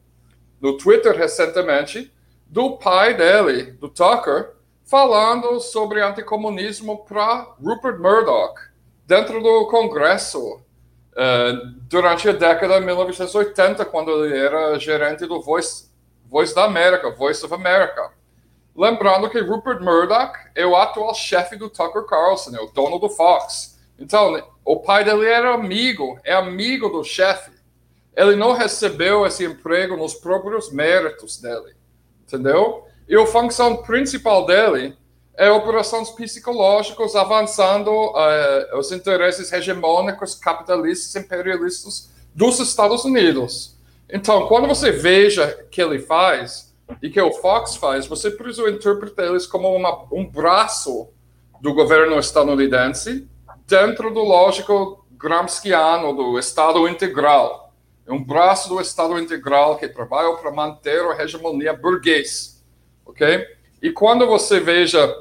G: no Twitter recentemente, do pai dele, do Tucker, falando sobre anticomunismo para Rupert Murdoch, dentro do Congresso, uh, durante a década de 1980, quando ele era gerente do Voice, Voice da América, Voice of America. Lembrando que Rupert Murdoch é o atual chefe do Tucker Carlson, é o dono do Fox. Então, o pai dele era amigo, é amigo do chefe. Ele não recebeu esse emprego nos próprios méritos dele, entendeu? E a função principal dele é operações psicológicas avançando uh, os interesses hegemônicos, capitalistas, imperialistas dos Estados Unidos. Então, quando você veja que ele faz e que o Fox faz, você precisa interpretar eles como uma, um braço do governo estadunidense dentro do lógico gramsciano do Estado integral. É um braço do Estado integral que trabalha para manter a hegemonia burguesa ok? E quando você veja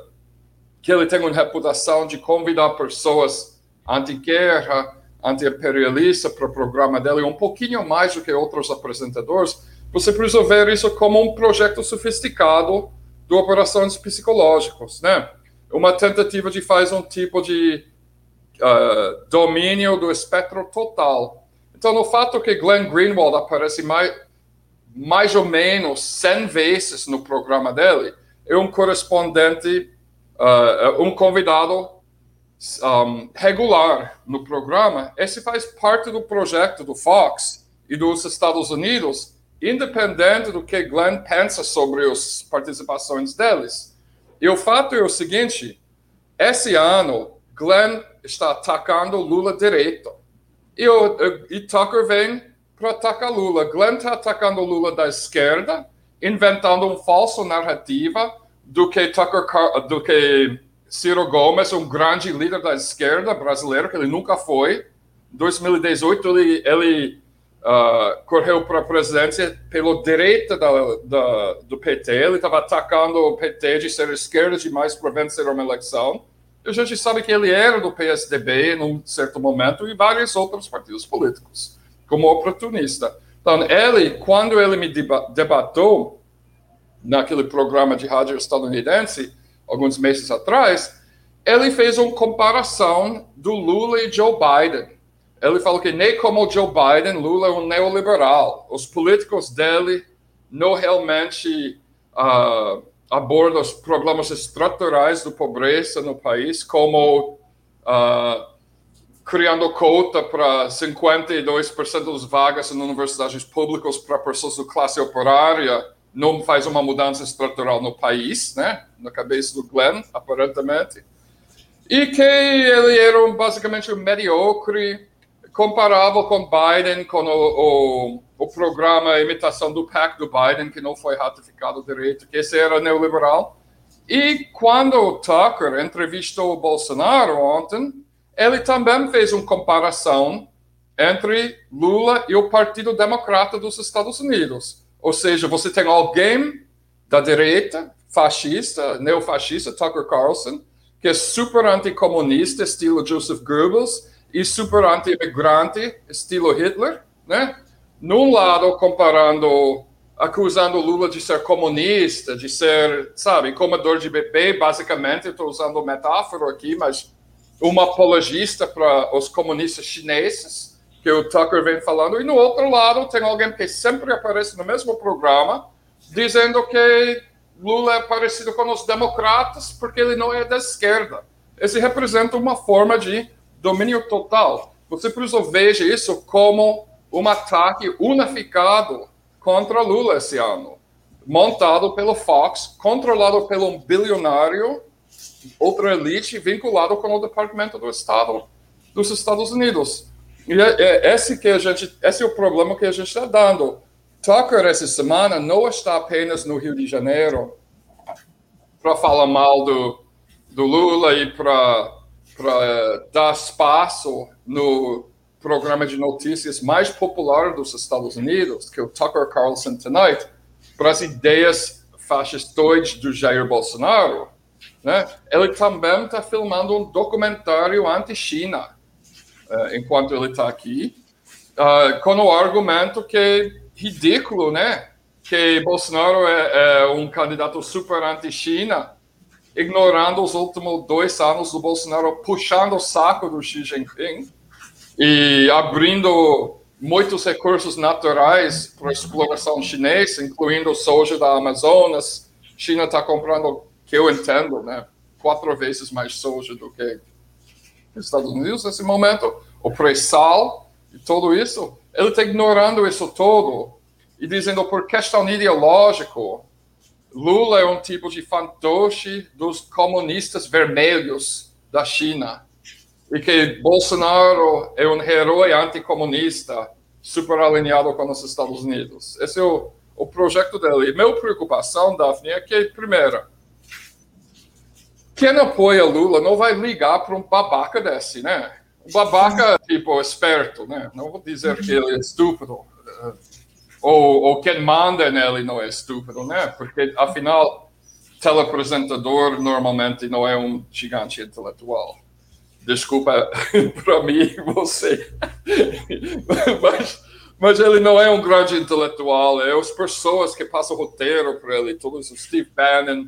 G: que ele tem uma reputação de convidar pessoas anti-guerra, anti-imperialista para o programa dele, um pouquinho mais do que outros apresentadores, você precisa ver isso como um projeto sofisticado de operações psicológicas, né? Uma tentativa de fazer um tipo de uh, domínio do espectro total. Então, no fato que Glenn Greenwald aparece mais, mais ou menos 100 vezes no programa dele, é um correspondente, uh, um convidado um, regular no programa. Esse faz parte do projeto do Fox e dos Estados Unidos, independente do que Glenn pensa sobre as participações deles. E o fato é o seguinte: esse ano, Glenn está atacando Lula direito. E, o, e Tucker vem para atacar Lula. Glenn está atacando Lula da esquerda, inventando uma falsa narrativa do que Tucker do que Ciro Gomes, um grande líder da esquerda brasileiro, que ele nunca foi. Em 2018, ele, ele uh, correu para a presidência pela direita da, da, do PT. Ele estava atacando o PT de ser esquerda demais para vencer uma eleição. A gente sabe que ele era do PSDB num certo momento e vários outros partidos políticos como oportunista. Então, ele, quando ele me debatou naquele programa de rádio estadunidense, alguns meses atrás, ele fez uma comparação do Lula e Joe Biden. Ele falou que nem como Joe Biden, Lula é um neoliberal. Os políticos dele não realmente uh, abordam os problemas estruturais da pobreza no país, como uh, criando cota para 52% das vagas em universidades públicas para pessoas de classe operária, não faz uma mudança estrutural no país, né? Na cabeça do Glenn, aparentemente. E que ele era basicamente um mediocre, comparável com Biden, com o, o, o programa Imitação do PAC do Biden, que não foi ratificado direito, que esse era neoliberal. E quando o Tucker entrevistou o Bolsonaro ontem, ele também fez uma comparação entre Lula e o Partido Democrata dos Estados Unidos. Ou seja, você tem alguém da direita fascista, neofascista, Tucker Carlson, que é super anticomunista, estilo Joseph Goebbels, e super anti-imigrante, estilo Hitler, né? Num lado, comparando, acusando Lula de ser comunista, de ser, sabe, comedor de bebê, basicamente, estou usando metáfora aqui, mas uma apologista para os comunistas chineses, que o Tucker vem falando, e no outro lado tem alguém que sempre aparece no mesmo programa, dizendo que Lula é parecido com os democratas porque ele não é da esquerda. Esse representa uma forma de domínio total. Você precisa veja isso como um ataque unificado contra Lula esse ano, montado pelo Fox, controlado pelo um bilionário, outra elite vinculado com o Departamento do Estado dos Estados Unidos. E é, é, esse que a gente, esse é o problema que a gente está dando. Tucker essa semana não está apenas no Rio de Janeiro para falar mal do, do Lula e para para dar espaço no programa de notícias mais popular dos Estados Unidos, que é o Tucker Carlson Tonight, para as ideias fascistoides do Jair Bolsonaro, né? Ele também está filmando um documentário anti-China uh, enquanto ele está aqui, uh, com o argumento que é ridículo, né? Que Bolsonaro é, é um candidato super anti-China, ignorando os últimos dois anos do Bolsonaro puxando o saco do Xi Jinping e abrindo muitos recursos naturais para a exploração chinesa, incluindo soja da Amazonas. China está comprando, que eu entendo, né, quatro vezes mais soja do que Estados Unidos nesse momento, o pré-sal e tudo isso. Ele está ignorando isso todo e dizendo por questão ideológica Lula é um tipo de fantoche dos comunistas vermelhos da China. E que Bolsonaro é um herói anticomunista, super alinhado com os Estados Unidos. Esse é o, o projeto dele. Minha preocupação, Daphne, é que, primeiro, quem apoia Lula não vai ligar para um babaca desse, né? Um babaca, tipo, esperto, né? Não vou dizer que ele é estúpido ou, ou quem manda nele não é estúpido, né? Porque, afinal, teleapresentador normalmente não é um gigante intelectual. Desculpa para mim e você. mas, mas ele não é um grande intelectual, é as pessoas que passam roteiro para ele, todos os Steve Bannon,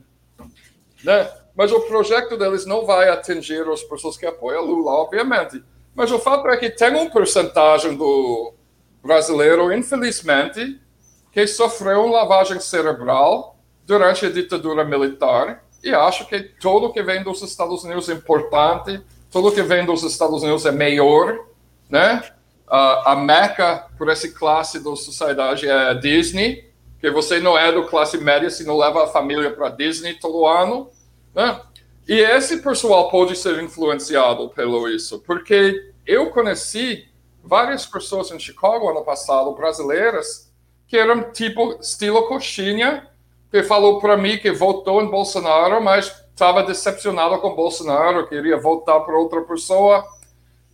G: né? Mas o projeto deles não vai atingir as pessoas que apoiam Lula, obviamente. Mas o fato é que tem uma porcentagem do, brasileiro, infelizmente, que sofreu lavagem cerebral durante a ditadura militar e acho que tudo que vem dos Estados Unidos é importante, tudo que vem dos Estados Unidos é melhor, né? Uh, a meca por essa classe da sociedade é a Disney, que você não é do classe média se não leva a família para Disney todo ano, né? E esse pessoal pode ser influenciado pelo isso, porque eu conheci várias pessoas em Chicago ano passado, brasileiras, que eram tipo estilo coxinha, que falou para mim que votou em Bolsonaro, mas estava decepcionado com Bolsonaro, queria votar para outra pessoa.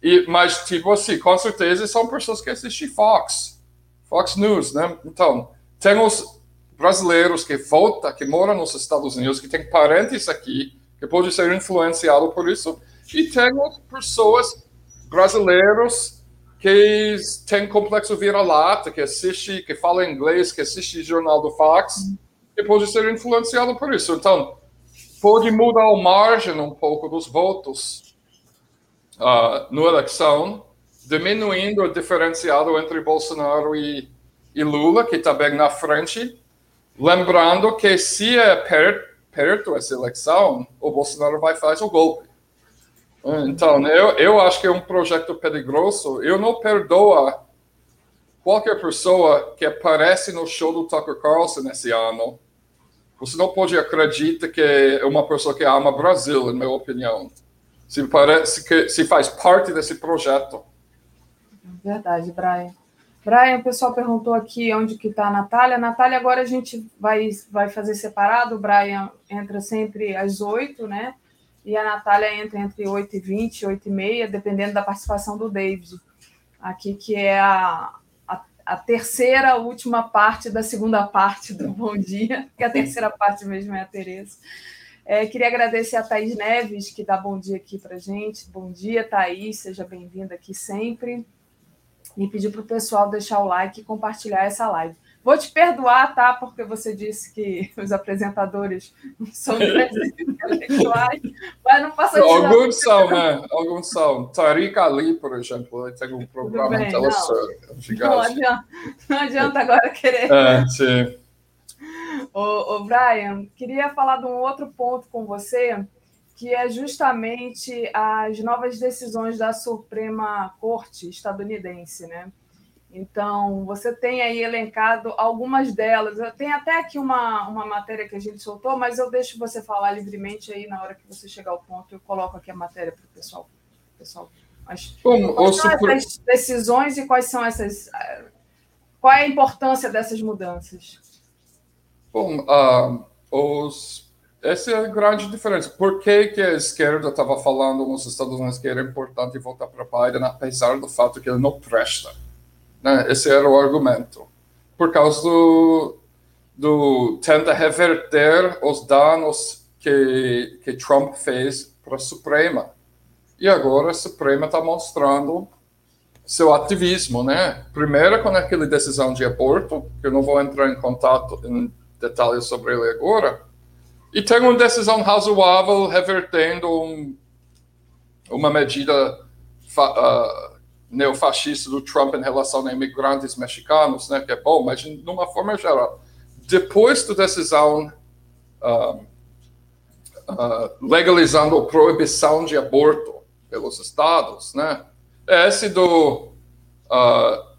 G: E, mas, tipo assim, com certeza são pessoas que assistem Fox, Fox News, né? Então, tem os brasileiros que votam, que moram nos Estados Unidos, que têm parentes aqui, que podem ser influenciados por isso, e tem pessoas brasileiros que tem complexo vira-lata, que assiste, que fala inglês, que assiste jornal do Fox, e pode ser influenciado por isso. Então, pode mudar a margem um pouco dos votos uh, na eleição, diminuindo o diferenciado entre Bolsonaro e, e Lula, que está bem na frente, lembrando que se é perto, perto essa eleição, o Bolsonaro vai fazer o golpe. Então, eu, eu acho que é um projeto perigoso. Eu não perdoo qualquer pessoa que aparece no show do Tucker Carlson esse ano. Você não pode acreditar que é uma pessoa que ama Brasil, na minha opinião. Se, parece que, se faz parte desse projeto.
F: Verdade, Brian. Brian, o pessoal perguntou aqui onde que está a Natália. Natália, agora a gente vai, vai fazer separado. O Brian entra sempre às oito, né? e a Natália entra entre 8 e 20, 8 e meia, dependendo da participação do David, aqui, que é a, a, terceira última parte da segunda parte do Bom Dia, [laughs] que a terceira parte mesmo é a Tereza. É, queria agradecer a Thaís Neves, que dá bom dia aqui para gente. Bom dia, Thaís, seja bem-vinda aqui sempre. E pedir para o pessoal deixar o like e compartilhar essa live. Vou te perdoar, tá? Porque você disse que os apresentadores são [laughs] intelectuais, mas não passa de
G: Alguns são, né? Alguns são. Tariq Ali, por exemplo, tem um programa bem, não.
F: não, adianta, não adianta agora querer.
G: É, sim.
F: Ô, ô, Brian, queria falar de um outro ponto com você, que é justamente as novas decisões da Suprema Corte estadunidense, né? Então, você tem aí elencado algumas delas. Eu tenho até aqui uma, uma matéria que a gente soltou, mas eu deixo você falar livremente aí na hora que você chegar ao ponto. Eu coloco aqui a matéria para o pessoal. pessoal. Mas, Bom, quais são super... essas decisões e quais são essas. Eh, qual é a importância dessas mudanças?
G: Bom, uh, os, essa é a grande diferença. Por que, que a esquerda estava falando nos Estados Unidos que era importante voltar para Biden, apesar do fato que ele não presta? Né? Esse era o argumento. Por causa do, do tenta reverter os danos que, que Trump fez para a Suprema. E agora a Suprema está mostrando seu ativismo, né? Primeiro com aquela decisão de aborto, que eu não vou entrar em contato em detalhes sobre ele agora, e tem uma decisão razoável revertendo um, uma medida uh, neofascista do Trump em relação a imigrantes mexicanos, né, que é bom, mas de uma forma geral. Depois da decisão uh, uh, legalizando a proibição de aborto pelos estados, né, esse do uh,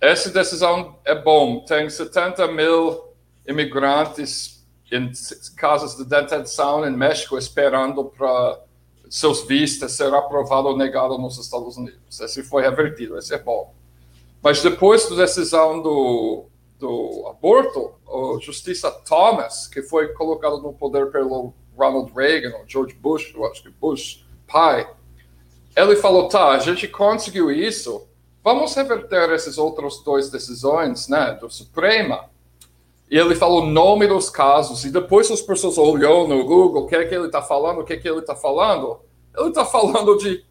G: essa decisão é bom. Tem 70 mil imigrantes em casas de detenção em México esperando para seus vistas ser aprovado ou negado nos Estados Unidos. Esse foi revertido, esse é bom. Mas depois da decisão do, do aborto, a Justiça Thomas, que foi colocado no poder pelo Ronald Reagan, ou George Bush, eu acho que Bush, pai, ele falou, tá, a gente conseguiu isso, vamos reverter essas outras duas decisões, né, do Suprema, e ele falou o nome dos casos, e depois as pessoas olhou no Google o que é que ele está falando, o que é que ele está falando. Ele está falando de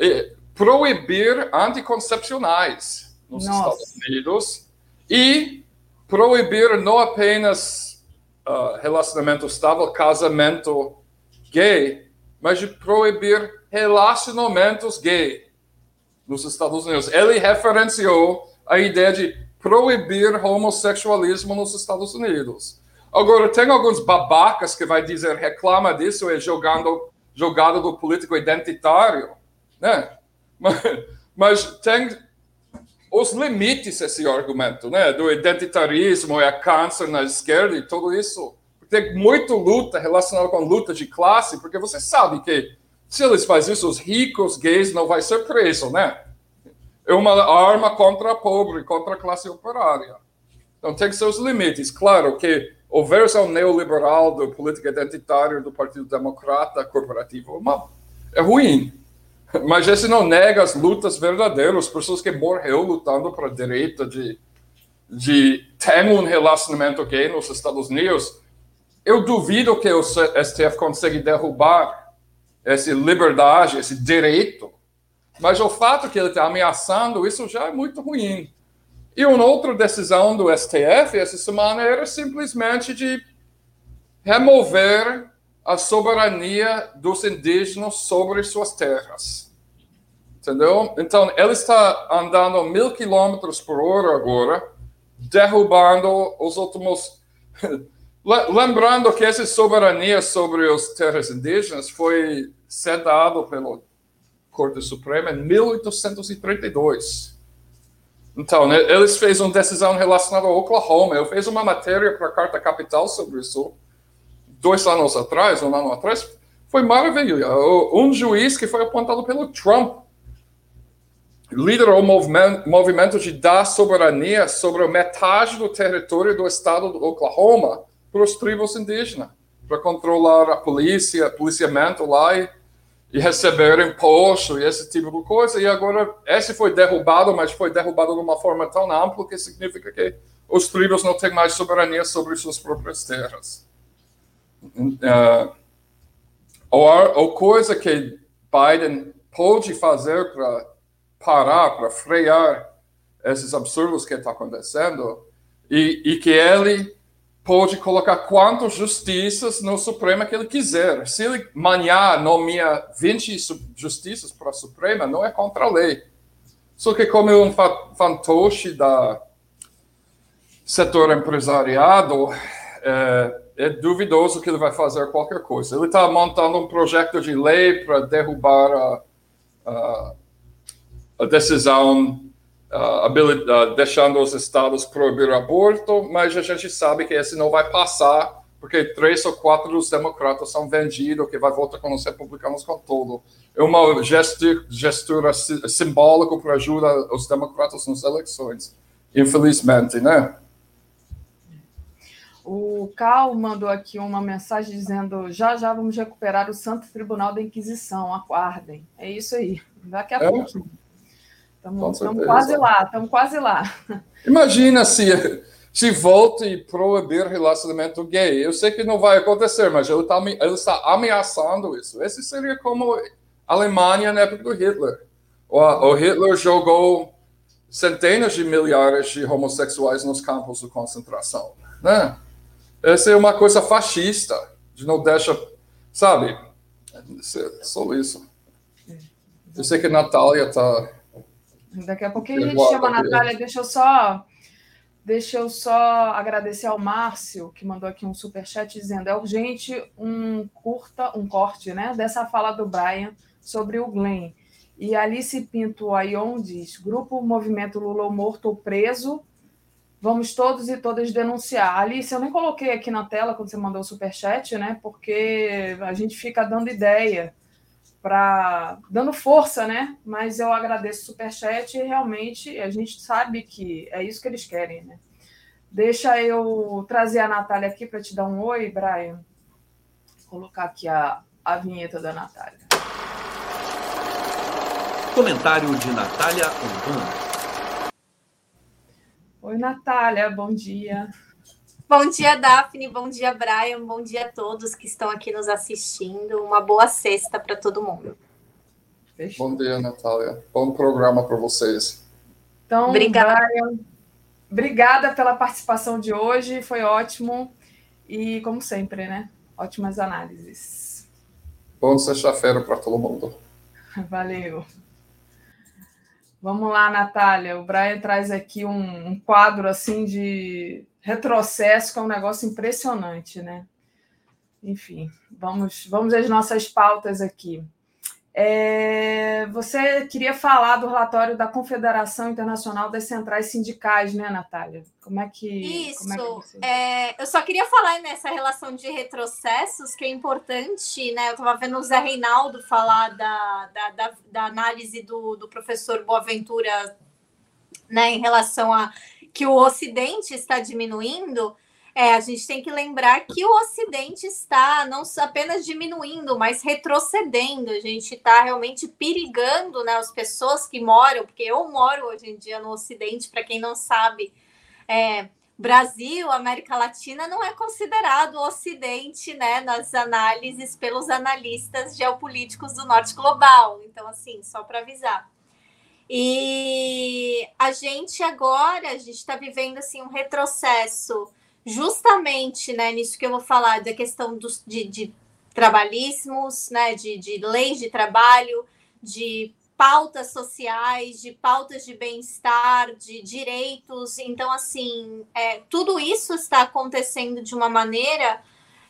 G: eh, proibir anticoncepcionais nos Nossa. Estados Unidos e proibir não apenas uh, relacionamento estável, casamento gay, mas de proibir relacionamentos gay nos Estados Unidos. Ele referenciou a ideia de proibir homossexualismo nos Estados Unidos. Agora, tem alguns babacas que vai dizer reclama disso é jogando, jogada do político identitário, né? Mas, mas tem os limites esse argumento, né? Do identitarismo, é câncer na esquerda e tudo isso. Tem muita luta relacionada com luta de classe, porque você sabe que se eles fazem isso, os ricos gays não vai ser preso, né? É uma arma contra a pobre, contra a classe operária. Então tem seus limites. Claro que a versão neoliberal do política identitária do Partido Democrata corporativo é, é ruim. Mas esse não nega as lutas verdadeiras, pessoas que morreu lutando para a direita de, de ter um relacionamento gay nos Estados Unidos. Eu duvido que o STF consiga derrubar essa liberdade, esse direito mas o fato que ele está ameaçando, isso já é muito ruim. E uma outra decisão do STF essa semana era simplesmente de remover a soberania dos indígenas sobre suas terras. Entendeu? Então, ele está andando mil quilômetros por hora agora, derrubando os últimos. [laughs] Lembrando que essa soberania sobre as terras indígenas foi cedado pelo Corte Suprema em 1832. Então, né, eles fez uma decisão relacionada ao Oklahoma. Eu fiz uma matéria para a Carta Capital sobre isso dois anos atrás, um ano atrás. Foi maravilhoso. Um juiz que foi apontado pelo Trump liderou o movimento, movimento de dar soberania sobre metade do território do estado do Oklahoma para os tribos indígenas, para controlar a polícia, policiamento lá e e receber imposto e esse tipo de coisa. E agora, esse foi derrubado, mas foi derrubado de uma forma tão ampla que significa que os tribos não têm mais soberania sobre suas próprias terras. Uh, ou, ou coisa que Biden pode fazer para parar, para frear esses absurdos que está acontecendo, e, e que ele pode colocar quantas justiças no Supremo que ele quiser. Se ele amanhã nomeia 20 justiças para a Suprema, não é contra a lei. Só que como é um fantoche da setor empresariado, é, é, duvidoso que ele vai fazer qualquer coisa. Ele está montando um projeto de lei para derrubar a, a, a decisão uh, deixando os estados proibir aborto, mas a gente sabe que esse não vai passar, porque três ou quatro dos democratas são vendidos, que vai voltar com os republicanos com tudo. É uma gestura, gestura simbólica para ajudar os democratas nas eleições, infelizmente, né?
F: O Cal mandou aqui uma mensagem dizendo: já já vamos recuperar o Santo Tribunal da Inquisição, aguardem. É isso aí, daqui a é? pouco. Estamos quase lá, estamos quase lá.
G: Imagina se, se volta e proibir relacionamento gay. Eu sei que não vai acontecer, mas ele, tá, ele está ameaçando isso. Esse seria como a Alemanha na época do Hitler. O, o Hitler jogou centenas de milhares de homossexuais nos campos de concentração. Né? Essa é uma coisa fascista, de não deixa, sabe? É só isso. Eu sei que a Natália está
F: Daqui a pouquinho a gente chama a Natália. Deixa eu só. Deixa eu só agradecer ao Márcio, que mandou aqui um super chat dizendo: é urgente um curta, um corte, né? Dessa fala do Brian sobre o Glenn. E Alice Pinto Aion diz: Grupo Movimento Lula Morto ou Preso. Vamos todos e todas denunciar. Alice, eu nem coloquei aqui na tela quando você mandou o superchat, né? Porque a gente fica dando ideia para dando força, né? Mas eu agradeço o superchat e realmente a gente sabe que é isso que eles querem, né? Deixa eu trazer a Natália aqui para te dar um oi, Brian. Vou colocar aqui a, a vinheta da Natália.
B: Comentário de Natália Ombana.
F: Oi, Natália, bom dia.
H: Bom dia, Daphne. Bom dia, Brian. Bom dia a todos que estão aqui nos assistindo. Uma boa sexta para todo mundo.
G: Bom dia, Natália. Bom programa para vocês.
F: Então, obrigada. Brian, obrigada pela participação de hoje. Foi ótimo. E, como sempre, né? Ótimas análises.
G: Bom sexta-feira para todo mundo. [laughs]
F: Valeu. Vamos lá, Natália. O Brian traz aqui um, um quadro assim de retrocesso, que é um negócio impressionante, né? Enfim, vamos, vamos às nossas pautas aqui. É, você queria falar do relatório da Confederação Internacional das Centrais Sindicais, né, Natália? Como é que.
H: Isso.
F: É que
H: você... é, eu só queria falar nessa relação de retrocessos, que é importante, né? Eu estava vendo o Zé Reinaldo falar da, da, da, da análise do, do professor Boaventura né, em relação a que o Ocidente está diminuindo, é, a gente tem que lembrar que o Ocidente está não apenas diminuindo, mas retrocedendo. A gente está realmente perigando né, as pessoas que moram, porque eu moro hoje em dia no Ocidente, para quem não sabe. É, Brasil, América Latina não é considerado Ocidente, né, nas análises pelos analistas geopolíticos do Norte Global. Então, assim, só para avisar. E a gente agora, a gente está vivendo assim um retrocesso, justamente né, nisso que eu vou falar, da questão dos, de, de trabalhismos, né, de, de leis de trabalho, de pautas sociais, de pautas de bem-estar, de direitos. Então, assim, é, tudo isso está acontecendo de uma maneira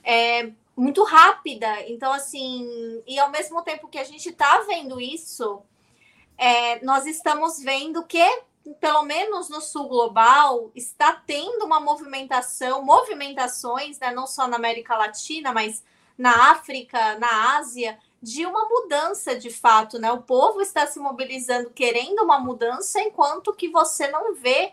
H: é, muito rápida. Então, assim, e ao mesmo tempo que a gente está vendo isso, é, nós estamos vendo que, pelo menos no sul global, está tendo uma movimentação, movimentações, né, não só na América Latina, mas na África, na Ásia, de uma mudança de fato, né? O povo está se mobilizando querendo uma mudança, enquanto que você não vê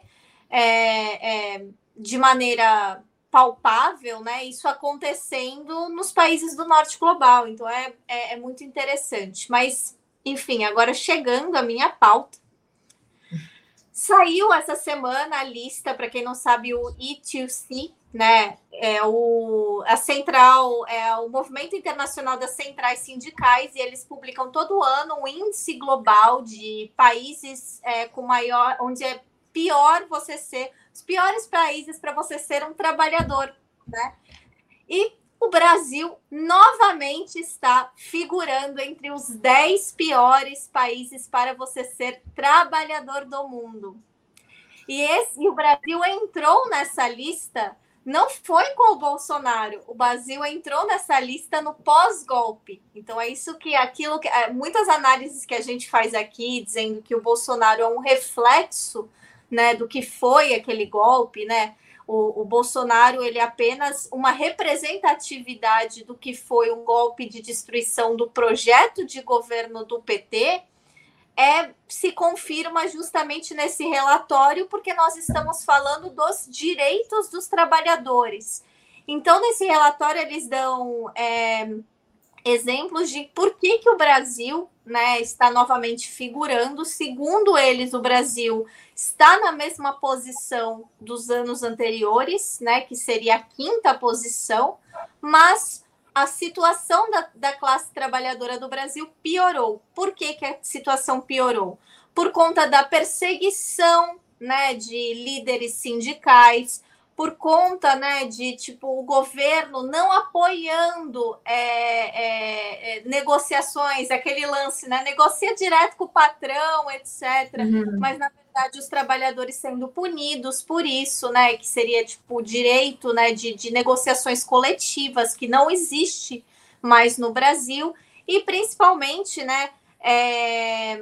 H: é, é, de maneira palpável, né? Isso acontecendo nos países do norte global. Então é, é, é muito interessante. Mas, enfim, agora chegando à minha pauta. Saiu essa semana a lista, para quem não sabe, o E2C, né? É o, a central, é o Movimento Internacional das Centrais Sindicais, e eles publicam todo ano um índice global de países é, com maior, onde é pior você ser, os piores países para você ser um trabalhador, né? E o Brasil novamente está figurando entre os 10 piores países para você ser trabalhador do mundo. E, esse, e o Brasil entrou nessa lista, não foi com o Bolsonaro, o Brasil entrou nessa lista no pós-golpe. Então é isso que aquilo que é, muitas análises que a gente faz aqui dizendo que o Bolsonaro é um reflexo né, do que foi aquele golpe, né? O, o, Bolsonaro ele é apenas uma representatividade do que foi um golpe de destruição do projeto de governo do PT, é se confirma justamente nesse relatório, porque nós estamos falando dos direitos dos trabalhadores. Então, nesse relatório, eles dão é, exemplos de por que, que o Brasil né, está novamente figurando. Segundo eles, o Brasil está na mesma posição dos anos anteriores, né, que seria a quinta posição, mas a situação da, da classe trabalhadora do Brasil piorou. Por que, que a situação piorou? Por conta da perseguição né, de líderes sindicais, por conta né, de tipo o governo não apoiando é, é, é, negociações, aquele lance, né? Negocia direto com o patrão, etc. Uhum. Mas na verdade os trabalhadores sendo punidos por isso, né? Que seria tipo o direito né, de, de negociações coletivas que não existe mais no Brasil, e principalmente, né? É,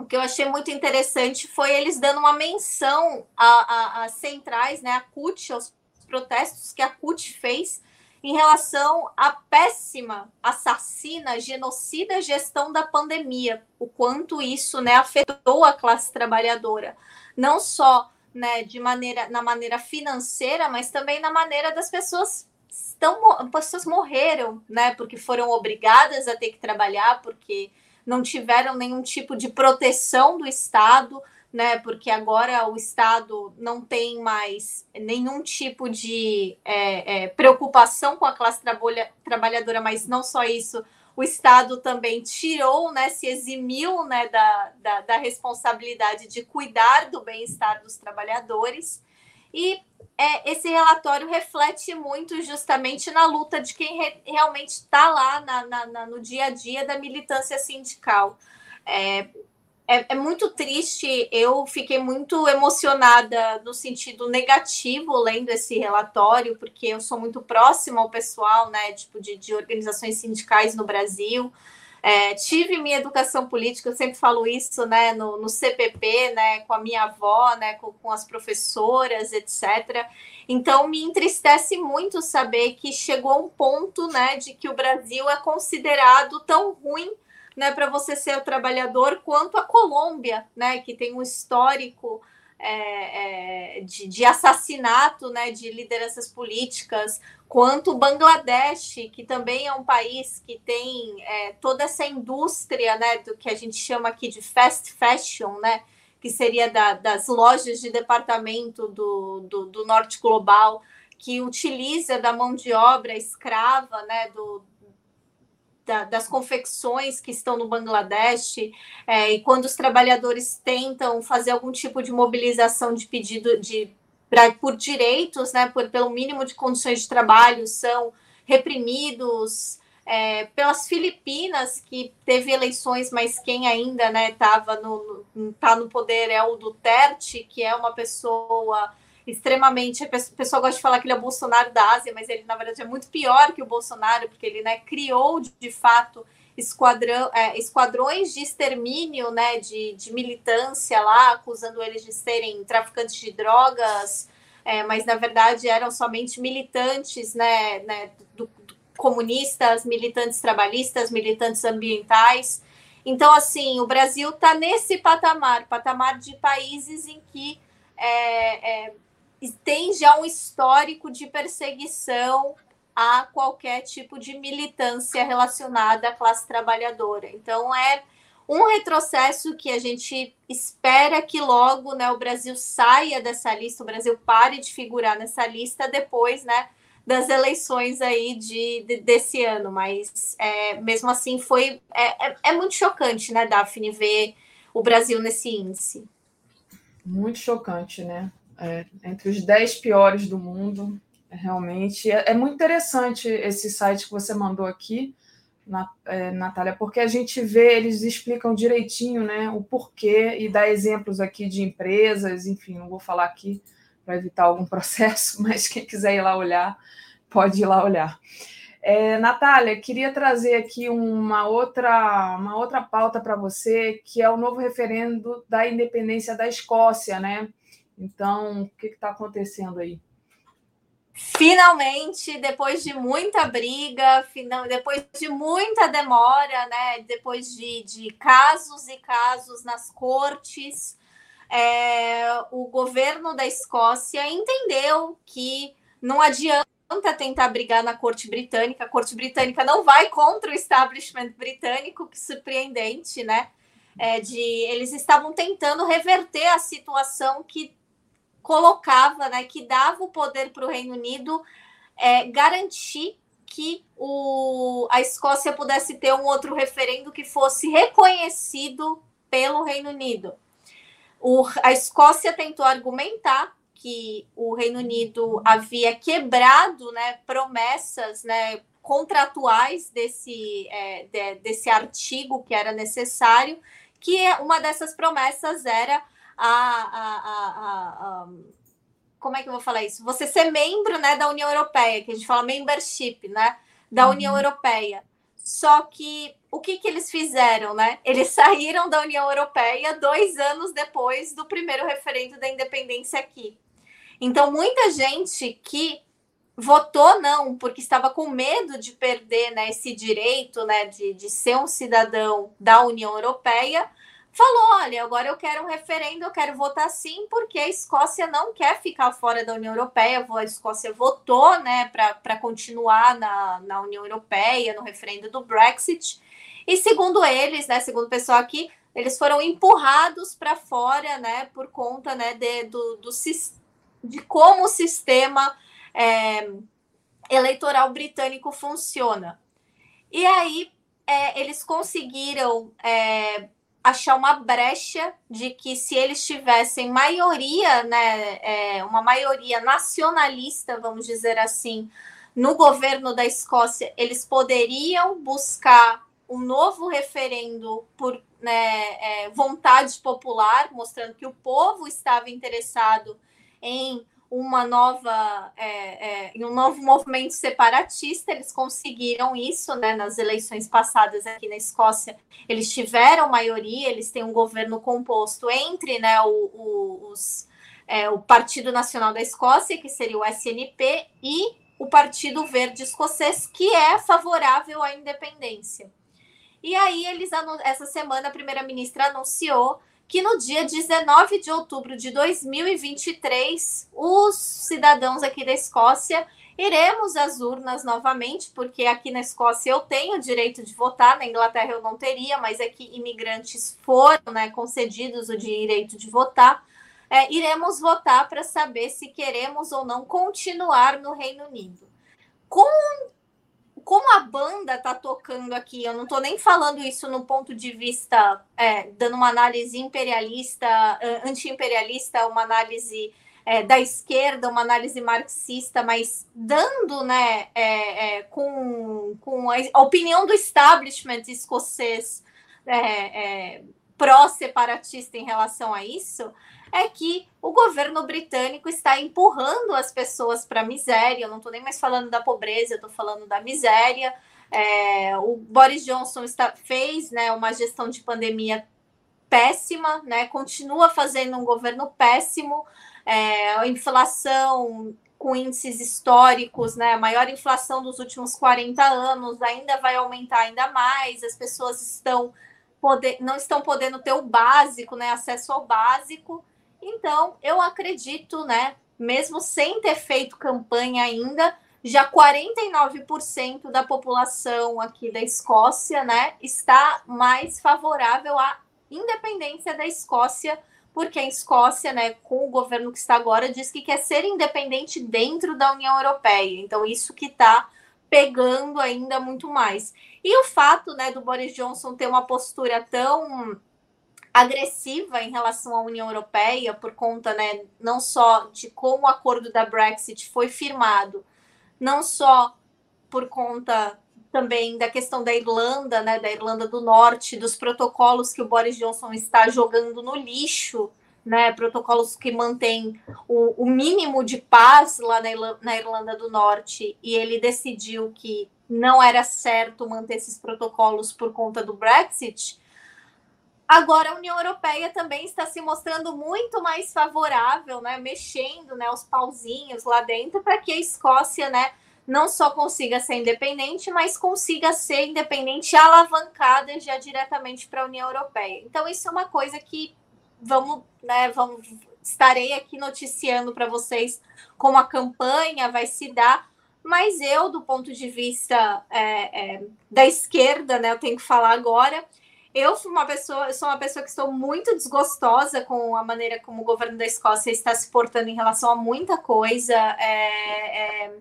H: o que eu achei muito interessante foi eles dando uma menção às centrais, né, a CUT, aos protestos que a CUT fez em relação à péssima, assassina, genocida gestão da pandemia, o quanto isso né, afetou a classe trabalhadora, não só né, de maneira na maneira financeira, mas também na maneira das pessoas estão pessoas morreram, né, porque foram obrigadas a ter que trabalhar, porque não tiveram nenhum tipo de proteção do Estado, né? Porque agora o Estado não tem mais nenhum tipo de é, é, preocupação com a classe trabalha, trabalhadora, mas não só isso, o Estado também tirou, né? Se eximiu né, da, da, da responsabilidade de cuidar do bem-estar dos trabalhadores. E é, esse relatório reflete muito justamente na luta de quem re, realmente está lá na, na, na, no dia a dia da militância sindical. É, é, é, muito triste, eu fiquei muito emocionada no sentido negativo lendo esse relatório, porque eu sou muito próxima ao pessoal né, tipo, de, de organizações sindicais no Brasil. É, tive minha educação política, eu sempre falo isso, né, no, no CPP, né, com a minha avó, né, com, com, as professoras, etc. Então, me entristece muito saber que chegou um ponto, né, de que o Brasil é considerado tão ruim, né, para você ser o trabalhador quanto a Colômbia, né, que tem um histórico é, é, de, de, assassinato né, de lideranças políticas, quanto Bangladesh, que também é um país que tem é, toda essa indústria né, do que a gente chama aqui de fast fashion, né, que seria da, das lojas de departamento do, do, do norte global, que utiliza da mão de obra escrava né, do, da, das confecções que estão no Bangladesh, é, e quando os trabalhadores tentam fazer algum tipo de mobilização de pedido de pra, por direitos, né, por, pelo mínimo de condições de trabalho, são reprimidos. É, pelas Filipinas, que teve eleições, mas quem ainda né, no, no, tá no poder é o Duterte, que é uma pessoa extremamente. O pessoal gosta de falar que ele é o Bolsonaro da Ásia, mas ele, na verdade, é muito pior que o Bolsonaro, porque ele né, criou, de fato, esquadrão, é, esquadrões de extermínio né, de, de militância lá, acusando eles de serem traficantes de drogas, é, mas, na verdade, eram somente militantes né, né do, do, comunistas, militantes trabalhistas, militantes ambientais. Então, assim, o Brasil está nesse patamar, patamar de países em que é, é, tem já um histórico de perseguição a qualquer tipo de militância relacionada à classe trabalhadora. Então, é um retrocesso que a gente espera que logo né, o Brasil saia dessa lista, o Brasil pare de figurar nessa lista depois né, das eleições aí de, de desse ano. Mas é, mesmo assim foi é, é, é muito chocante, né, Daphne, ver o Brasil nesse índice.
F: Muito chocante, né? É, entre os dez piores do mundo, realmente. É, é, muito interessante esse site que você mandou aqui, é, Natália, porque a gente vê, eles explicam direitinho né, o porquê e dá exemplos aqui de empresas, enfim, não vou falar aqui para evitar algum [laughs] processo, mas quem quiser ir lá olhar, pode ir lá olhar. É, Natália, queria trazer aqui uma outra, uma outra pauta para você, que é o novo referendo da independência da Escócia, né? Então, o que está acontecendo aí?
H: Finalmente, depois de muita briga, depois de muita demora, né? Depois de, de casos e casos nas cortes, é, o governo da Escócia entendeu que não adianta tentar brigar na corte britânica, a corte britânica não vai contra o establishment britânico, que surpreendente, né? É, de eles estavam tentando reverter a situação que colocava, né, que dava o poder para o Reino Unido é, garantir que o, a Escócia pudesse ter um outro referendo que fosse reconhecido pelo Reino Unido. O, a Escócia tentou argumentar que o Reino Unido havia quebrado né, promessas né, contratuais desse, é, de, desse artigo que era necessário, que uma dessas promessas era a, a, a, como é que eu vou falar isso? Você ser membro né, da União Europeia, que a gente fala membership, né? Da uhum. União Europeia. Só que o que, que eles fizeram, né? Eles [laughs] saíram da União Europeia dois anos depois do primeiro referendo da independência aqui. Então, muita gente que votou não, porque estava com medo de perder né, esse direito né, de, de ser um cidadão da União Europeia, falou: olha, agora eu quero um referendo, eu quero votar sim, porque a Escócia não quer ficar fora da União Europeia. A Escócia votou né, para continuar na, na União Europeia, no referendo do Brexit. E segundo eles, né, segundo o pessoal aqui, eles foram empurrados para fora né, por conta né, de, do, do, de como o sistema é, eleitoral britânico funciona. E aí é, eles conseguiram é, achar uma brecha de que se eles tivessem maioria, né, é, uma maioria nacionalista, vamos dizer assim, no governo da Escócia, eles poderiam buscar um novo referendo por né, é, vontade popular, mostrando que o povo estava interessado em uma nova é, é, um novo movimento separatista. Eles conseguiram isso, né? Nas eleições passadas aqui na Escócia, eles tiveram maioria. Eles têm um governo composto entre, né? O, o, os, é, o Partido Nacional da Escócia, que seria o SNP, e o Partido Verde Escocês, que é favorável à independência. E aí eles essa semana a primeira-ministra anunciou que no dia 19 de outubro de 2023, os cidadãos aqui da Escócia iremos às urnas novamente, porque aqui na Escócia eu tenho o direito de votar, na Inglaterra eu não teria, mas aqui imigrantes foram né, concedidos o direito de votar. É, iremos votar para saber se queremos ou não continuar no Reino Unido. Com como a banda tá tocando aqui, eu não tô nem falando isso no ponto de vista, é, dando uma análise imperialista, anti-imperialista, uma análise é, da esquerda, uma análise marxista, mas dando, né, é, é com, com a opinião do establishment escocês é, é, pró-separatista em relação a isso, é que o governo britânico está empurrando as pessoas para a miséria. Eu não estou nem mais falando da pobreza, estou falando da miséria. É, o Boris Johnson está, fez né, uma gestão de pandemia péssima, né, continua fazendo um governo péssimo, é, inflação com índices históricos, né, a maior inflação dos últimos 40 anos, ainda vai aumentar ainda mais, as pessoas estão poder, não estão podendo ter o básico, né, acesso ao básico, então, eu acredito, né, mesmo sem ter feito campanha ainda, já 49% da população aqui da Escócia, né, está mais favorável à independência da Escócia, porque a Escócia, né, com o governo que está agora, diz que quer ser independente dentro da União Europeia. Então, isso que está pegando ainda muito mais. E o fato, né, do Boris Johnson ter uma postura tão agressiva em relação à União Europeia, por conta, né, não só de como o acordo da Brexit foi firmado, não só por conta também da questão da Irlanda, né, da Irlanda do Norte, dos protocolos que o Boris Johnson está jogando no lixo, né, protocolos que mantêm o, o mínimo de paz lá na, na Irlanda do Norte, e ele decidiu que não era certo manter esses protocolos por conta do Brexit. Agora a União Europeia também está se mostrando muito mais favorável, né, mexendo, né, os pauzinhos lá dentro para que a Escócia, né, não só consiga ser independente, mas consiga ser independente alavancada já diretamente para a União Europeia. Então isso é uma coisa que vamos, né, vamos estarei aqui noticiando para vocês como a campanha vai se dar. Mas eu, do ponto de vista é, é, da esquerda, né, eu tenho que falar agora, eu uma pessoa, sou uma pessoa que estou muito desgostosa com a maneira como o governo da Escócia está se portando em relação a muita coisa. É, é,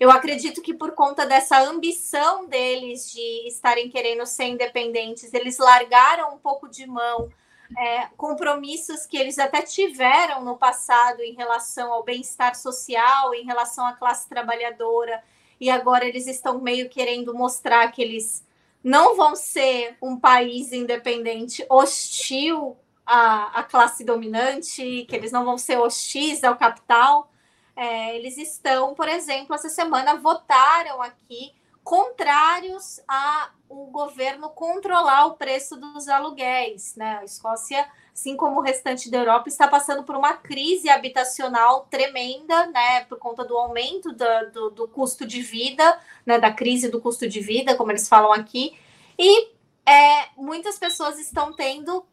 H: eu acredito que por conta dessa ambição deles de estarem querendo ser independentes, eles largaram um pouco de mão é, compromissos que eles até tiveram no passado em relação ao bem-estar social, em relação à classe trabalhadora, e agora eles estão meio querendo mostrar que eles não vão ser um país independente hostil à, à classe dominante, que eles não vão ser hostis ao capital. É, eles estão, por exemplo, essa semana votaram aqui contrários a o governo controlar o preço dos aluguéis. Né? A Escócia, assim como o restante da Europa, está passando por uma crise habitacional tremenda, né? por conta do aumento do, do, do custo de vida, né? da crise do custo de vida, como eles falam aqui. E é, muitas pessoas estão tendo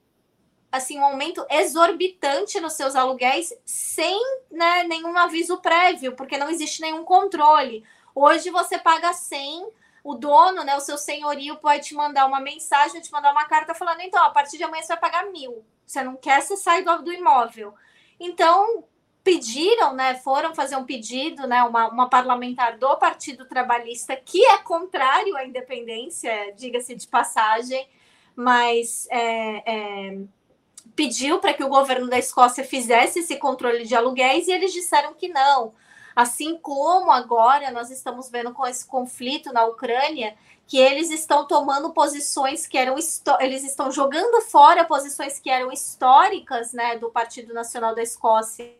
H: assim um aumento exorbitante nos seus aluguéis sem né, nenhum aviso prévio, porque não existe nenhum controle. Hoje você paga 100, o dono, né, o seu senhorio pode te mandar uma mensagem, te mandar uma carta falando, então, a partir de amanhã você vai pagar mil. Você não quer, você sai do, do imóvel. Então, pediram, né, foram fazer um pedido, né, uma, uma parlamentar do Partido Trabalhista, que é contrário à independência, diga-se de passagem, mas é, é, pediu para que o governo da Escócia fizesse esse controle de aluguéis e eles disseram que não Assim como agora nós estamos vendo com esse conflito na Ucrânia, que eles estão tomando posições que eram eles estão jogando fora posições que eram históricas, né, do Partido Nacional da Escócia.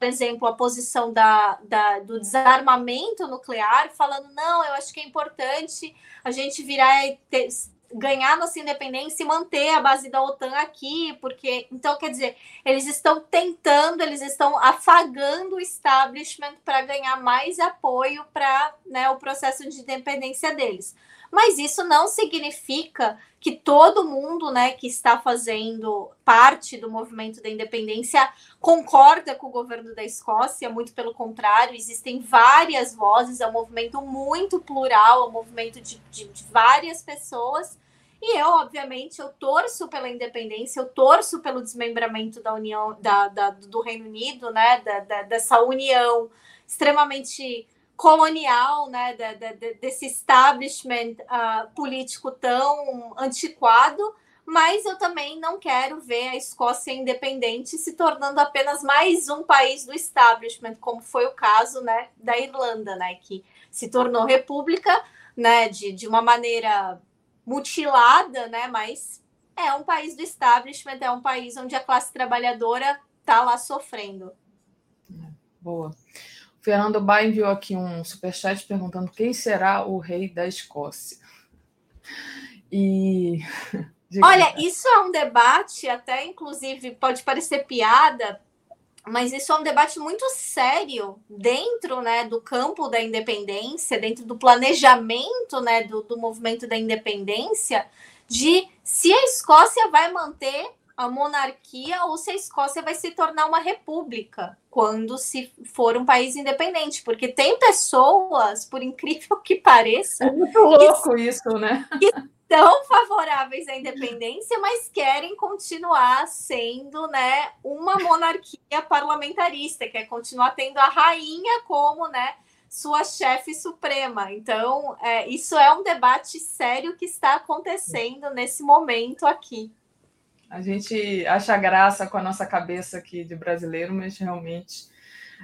H: Por exemplo, a posição da, da, do desarmamento nuclear, falando, não, eu acho que é importante a gente virar ter, ganhar nossa independência e manter a base da OTAN aqui, porque então quer dizer, eles estão tentando, eles estão afagando o establishment para ganhar mais apoio para né, o processo de independência deles. Mas isso não significa que todo mundo né, que está fazendo parte do movimento da independência concorda com o governo da Escócia, muito pelo contrário, existem várias vozes, é um movimento muito plural, é um movimento de, de, de várias pessoas e eu, obviamente, eu torço pela independência, eu torço pelo desmembramento da União, da, da do Reino Unido, né? Da, da, dessa união extremamente colonial, né? Da, desse establishment uh, político tão antiquado. Mas eu também não quero ver a Escócia independente se tornando apenas mais um país do establishment, como foi o caso né, da Irlanda, né, que se tornou república né, de, de uma maneira mutilada, né? Mas é um país do establishment, é um país onde a classe trabalhadora está lá sofrendo.
F: Boa. Fernando Ba enviou aqui um superchat perguntando quem será o rei da Escócia. E. [laughs]
H: Olha, isso é um debate, até inclusive pode parecer piada, mas isso é um debate muito sério dentro né, do campo da independência, dentro do planejamento né, do, do movimento da independência, de se a Escócia vai manter a monarquia ou se a Escócia vai se tornar uma república quando se for um país independente, porque tem pessoas, por incrível que pareça,
F: é muito louco que, isso, né?
H: Que são favoráveis à independência, mas querem continuar sendo, né, uma monarquia parlamentarista, quer continuar tendo a rainha como, né, sua chefe suprema. Então, é, isso é um debate sério que está acontecendo nesse momento aqui.
F: A gente acha graça com a nossa cabeça aqui de brasileiro, mas realmente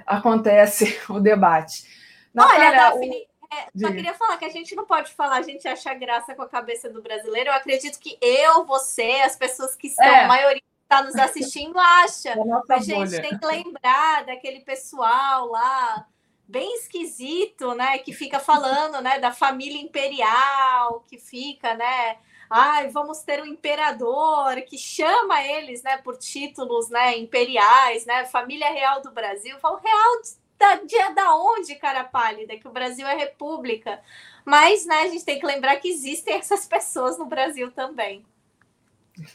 F: acontece [laughs] o debate.
H: Natália, Olha, Daphne, o... é, só queria falar que a gente não pode falar, a gente acha graça com a cabeça do brasileiro. Eu acredito que eu, você, as pessoas que estão, é. a maioria que está nos assistindo, acha. [laughs] A gente tem que lembrar daquele pessoal lá bem esquisito, né, que fica falando, né, da família imperial, que fica, né, ai, vamos ter um imperador que chama eles, né, por títulos, né, imperiais, né, família real do Brasil. Falo, real da, dia da onde, cara pálida, que o Brasil é república. Mas, né, a gente tem que lembrar que existem essas pessoas no Brasil também.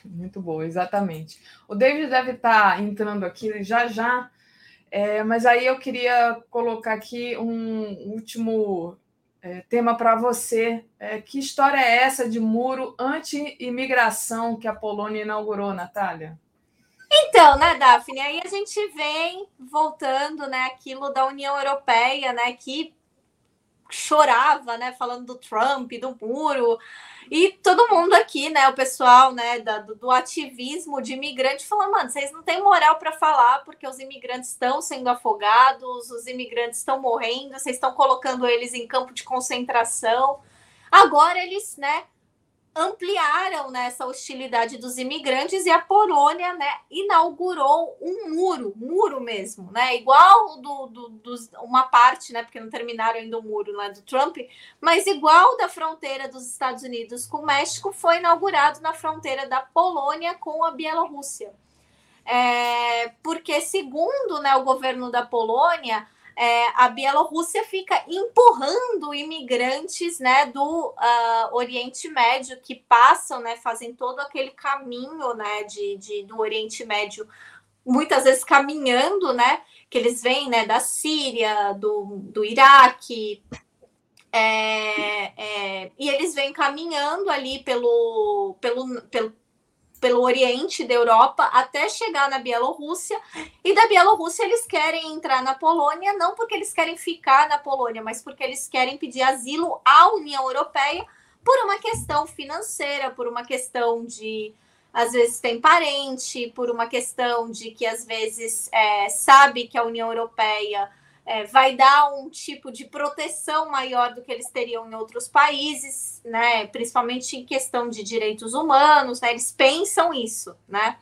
F: Muito bom, exatamente. O David deve estar entrando aqui já já, é, mas aí eu queria colocar aqui um último é, tema para você. É, que história é essa de muro anti-imigração que a Polônia inaugurou, Natália?
H: Então, né, Daphne, aí a gente vem voltando, né, aquilo da União Europeia, né, que chorava, né, falando do Trump, do muro, e todo mundo aqui, né, o pessoal, né, da, do, ativismo de imigrante falando, mano, vocês não têm moral para falar porque os imigrantes estão sendo afogados, os imigrantes estão morrendo, vocês estão colocando eles em campo de concentração. Agora eles, né, ampliaram né, essa hostilidade dos imigrantes e a Polônia né, inaugurou um muro, muro mesmo, né, igual do, do, dos, uma parte, né, porque não terminaram ainda o muro né, do Trump, mas igual da fronteira dos Estados Unidos com o México, foi inaugurado na fronteira da Polônia com a Bielorrússia. É, porque, segundo né, o governo da Polônia, é, a Bielorrússia fica empurrando imigrantes né, do uh, Oriente Médio que passam, né, fazem todo aquele caminho né, de, de, do Oriente Médio, muitas vezes caminhando, né, que eles vêm né, da Síria, do, do Iraque, é, é, e eles vêm caminhando ali pelo, pelo, pelo, pelo oriente da Europa até chegar na Bielorrússia. E da Bielorrússia eles querem entrar na Polônia, não porque eles querem ficar na Polônia, mas porque eles querem pedir asilo à União Europeia por uma questão financeira, por uma questão de às vezes tem parente, por uma questão de que às vezes é, sabe que a União Europeia é, vai dar um tipo de proteção maior do que eles teriam em outros países, né? Principalmente em questão de direitos humanos, né? Eles pensam isso, né?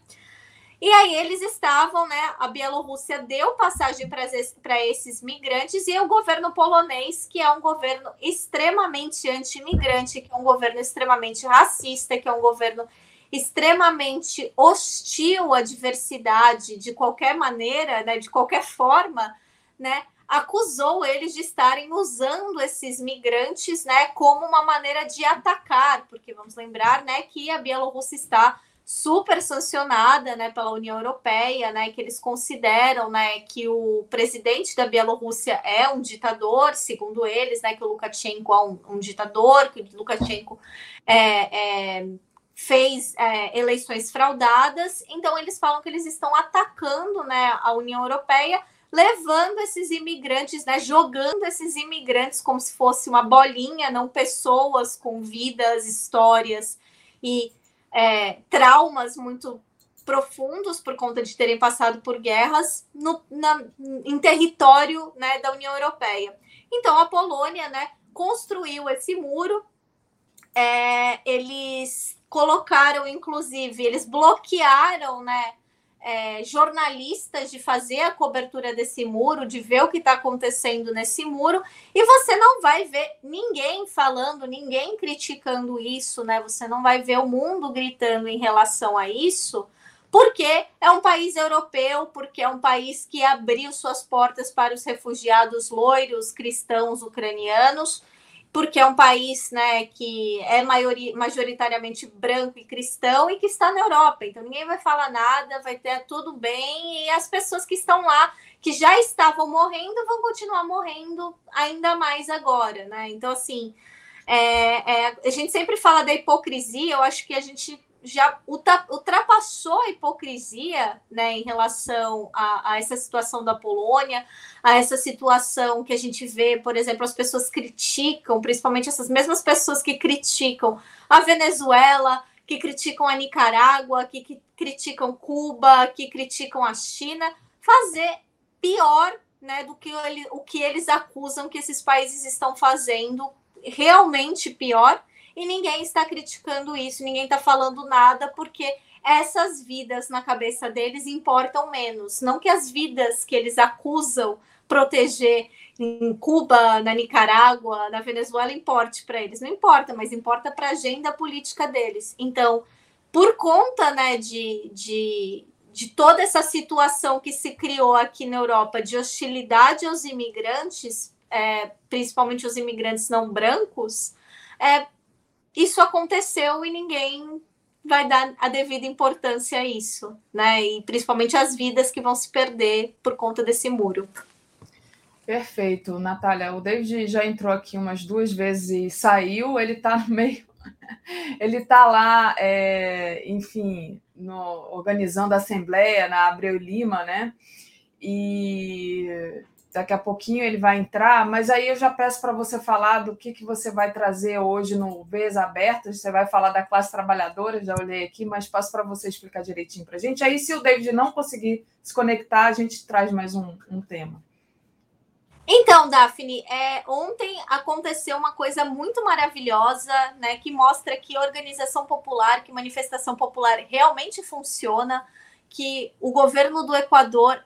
H: E aí eles estavam, né? A Bielorrússia deu passagem para esses migrantes e o governo polonês, que é um governo extremamente anti-imigrante, que é um governo extremamente racista, que é um governo extremamente hostil à diversidade de qualquer maneira, né? De qualquer forma, né? acusou eles de estarem usando esses migrantes, né, como uma maneira de atacar, porque vamos lembrar, né, que a Bielorrússia está super sancionada, né, pela União Europeia, né, que eles consideram, né, que o presidente da Bielorrússia é um ditador, segundo eles, né, que o Lukashenko é um, um ditador, que o Lukashenko é, é fez é, eleições fraudadas, então eles falam que eles estão atacando né, a União Europeia levando esses imigrantes, né, jogando esses imigrantes como se fosse uma bolinha, não pessoas com vidas, histórias e é, traumas muito profundos por conta de terem passado por guerras no, na, em território né, da União Europeia. Então a Polônia né, construiu esse muro. É, eles colocaram, inclusive, eles bloquearam né, é, jornalistas de fazer a cobertura desse muro, de ver o que está acontecendo nesse muro, e você não vai ver ninguém falando, ninguém criticando isso, né? Você não vai ver o mundo gritando em relação a isso, porque é um país europeu, porque é um país que abriu suas portas para os refugiados loiros cristãos ucranianos. Porque é um país né, que é maioria, majoritariamente branco e cristão e que está na Europa. Então ninguém vai falar nada, vai ter tudo bem, e as pessoas que estão lá, que já estavam morrendo, vão continuar morrendo ainda mais agora. Né? Então, assim, é, é, a gente sempre fala da hipocrisia, eu acho que a gente já ultrapassou a hipocrisia né, em relação a, a, essa situação da Polônia, a essa situação que a gente vê, por exemplo, as pessoas criticam, principalmente essas mesmas pessoas que criticam a Venezuela, que criticam a Nicarágua, que, que criticam Cuba, que criticam a China, fazer pior né, do que ele, o que eles acusam que esses países estão fazendo, realmente pior e ninguém está criticando isso, ninguém está falando nada, porque essas vidas na cabeça deles importam menos. Não que as vidas que eles acusam proteger em Cuba, na Nicarágua, na Venezuela importe para eles. Não importa, mas importa para a agenda política deles. Então, por conta né, de, de, de toda essa situação que se criou aqui na Europa de hostilidade aos imigrantes, é, principalmente os imigrantes não brancos, é, isso aconteceu e ninguém vai dar a devida importância a isso, né? E principalmente as vidas que vão se perder por conta desse muro.
F: Perfeito, Natália. O David já entrou aqui umas duas vezes e saiu. Ele está meio. [laughs] Ele está lá, é, enfim, no, organizando a assembleia na Abreu Lima, né? E daqui a pouquinho ele vai entrar, mas aí eu já peço para você falar do que, que você vai trazer hoje no Veias Abertas. Você vai falar da classe trabalhadora, já olhei aqui, mas passo para você explicar direitinho para a gente. Aí, se o David não conseguir se conectar, a gente traz mais um, um tema.
H: Então, Daphne, é, ontem aconteceu uma coisa muito maravilhosa, né, que mostra que organização popular, que manifestação popular realmente funciona, que o governo do Equador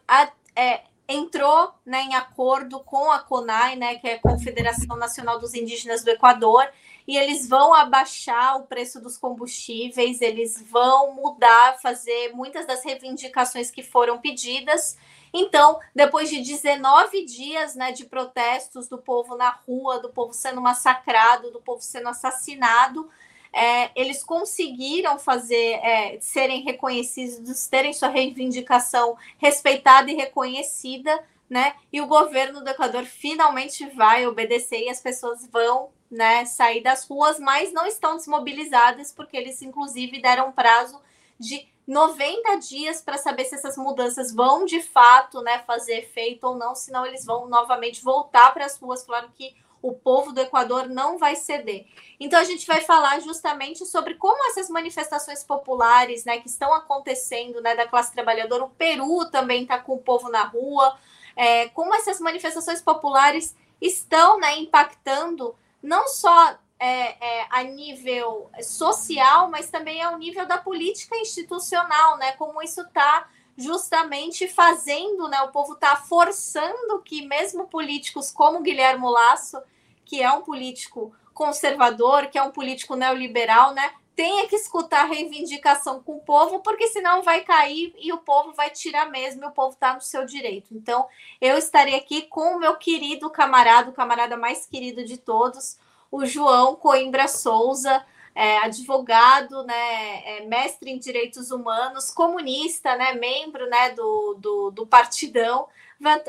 H: é, entrou né, em acordo com a CONAI, né, que é a Confederação Nacional dos Indígenas do Equador, e eles vão abaixar o preço dos combustíveis, eles vão mudar, fazer muitas das reivindicações que foram pedidas. Então, depois de 19 dias né, de protestos do povo na rua, do povo sendo massacrado, do povo sendo assassinado, é, eles conseguiram fazer é, serem reconhecidos, terem sua reivindicação respeitada e reconhecida, né? E o governo do Equador finalmente vai obedecer e as pessoas vão né, sair das ruas, mas não estão desmobilizadas, porque eles, inclusive, deram prazo de 90 dias para saber se essas mudanças vão de fato né, fazer efeito ou não, senão eles vão novamente voltar para as ruas. Claro que o povo do Equador não vai ceder. Então a gente vai falar justamente sobre como essas manifestações populares, né, que estão acontecendo, né, da classe trabalhadora, o Peru também está com o povo na rua, é, como essas manifestações populares estão, né, impactando não só é, é, a nível social, mas também ao nível da política institucional, né, como isso está justamente fazendo, né, o povo está forçando que mesmo políticos como Guilherme Lasso que é um político conservador, que é um político neoliberal, né? Tenha que escutar a reivindicação com o povo, porque senão vai cair e o povo vai tirar mesmo, e o povo está no seu direito. Então, eu estarei aqui com o meu querido camarada, o camarada mais querido de todos, o João Coimbra Souza, é, advogado, né, é, mestre em direitos humanos, comunista, né, membro né, do, do, do Partidão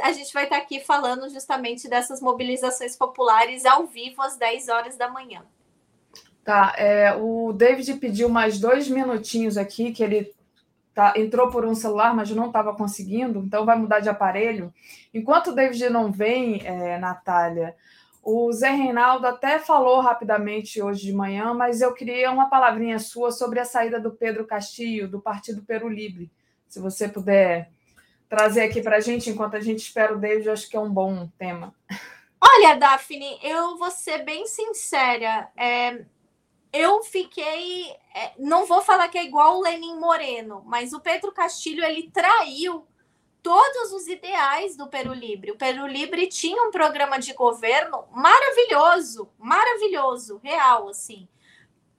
H: a gente vai estar aqui falando justamente dessas mobilizações populares ao vivo às 10 horas da manhã.
F: Tá, é, o David pediu mais dois minutinhos aqui, que ele tá, entrou por um celular, mas não estava conseguindo, então vai mudar de aparelho. Enquanto o David não vem, é, Natália, o Zé Reinaldo até falou rapidamente hoje de manhã, mas eu queria uma palavrinha sua sobre a saída do Pedro Castilho, do Partido Peru Libre. Se você puder trazer aqui para a gente, enquanto a gente espera o David, acho que é um bom tema.
H: Olha, Daphne, eu vou ser bem sincera. É, eu fiquei. É, não vou falar que é igual o Lenin Moreno, mas o Pedro Castilho ele traiu todos os ideais do Peru Livre. O Peru Livre tinha um programa de governo maravilhoso, maravilhoso, real, assim.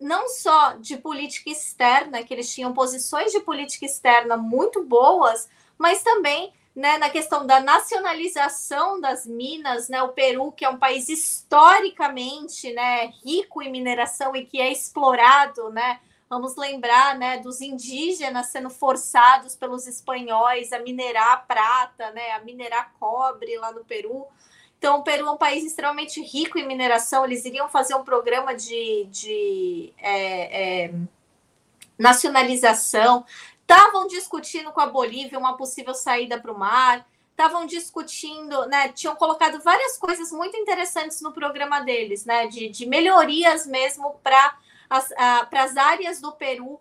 H: Não só de política externa, que eles tinham posições de política externa muito boas, mas também né, na questão da nacionalização das minas, né, o Peru, que é um país historicamente né, rico em mineração e que é explorado, né, vamos lembrar né, dos indígenas sendo forçados pelos espanhóis a minerar prata, né, a minerar cobre lá no Peru. Então, o Peru é um país extremamente rico em mineração, eles iriam fazer um programa de, de é, é, nacionalização, estavam discutindo com a Bolívia uma possível saída para o mar, estavam discutindo, né? Tinham colocado várias coisas muito interessantes no programa deles, né? De, de melhorias mesmo para as, as áreas do Peru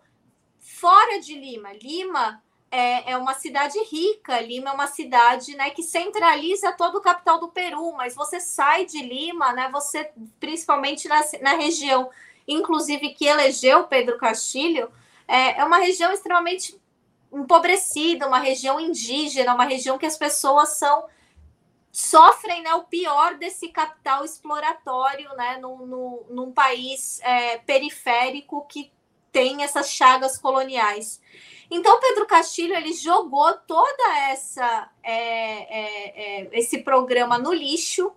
H: fora de Lima. Lima é, é, uma cidade rica, Lima é uma cidade né, que centraliza todo o capital do Peru, mas você sai de Lima, né? Você, principalmente na, na região, inclusive que elegeu Pedro Castilho é, é uma região extremamente empobrecida, uma região indígena, uma região que as pessoas são sofrem né, o pior desse capital exploratório né, no, no, num país é, periférico que tem essas chagas coloniais. Então, Pedro Castilho ele jogou toda essa é, é, é esse programa no lixo,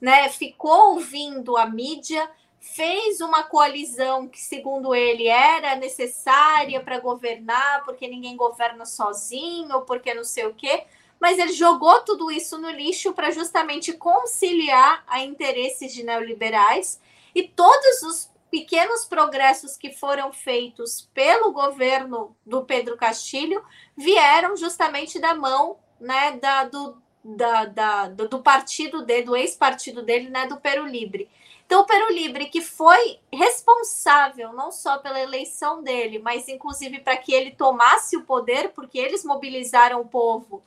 H: né? Ficou ouvindo a mídia, fez uma coalizão que, segundo ele, era necessária para governar, porque ninguém governa sozinho, porque não sei o quê, mas ele jogou tudo isso no lixo para justamente conciliar a interesses de neoliberais e todos os pequenos progressos que foram feitos pelo governo do Pedro Castilho vieram justamente da mão né, da, do, da, da, do partido dele, do ex-partido dele, né, do Peru Livre. Então, o Peru Livre, que foi responsável não só pela eleição dele, mas inclusive para que ele tomasse o poder, porque eles mobilizaram o povo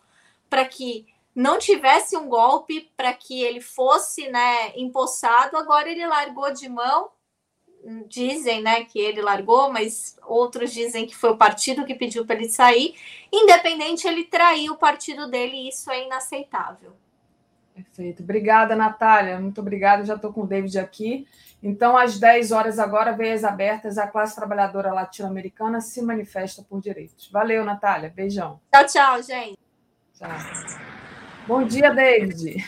H: para que não tivesse um golpe, para que ele fosse né, empossado, agora ele largou de mão. Dizem né, que ele largou, mas outros dizem que foi o partido que pediu para ele sair. Independente, ele traiu o partido dele e isso é inaceitável.
F: Perfeito. Obrigada, Natália. Muito obrigada. Já estou com o David aqui. Então, às 10 horas agora, veias abertas, a classe trabalhadora latino-americana se manifesta por direitos. Valeu, Natália. Beijão.
H: Tchau, tchau, gente. Tchau.
F: Bom dia, David.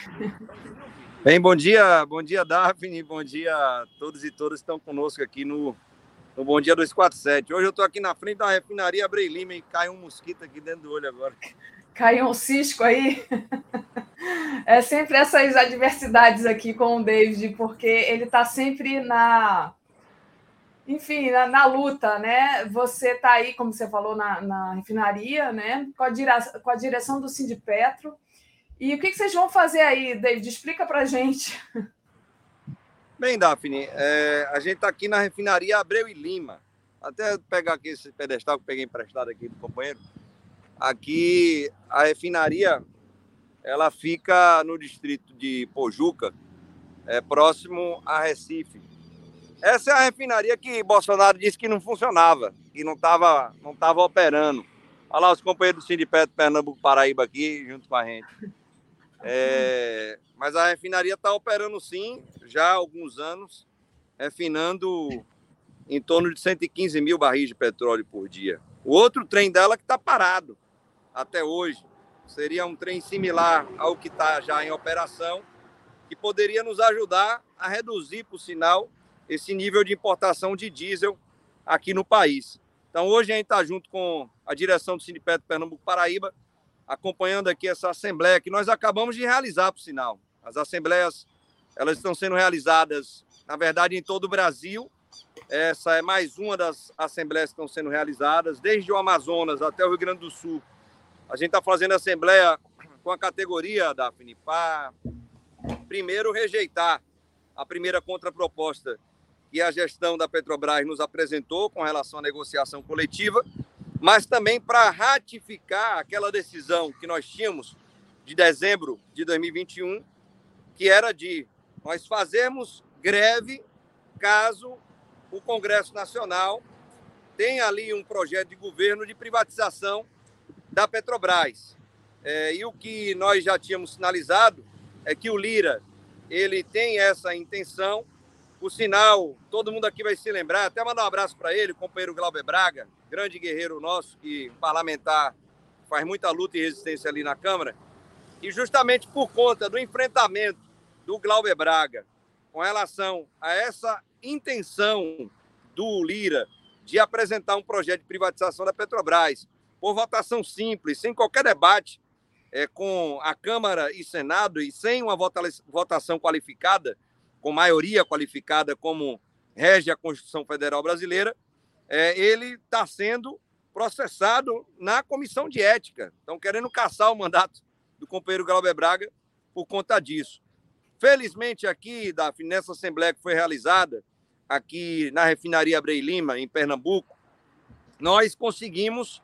I: Bem, bom dia, bom dia, Daphne, bom dia a todos e todas que estão conosco aqui no, no Bom Dia 247. Hoje eu estou aqui na frente da refinaria Abrei Lima e cai um mosquito aqui dentro do olho agora.
F: Caiu um cisco aí. É sempre essas adversidades aqui com o David, porque ele está sempre na. Enfim, na, na, luta, né? Você está aí, como você falou, na, na refinaria, né? Com a, com a direção do Sindipetro. E o que, que vocês vão fazer aí, David? Explica para gente.
I: Bem, Daphne, é, a gente está aqui na refinaria Abreu e Lima. Até pegar aqui esse pedestal que peguei emprestado aqui do companheiro. Aqui, a refinaria ela fica no distrito de Pojuca, é, próximo a Recife. Essa é a refinaria que Bolsonaro disse que não funcionava, que não estava não tava operando. Olha lá os companheiros do Sindicato Pernambuco Paraíba aqui, junto com a gente. É, mas a refinaria está operando sim, já há alguns anos, refinando em torno de 115 mil barris de petróleo por dia. O outro trem dela que está parado até hoje. Seria um trem similar ao que está já em operação, que poderia nos ajudar a reduzir, por sinal, esse nível de importação de diesel aqui no país. Então, hoje a gente está junto com a direção do Sindicato Pernambuco Paraíba, acompanhando aqui essa assembleia que nós acabamos de realizar, por sinal. As assembleias elas estão sendo realizadas, na verdade, em todo o Brasil. Essa é mais uma das assembleias que estão sendo realizadas, desde o Amazonas até o Rio Grande do Sul, a gente está fazendo assembleia com a categoria da FINIPA. Primeiro, rejeitar a primeira contraproposta que a gestão da Petrobras nos apresentou com relação à negociação coletiva, mas também para ratificar aquela decisão que nós tínhamos de dezembro de 2021, que era de nós fazermos greve caso o Congresso Nacional tenha ali um projeto de governo de privatização da Petrobras. É, e o que nós já tínhamos sinalizado é que o Lira ele tem essa intenção. O sinal, todo mundo aqui vai se lembrar, até mandar um abraço para ele, o companheiro Glauber Braga, grande guerreiro nosso, que parlamentar faz muita luta e resistência ali na Câmara. E justamente por conta do enfrentamento do Glauber Braga com relação a essa intenção do Lira de apresentar um projeto de privatização da Petrobras por votação simples, sem qualquer debate é, com a Câmara e Senado e sem uma votação qualificada, com maioria qualificada, como rege a Constituição Federal Brasileira, é, ele está sendo processado na comissão de ética. Estão querendo caçar o mandato do companheiro Glauber Braga por conta disso. Felizmente, aqui, Daphne, nessa assembleia que foi realizada, aqui na refinaria Abrei Lima, em Pernambuco, nós conseguimos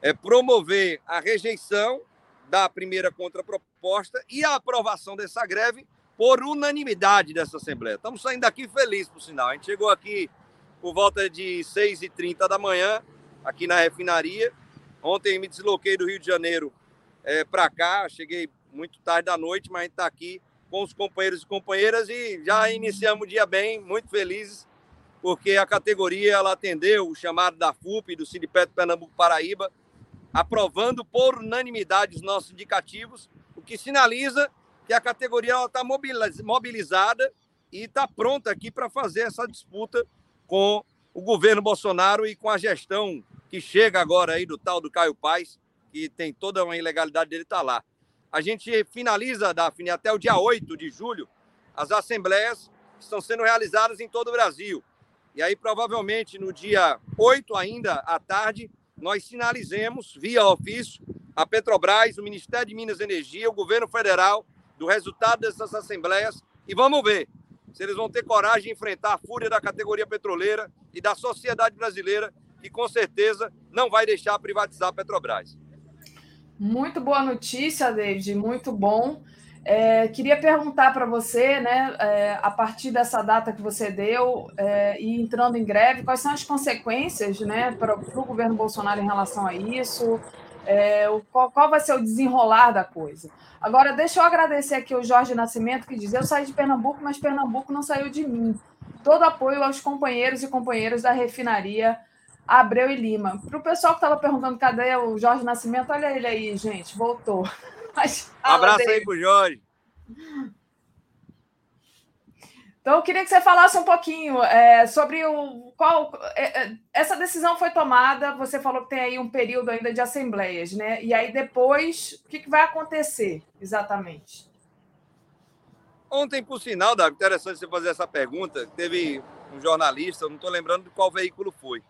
I: é, promover a rejeição da primeira contraproposta e a aprovação dessa greve por unanimidade dessa Assembleia. Estamos saindo daqui felizes, por sinal. A gente chegou aqui por volta de 6h30 da manhã, aqui na refinaria. Ontem me desloquei do Rio de Janeiro é, para cá, cheguei muito tarde da noite, mas a gente está aqui com os companheiros e companheiras e já iniciamos o dia bem, muito felizes, porque a categoria ela atendeu o chamado da FUP, do Sindicato Pernambuco Paraíba, aprovando por unanimidade os nossos indicativos, o que sinaliza que a categoria está mobilizada e está pronta aqui para fazer essa disputa com o governo Bolsonaro e com a gestão que chega agora aí do tal do Caio Paes, que tem toda uma ilegalidade dele estar tá lá. A gente finaliza, Daphne, até o dia 8 de julho, as assembleias que estão sendo realizadas em todo o Brasil. E aí, provavelmente, no dia 8 ainda, à tarde, nós sinalizemos, via ofício, a Petrobras, o Ministério de Minas e Energia, o governo federal, do resultado dessas assembleias. E vamos ver se eles vão ter coragem de enfrentar a fúria da categoria petroleira e da sociedade brasileira, que com certeza não vai deixar privatizar a Petrobras.
F: Muito boa notícia, David, muito bom. É, queria perguntar para você, né, é, a partir dessa data que você deu é, e entrando em greve, quais são as consequências né, para o governo Bolsonaro em relação a isso? É, o, qual, qual, vai ser o desenrolar da coisa? Agora, deixa eu agradecer aqui o Jorge Nascimento, que diz: Eu saí de Pernambuco, mas Pernambuco não saiu de mim. Todo apoio aos companheiros e companheiras da refinaria Abreu e Lima. Para o pessoal que estava perguntando cadê o Jorge Nascimento, olha ele aí, gente, voltou. [laughs]
I: Mas, um abraço dele. aí pro Jorge.
F: Então, eu queria que você falasse um pouquinho é, sobre o qual é, essa decisão foi tomada. Você falou que tem aí um período ainda de assembleias, né? E aí depois, o que, que vai acontecer exatamente?
I: Ontem, por sinal, Davi, interessante você fazer essa pergunta. Teve um jornalista, não estou lembrando de qual veículo foi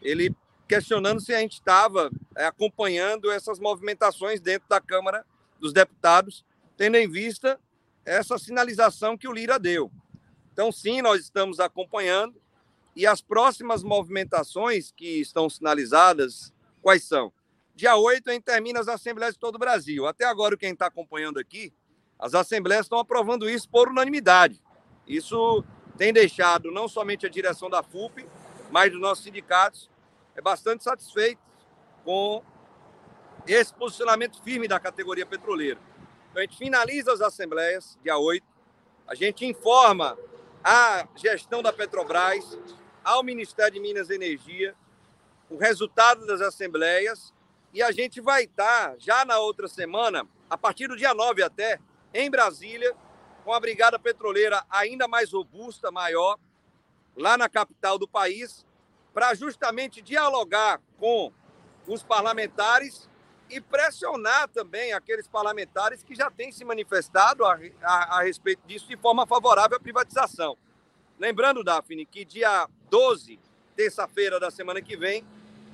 I: ele questionando se a gente estava acompanhando essas movimentações dentro da Câmara dos Deputados, tendo em vista essa sinalização que o Lira deu. Então, sim, nós estamos acompanhando. E as próximas movimentações que estão sinalizadas, quais são? Dia 8, a gente termina as assembleias de todo o Brasil. Até agora, quem está acompanhando aqui, as assembleias estão aprovando isso por unanimidade. Isso tem deixado não somente a direção da FUP, mas dos nossos sindicatos, é bastante satisfeito com esse posicionamento firme da categoria petroleira. Então, a gente finaliza as assembleias, dia 8, a gente informa a gestão da Petrobras, ao Ministério de Minas e Energia, o resultado das assembleias, e a gente vai estar, já na outra semana, a partir do dia 9 até, em Brasília, com a Brigada Petroleira ainda mais robusta, maior, lá na capital do país, para justamente dialogar com os parlamentares e pressionar também aqueles parlamentares que já têm se manifestado a, a, a respeito disso de forma favorável à privatização. Lembrando, Daphne, que dia 12, terça-feira da semana que vem,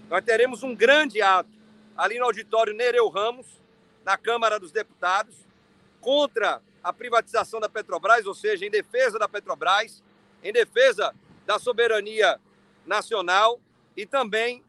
I: nós teremos um grande ato ali no auditório Nereu Ramos, na Câmara dos Deputados, contra a privatização da Petrobras, ou seja, em defesa da Petrobras, em defesa da soberania nacional e também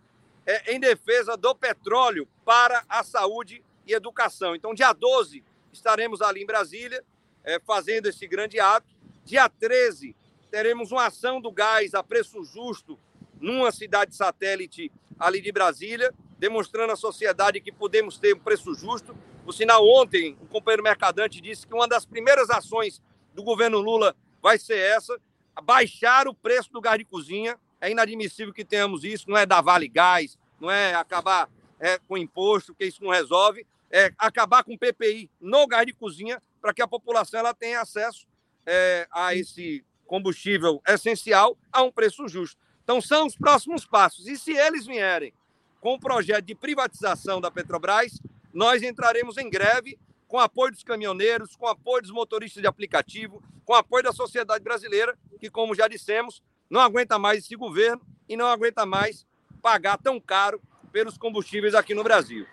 I: é, em defesa do petróleo para a saúde e educação. Então, dia 12, estaremos ali em Brasília é, fazendo esse grande ato. Dia 13, teremos uma ação do gás a preço justo numa cidade satélite ali de Brasília, demonstrando à sociedade que podemos ter um preço justo. O sinal ontem, o companheiro Mercadante disse que uma das primeiras ações do governo Lula vai ser essa, baixar o preço do gás de cozinha. É inadmissível que tenhamos isso, não é dar vale gás, não é acabar é, com imposto, que isso não resolve, é, acabar com o PPI no gás de cozinha para que a população ela tenha acesso é, a esse combustível essencial a um preço justo. Então, são os próximos passos. E se eles vierem com o projeto de privatização da Petrobras, nós entraremos em greve com apoio dos caminhoneiros, com apoio dos motoristas de aplicativo, com apoio da sociedade brasileira, que, como já dissemos, não aguenta mais esse governo e não aguenta mais pagar tão caro pelos combustíveis aqui no Brasil.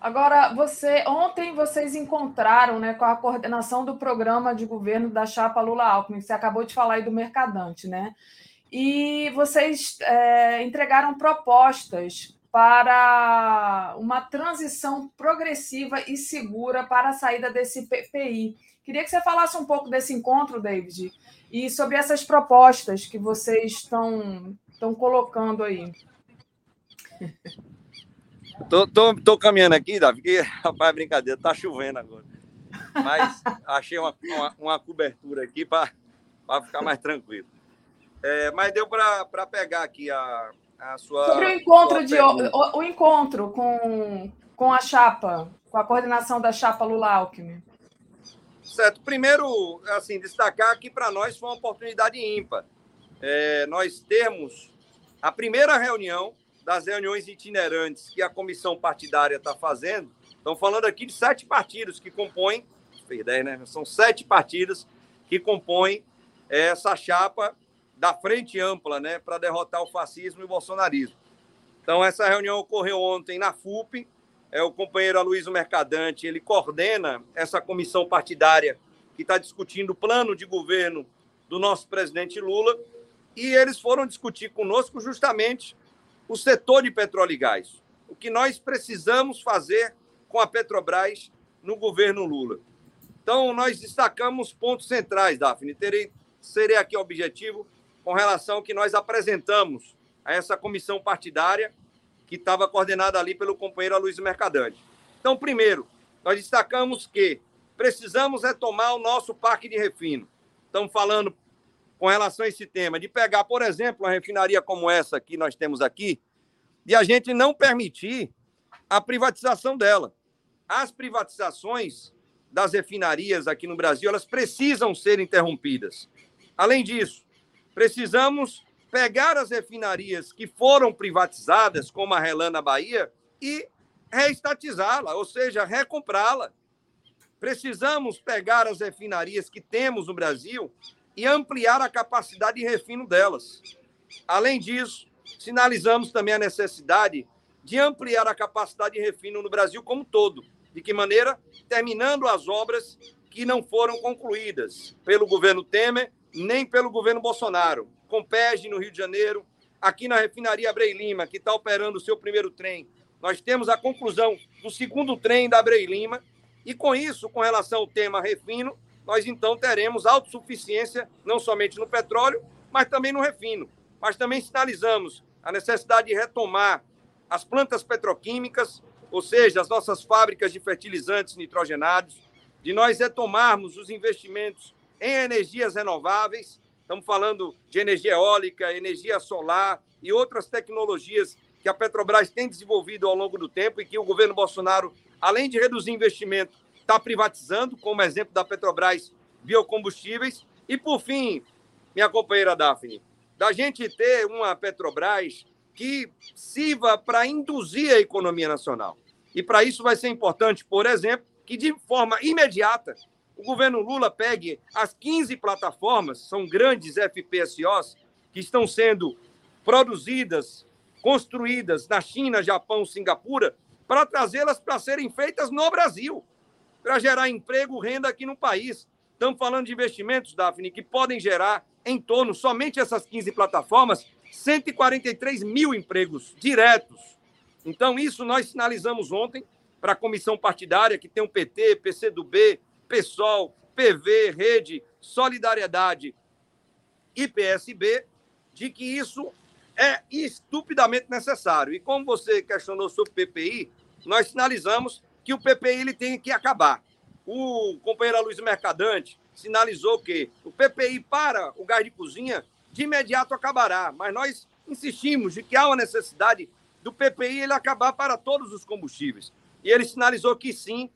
F: Agora, você ontem vocês encontraram né, com a coordenação do programa de governo da chapa Lula Alckmin, você acabou de falar aí do Mercadante, né? E vocês é, entregaram propostas para uma transição progressiva e segura para a saída desse PPI. Queria que você falasse um pouco desse encontro, David, e sobre essas propostas que vocês estão, estão colocando aí.
I: Tô, tô, tô caminhando aqui, Davi, porque, [laughs] rapaz, brincadeira, tá chovendo agora. Mas achei uma, uma, uma cobertura aqui para ficar mais tranquilo. É, mas deu para pegar aqui a, a sua.
F: Sobre o encontro, de, o, o, encontro com, com a chapa, com a coordenação da chapa Lula Alckmin.
I: Certo. Primeiro, assim, destacar que para nós foi uma oportunidade ímpar. É, nós temos a primeira reunião das reuniões itinerantes que a comissão partidária está fazendo. Estão falando aqui de sete partidos que compõem, ideia, né? São sete partidos que compõem essa chapa da frente ampla, né, para derrotar o fascismo e o bolsonarismo. Então essa reunião ocorreu ontem na FUP. É o companheiro Aloysio Mercadante, ele coordena essa comissão partidária que está discutindo o plano de governo do nosso presidente Lula. E eles foram discutir conosco justamente o setor de petróleo e gás. O que nós precisamos fazer com a Petrobras no governo Lula. Então, nós destacamos pontos centrais, Daphne. Terei, serei aqui objetivo com relação ao que nós apresentamos a essa comissão partidária que estava coordenada ali pelo companheiro Luiz Mercadante. Então, primeiro, nós destacamos que precisamos retomar o nosso parque de refino. Estamos falando com relação a esse tema, de pegar, por exemplo, uma refinaria como essa que nós temos aqui, de a gente não permitir a privatização dela. As privatizações das refinarias aqui no Brasil, elas precisam ser interrompidas. Além disso, precisamos pegar as refinarias que foram privatizadas, como a Relana Bahia, e reestatizá-la, ou seja, recomprá-la. Precisamos pegar as refinarias que temos no Brasil e ampliar a capacidade de refino delas. Além disso, sinalizamos também a necessidade de ampliar a capacidade de refino no Brasil como todo. De que maneira? Terminando as obras que não foram concluídas pelo governo Temer nem pelo governo Bolsonaro. Compege no Rio de Janeiro, aqui na refinaria Abrei Lima, que está operando o seu primeiro trem. Nós temos a conclusão do segundo trem da Abrei Lima, e com isso, com relação ao tema refino, nós então teremos autossuficiência não somente no petróleo, mas também no refino. Mas também sinalizamos a necessidade de retomar as plantas petroquímicas, ou seja, as nossas fábricas de fertilizantes nitrogenados, de nós retomarmos os investimentos em energias renováveis. Estamos falando de energia eólica, energia solar e outras tecnologias que a Petrobras tem desenvolvido ao longo do tempo e que o governo Bolsonaro, além de reduzir investimento, está privatizando, como exemplo da Petrobras Biocombustíveis. E, por fim, minha companheira Daphne, da gente ter uma Petrobras que sirva para induzir a economia nacional. E para isso vai ser importante, por exemplo, que de forma imediata o governo Lula pegue as 15 plataformas, são grandes FPSOs, que estão sendo produzidas, construídas na China, Japão, Singapura, para trazê-las para serem feitas no Brasil para gerar emprego, renda aqui no país. Estamos falando de investimentos, Daphne, que podem gerar em torno, somente essas 15 plataformas, 143 mil empregos diretos. Então, isso nós sinalizamos ontem para a comissão partidária, que tem o PT, PCdoB, PSOL, PV, Rede, Solidariedade e PSB, de que isso é estupidamente necessário. E como você questionou sobre PPI, nós sinalizamos que o PPI ele tem que acabar. O companheiro Luiz Mercadante sinalizou que o PPI para o gás de cozinha de imediato acabará, mas nós insistimos de que há uma necessidade do PPI ele acabar para todos os combustíveis. E ele sinalizou que sim,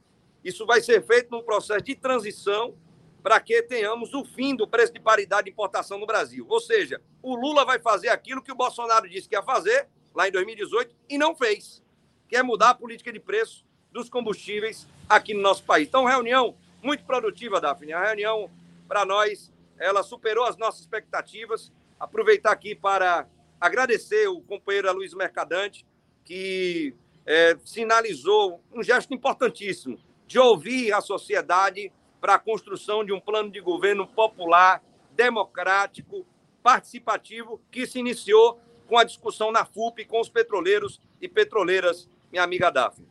I: isso vai ser feito num processo de transição para que tenhamos o fim do preço de paridade de importação no Brasil. Ou seja, o Lula vai fazer aquilo que o Bolsonaro disse que ia fazer lá em 2018 e não fez, que é mudar a política de preço dos combustíveis aqui no nosso país. Então, reunião muito produtiva, Daphne. A reunião, para nós, ela superou as nossas expectativas. Aproveitar aqui para agradecer o companheiro Luiz Mercadante, que é, sinalizou um gesto importantíssimo de ouvir a sociedade para a construção de um plano de governo popular, democrático, participativo, que se iniciou com a discussão na FUP com os petroleiros e petroleiras, minha amiga Daphne.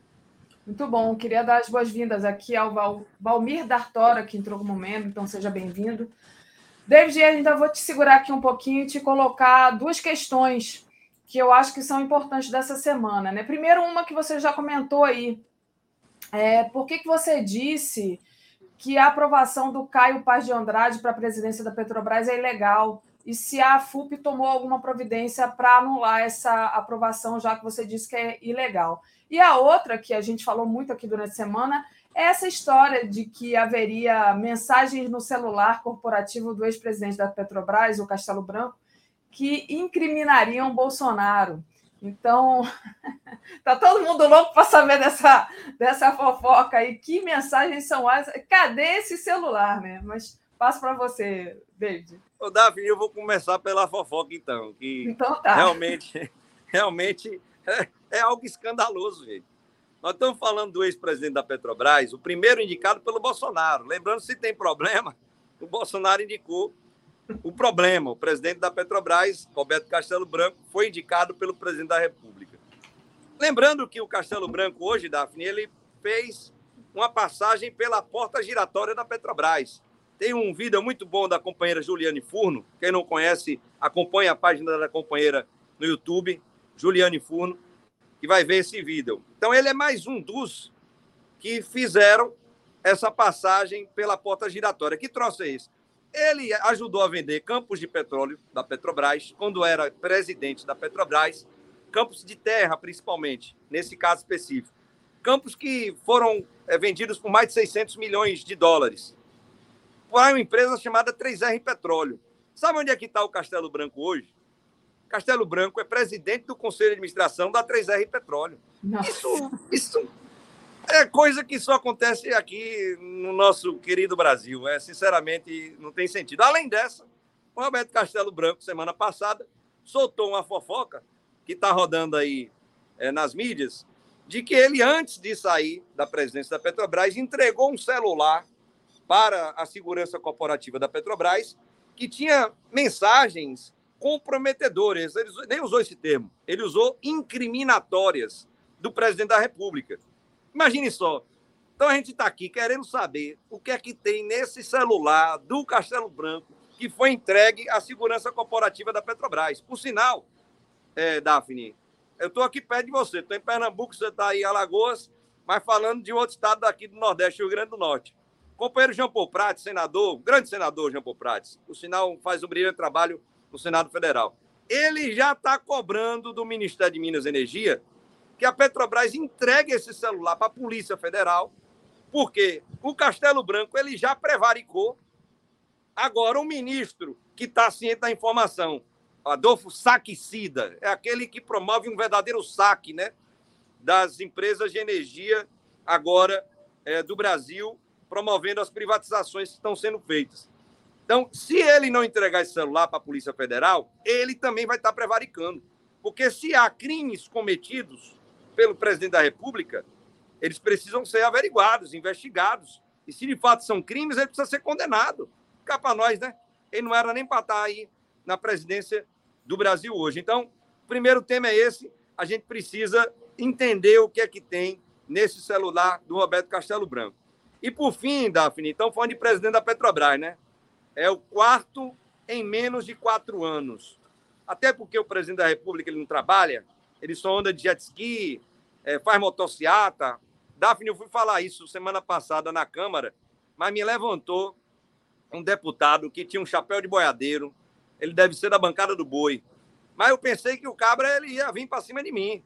F: Muito bom. Queria dar as boas-vindas aqui ao Val, Valmir Dartora, que entrou no momento, então seja bem-vindo. David, ainda vou te segurar aqui um pouquinho e te colocar duas questões que eu acho que são importantes dessa semana. Né? Primeiro, uma que você já comentou aí. É, por que, que você disse que a aprovação do Caio Paz de Andrade para a presidência da Petrobras é ilegal? E se a FUP tomou alguma providência para anular essa aprovação, já que você disse que é ilegal? E a outra, que a gente falou muito aqui durante a semana, é essa história de que haveria mensagens no celular corporativo do ex-presidente da Petrobras, o Castelo Branco, que incriminariam Bolsonaro. Então, [laughs] tá todo mundo louco para saber dessa, dessa fofoca aí. Que mensagens são essas? Cadê esse celular, né? Mas passo para você, David.
I: Ô, Davi, eu vou começar pela fofoca, então. Que então tá. Realmente, [laughs] realmente é, algo escandaloso, gente. Nós estamos falando do ex-presidente da Petrobras, o primeiro indicado pelo Bolsonaro. Lembrando, se tem problema, o Bolsonaro indicou o problema. O presidente da Petrobras, Roberto Castelo Branco, foi indicado pelo presidente da República. Lembrando que o Castelo Branco, hoje, Daphne, ele fez uma passagem pela porta giratória da Petrobras. Tem um vídeo muito bom da companheira Juliane Furno. Quem não conhece, acompanhe a página da companheira no YouTube, Juliane Furno que vai ver esse vídeo. Então, ele é mais um dos que fizeram essa passagem pela porta giratória. Que troço é esse? Ele ajudou a vender campos de petróleo da Petrobras, quando era presidente da Petrobras, campos de terra, principalmente, nesse caso específico. Campos que foram é, vendidos por mais de 600 milhões de dólares para uma empresa chamada 3R Petróleo. Sabe onde é que está o Castelo Branco hoje? Castelo Branco é presidente do Conselho de Administração da 3R Petróleo. Isso, isso é coisa que só acontece aqui no nosso querido Brasil. É, sinceramente, não tem sentido. Além dessa, o Roberto Castelo Branco, semana passada, soltou uma fofoca que está rodando aí é, nas mídias, de que ele, antes de sair da presidência da Petrobras, entregou um celular para a segurança corporativa da Petrobras que tinha mensagens comprometedoras. Ele nem usou esse termo. Ele usou incriminatórias do presidente da República. Imagine só. Então a gente está aqui querendo saber o que é que tem nesse celular do Castelo Branco que foi entregue à segurança corporativa da Petrobras. Por sinal, é, Daphne, eu estou aqui perto de você. Estou em Pernambuco, você está aí em Alagoas, mas falando de outro estado daqui do Nordeste, Rio Grande do Norte. Companheiro Jean Paul Prats, senador, grande senador Jean Paul Prats, o sinal faz um brilhante trabalho no Senado Federal. Ele já está cobrando do Ministério de Minas e Energia que a Petrobras entregue esse celular para a Polícia Federal, porque o Castelo Branco ele já prevaricou. Agora, o ministro que está ciente da informação, Adolfo Saquicida, é aquele que promove um verdadeiro saque né, das empresas de energia agora é, do Brasil, promovendo as privatizações que estão sendo feitas. Então, se ele não entregar esse celular para a Polícia Federal, ele também vai estar prevaricando. Porque se há crimes cometidos pelo presidente da República, eles precisam ser averiguados, investigados. E se de fato são crimes, ele precisa ser condenado. Cá para nós, né? Ele não era nem para estar aí na presidência do Brasil hoje. Então, o primeiro tema é esse. A gente precisa entender o que é que tem nesse celular do Roberto Castelo Branco. E por fim, Daphne, então falando de presidente da Petrobras, né? É o quarto em menos de quatro anos. Até porque o presidente da República ele não trabalha, ele só anda de jet ski, é, faz motociata. Daphne, eu fui falar isso semana passada na Câmara, mas me levantou um deputado que tinha um chapéu de boiadeiro, ele deve ser da bancada do boi. Mas eu pensei que o cabra ele ia vir para cima de mim.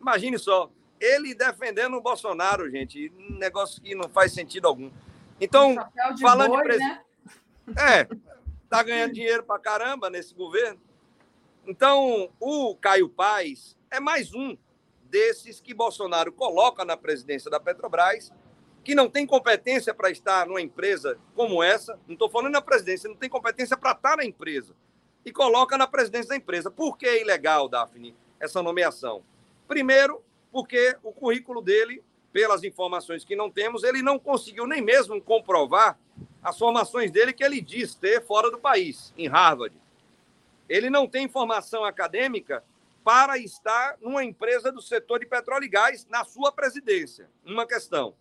I: Imagine só, ele defendendo o Bolsonaro, gente. Um negócio que não faz sentido algum. Então, de falando boi, de presidente. Né? É, tá ganhando dinheiro para caramba nesse governo. Então, o Caio Paz é mais um desses que Bolsonaro coloca na presidência da Petrobras, que não tem competência para estar numa empresa como essa, não estou falando na presidência, não tem competência para estar na empresa, e coloca na presidência da empresa. Por que é ilegal, Daphne, essa nomeação? Primeiro, porque o currículo dele, pelas informações que não temos, ele não conseguiu nem mesmo comprovar as formações dele que ele diz ter fora do país, em Harvard. Ele não tem formação acadêmica para estar numa empresa do setor de petróleo e gás na sua presidência. Uma questão.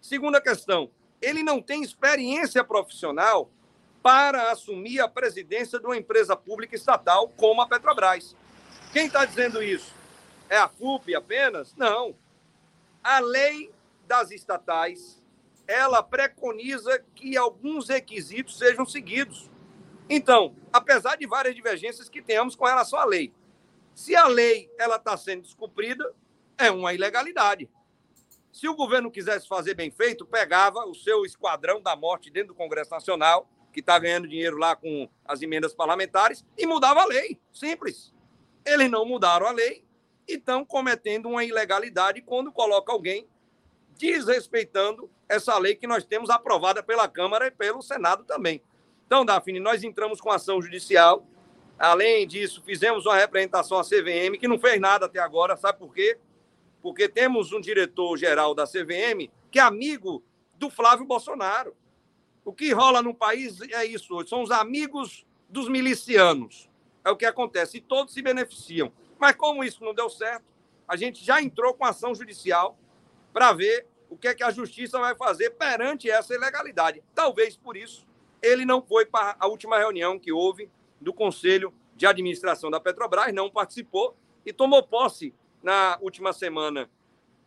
I: Segunda questão, ele não tem experiência profissional para assumir a presidência de uma empresa pública estatal como a Petrobras. Quem está dizendo isso? É a FUP apenas? Não. A lei das estatais, ela preconiza que alguns requisitos sejam seguidos. Então, apesar de várias divergências que tenhamos com relação à lei, se a lei ela está sendo descumprida, é uma ilegalidade. Se o governo quisesse fazer bem feito, pegava o seu esquadrão da morte dentro do Congresso Nacional, que está ganhando dinheiro lá com as emendas parlamentares, e mudava a lei. Simples. Eles não mudaram a lei e estão cometendo uma ilegalidade quando coloca alguém desrespeitando essa lei que nós temos aprovada pela Câmara e pelo Senado também. Então, Daphne, nós entramos com ação judicial. Além disso, fizemos uma representação à CVM, que não fez nada até agora. Sabe por quê? Porque temos um diretor-geral da CVM que é amigo do Flávio Bolsonaro. O que rola no país é isso: são os amigos dos milicianos. É o que acontece. E todos se beneficiam. Mas como isso não deu certo, a gente já entrou com ação judicial para ver o que é que a justiça vai fazer perante essa ilegalidade. Talvez por isso ele não foi para a última reunião que houve do Conselho de Administração da Petrobras, não participou e tomou posse na última semana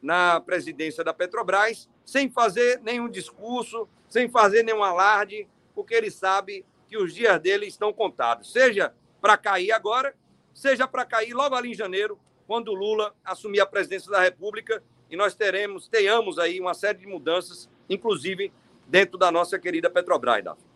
I: na presidência da Petrobras, sem fazer nenhum discurso, sem fazer nenhum alarde, porque ele sabe que os dias dele estão contados, seja para cair agora, seja para cair logo ali em janeiro, quando Lula assumir a presidência da República e nós teremos, tenhamos aí uma série de mudanças, inclusive dentro da nossa querida Petrobras, Daphne.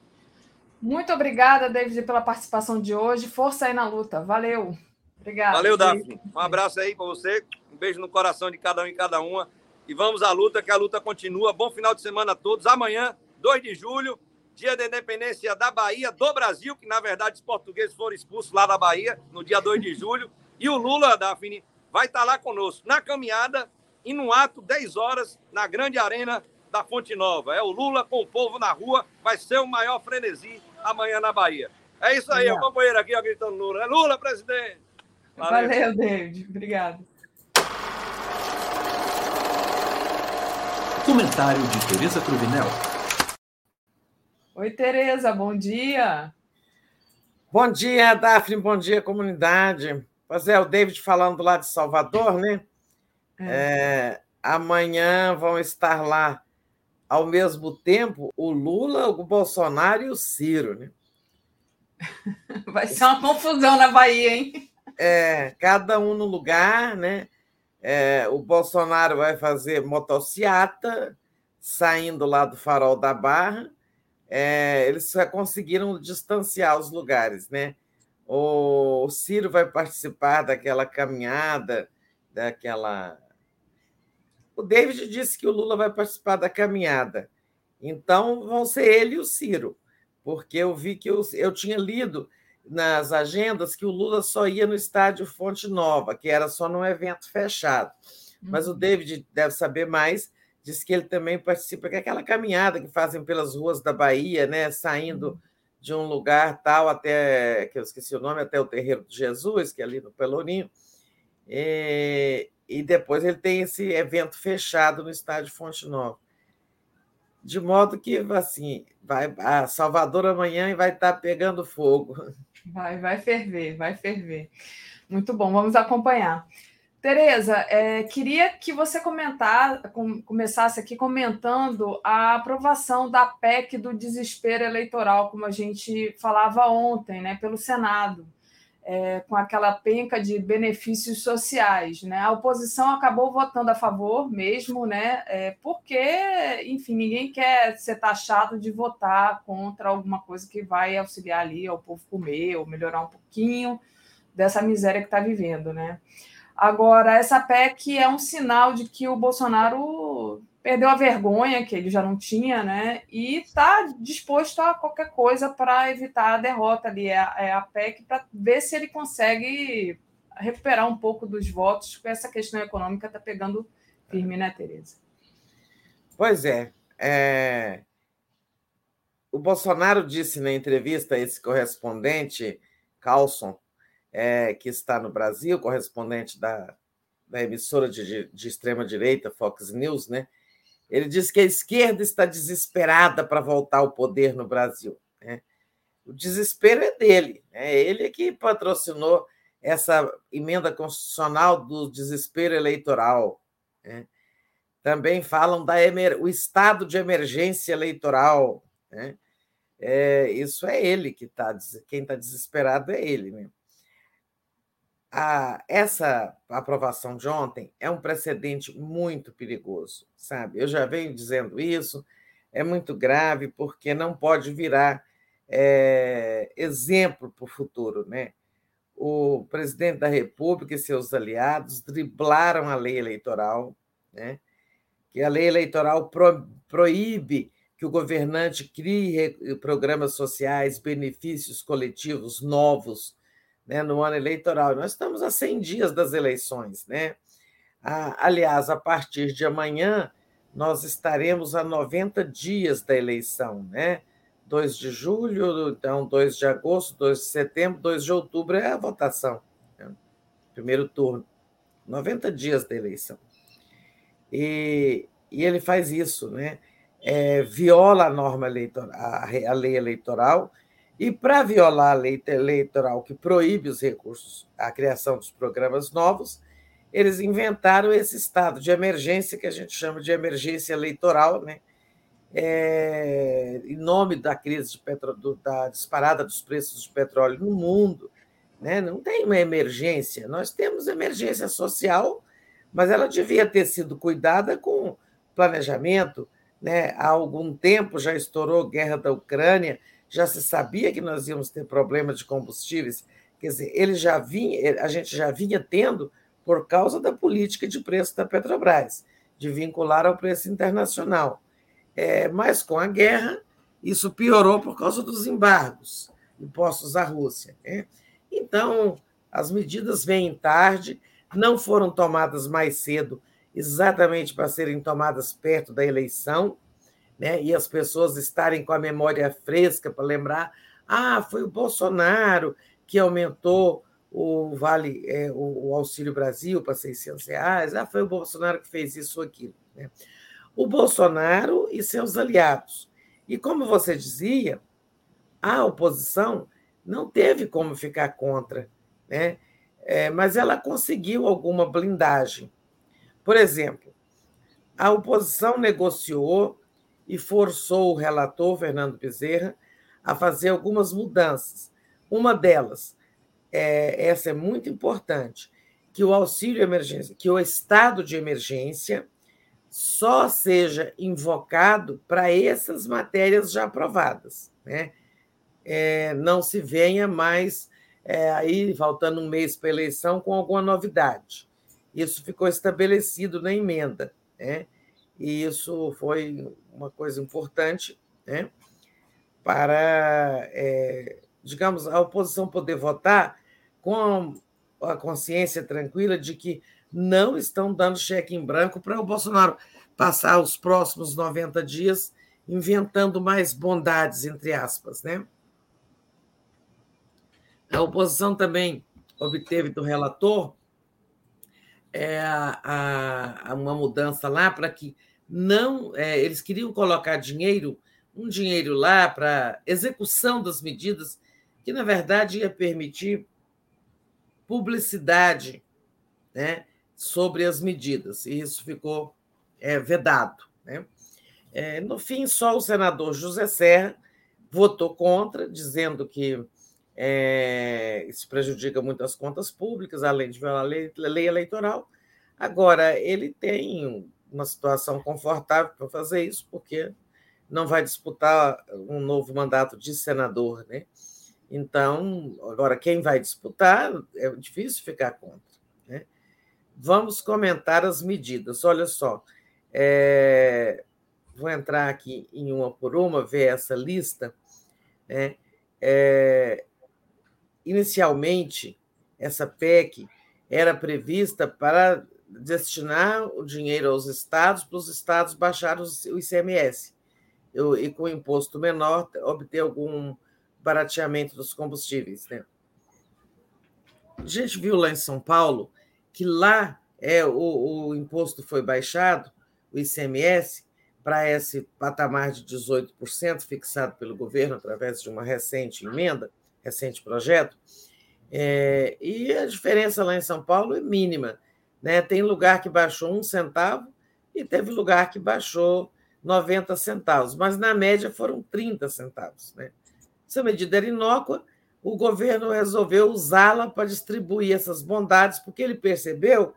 F: Muito obrigada, David, pela participação de hoje. Força aí na luta. Valeu. Obrigada.
I: Valeu, Daphne. Um abraço aí para você. Um beijo no coração de cada um e cada uma. E vamos à luta, que a luta continua. Bom final de semana a todos. Amanhã, 2 de julho, dia da independência da Bahia, do Brasil, que na verdade os portugueses foram expulsos lá da Bahia, no dia 2 de julho. E o Lula, Daphne, vai estar lá conosco na caminhada e no ato, 10 horas, na grande arena da Fonte Nova. É o Lula com o povo na rua, vai ser o maior frenesi amanhã na Bahia. É isso aí, o companheiro aqui ó, gritando Lula. É Lula, presidente!
F: Valeu, Valeu David. Obrigado.
B: Comentário de Tereza Cruvinel.
F: Oi, Tereza, bom dia.
J: Bom dia, Daphne, bom dia, comunidade. Pois é, o David falando lá de Salvador, né? É. Amanhã vão estar lá ao mesmo tempo o Lula, o Bolsonaro e o Ciro, né? [laughs]
F: Vai ser uma confusão na Bahia, hein?
J: É, cada um no lugar, né? É, o Bolsonaro vai fazer motociata, saindo lá do farol da Barra. É, eles já conseguiram distanciar os lugares, né? O Ciro vai participar daquela caminhada, daquela o David disse que o Lula vai participar da caminhada. Então, vão ser ele e o Ciro, porque eu vi que eu, eu tinha lido nas agendas que o Lula só ia no estádio Fonte Nova, que era só num evento fechado. Mas o uhum. David deve saber mais, disse que ele também participa daquela caminhada que fazem pelas ruas da Bahia, né, saindo uhum. de um lugar tal até, que eu esqueci o nome, até o Terreiro de Jesus, que é ali no Pelourinho. E, e depois ele tem esse evento fechado no estádio Fonte Nova. De modo que, assim, vai, a Salvador amanhã vai estar pegando fogo.
F: Vai, vai ferver, vai ferver. Muito bom, vamos acompanhar. Tereza, é, queria que você comentar, com, começasse aqui comentando a aprovação da PEC do desespero eleitoral, como a gente falava ontem, né, pelo Senado. É, com aquela penca de benefícios sociais. Né? A oposição acabou votando a favor mesmo, né? É, porque, enfim, ninguém quer ser taxado de votar contra alguma coisa que vai auxiliar ali ao povo comer ou melhorar um pouquinho dessa miséria que está vivendo. Né? Agora, essa PEC é um sinal de que o Bolsonaro perdeu a vergonha que ele já não tinha, né? E está disposto a qualquer coisa para evitar a derrota ali. É a, é a PEC para ver se ele consegue recuperar um pouco dos votos, porque essa questão econômica está pegando firme, né, Tereza?
J: Pois é, é. O Bolsonaro disse na entrevista a esse correspondente, Carlson, é, que está no Brasil, correspondente da, da emissora de, de extrema-direita, Fox News, né? Ele disse que a esquerda está desesperada para voltar ao poder no Brasil. Né? O desespero é dele, é ele que patrocinou essa emenda constitucional do desespero eleitoral. Né? Também falam da emer... o estado de emergência eleitoral. Né? É, isso é ele que está. Quem está desesperado é ele. Né? A, essa aprovação de ontem é um precedente muito perigoso, sabe? Eu já venho dizendo isso, é muito grave, porque não pode virar é, exemplo para o futuro, né? O presidente da República e seus aliados driblaram a lei eleitoral, né? que a lei eleitoral pro, proíbe que o governante crie programas sociais, benefícios coletivos novos né, no ano eleitoral. Nós estamos a 100 dias das eleições. Né? aliás, a partir de amanhã, nós estaremos a 90 dias da eleição. Né? 2 de julho, então 2 de agosto, 2 de setembro, 2 de outubro é a votação. Né? Primeiro turno. 90 dias da eleição. E, e ele faz isso, né? É, viola a norma eleitoral, a, a lei eleitoral, e para violar a lei eleitoral que proíbe os recursos, a criação dos programas novos, eles inventaram esse estado de emergência que a gente chama de emergência eleitoral, né? É, em nome da crise de petro, do, da disparada dos preços de petróleo no mundo. Né? Não tem uma emergência, nós temos emergência social, mas ela devia ter sido cuidada com planejamento. Né? Há algum tempo já estourou a guerra da Ucrânia, já se sabia que nós íamos ter problemas de combustíveis, quer dizer, ele já vinha, a gente já vinha tendo por causa da política de preço da Petrobras, de vincular ao preço internacional. É, mas com a guerra, isso piorou por causa dos embargos impostos à Rússia. Né? Então, as medidas vêm tarde, não foram tomadas mais cedo, exatamente para serem tomadas perto da eleição, né? e as pessoas estarem com a memória fresca para lembrar: ah, foi o Bolsonaro que aumentou o vale, é, o, Auxílio Brasil para 600 reais, ah, foi o Bolsonaro que fez isso ou aquilo. Né? O Bolsonaro e seus aliados. E como você dizia, a oposição não teve como ficar contra, né? É, mas ela conseguiu alguma blindagem. Por exemplo, a oposição negociou e forçou o relator, Fernando Bezerra, a fazer algumas mudanças. Uma delas, é, essa é muito importante, que o auxílio emergência, que o estado de emergência só seja invocado para essas matérias já aprovadas, né? É, não se venha mais é, aí faltando um mês para a eleição com alguma novidade. Isso ficou estabelecido na emenda, né? E isso foi uma coisa importante né, para, é, digamos, a oposição poder votar com a consciência tranquila de que não estão dando cheque em branco para o Bolsonaro passar os próximos 90 dias inventando mais bondades, entre aspas. Né? A oposição também obteve do relator é, a, a, uma mudança lá para que não, é, eles queriam colocar dinheiro, um dinheiro lá para execução das medidas, que na verdade ia permitir publicidade né, sobre as medidas, e isso ficou é, vedado. Né? É, no fim, só o senador José Serra votou contra, dizendo que É, isso prejudica muito as contas públicas, além de violar a lei, lei eleitoral. Agora, ele tem uma situação confortável para fazer isso, porque não vai disputar um novo mandato de senador, né? Então, agora, quem vai disputar, é difícil ficar contra. Né? Vamos comentar as medidas. Olha só, é... vou entrar aqui em uma por uma, ver essa lista. Né? É... Inicialmente, essa PEC era prevista para destinar o dinheiro aos estados, para os estados baixarem o ICMS e com imposto menor obter algum barateamento dos combustíveis. Né? A gente viu lá em São Paulo que lá é o, o imposto foi baixado, o ICMS, para esse patamar de 18% fixado pelo governo através de uma recente emenda, recente projeto, é, e a diferença lá em São Paulo é mínima. Né? Tem lugar que baixou um centavo e teve lugar que baixou 90 centavos, mas na média foram 30 centavos. Né? Essa medida era inócua, o governo resolveu usá-la para distribuir essas bondades, porque ele percebeu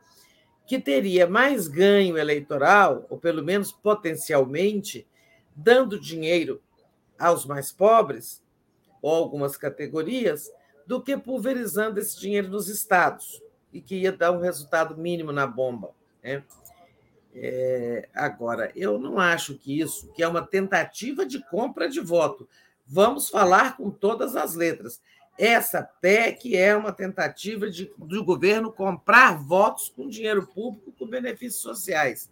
J: que teria mais ganho eleitoral, ou pelo menos potencialmente, dando dinheiro aos mais pobres, ou algumas categorias, do que pulverizando esse dinheiro nos estados, e que ia dar um resultado mínimo na bomba. Né? É, agora, eu não acho que isso, que é uma tentativa de compra de voto, Vamos falar com todas as letras. Essa PEC é uma tentativa de, do governo comprar votos com dinheiro público com benefícios sociais.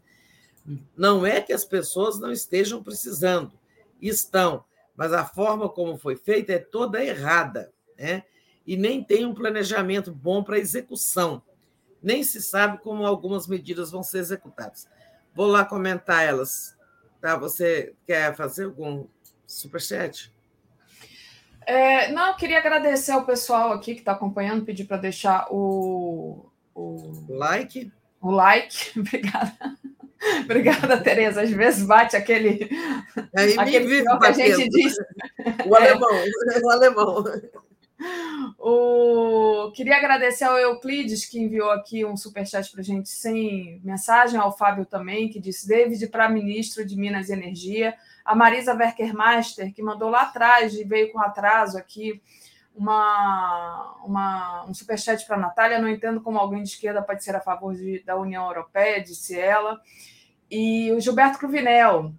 J: Não é que as pessoas não estejam precisando, estão, mas a forma como foi feita é toda errada, né? e nem tem um planejamento bom para execução. Nem se sabe como algumas medidas vão ser executadas. Vou lá comentar elas. Tá? Você quer fazer algum superchat?
F: É, não, eu queria agradecer ao pessoal aqui que está acompanhando, pedir para deixar o, o
J: like.
F: O like, [laughs] obrigada. [laughs] Obrigada, Tereza. Às vezes bate aquele.
J: Aí aquele vive que
F: a gente diz. [laughs]
J: O alemão, o alemão. [laughs]
F: O... Queria agradecer ao Euclides, que enviou aqui um superchat para a gente sem mensagem, ao Fábio também, que disse: David para ministro de Minas e Energia a Marisa Werkermaster, que mandou lá atrás e veio com atraso aqui uma, uma, um superchat para a Natália. Não entendo como alguém de esquerda pode ser a favor de, da União Europeia, disse ela. E o Gilberto Cruvinel,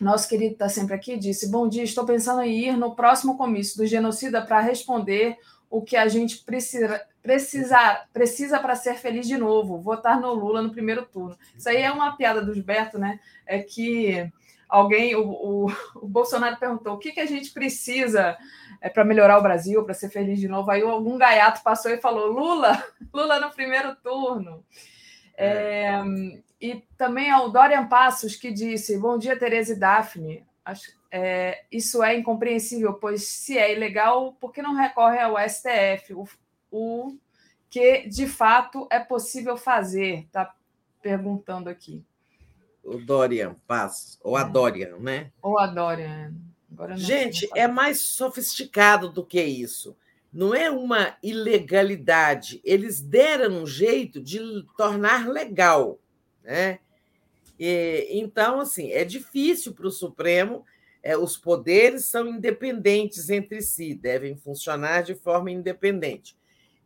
F: nosso querido está sempre aqui, disse: Bom dia, estou pensando em ir no próximo comício do genocida para responder o que a gente precisa precisa, precisa para ser feliz de novo, votar no Lula no primeiro turno. Isso aí é uma piada do Gilberto, né? É que alguém, o, o, [laughs] o, Bolsonaro perguntou o que, que a gente precisa é, para melhorar o Brasil, para ser feliz de novo. Aí algum gaiato passou e falou: Lula, [laughs] Lula no primeiro turno. É. É, e também ao Dorian Passos, que disse: Bom dia, Tereza e Daphne. Acho, é, isso é incompreensível, pois se é ilegal, por que não recorre ao STF? O, o que de fato é possível fazer? Está perguntando aqui
J: o Dorian Paz, ou a é. Dorian, né?
F: Ou a Dorian.
J: Gente, é mais sofisticado do que isso. Não é uma ilegalidade. Eles deram um jeito de tornar legal, né? E, então, assim, é difícil para o Supremo. É, os poderes são independentes entre si, devem funcionar de forma independente.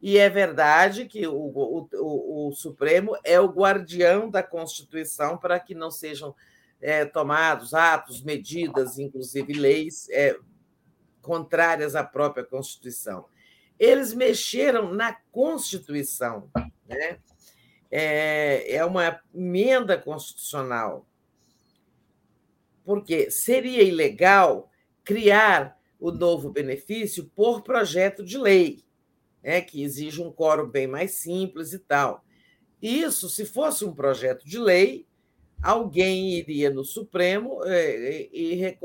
J: E é verdade que o, o, o, Supremo é o guardião da Constituição para que não sejam é, tomados atos, medidas, inclusive leis é, contrárias à própria Constituição. Eles mexeram na Constituição, né? é, é uma emenda constitucional, porque seria ilegal criar o novo benefício por projeto de lei né, que exige um quórum bem mais simples e tal. Isso, se fosse um projeto de lei, alguém iria no Supremo eh, e, e,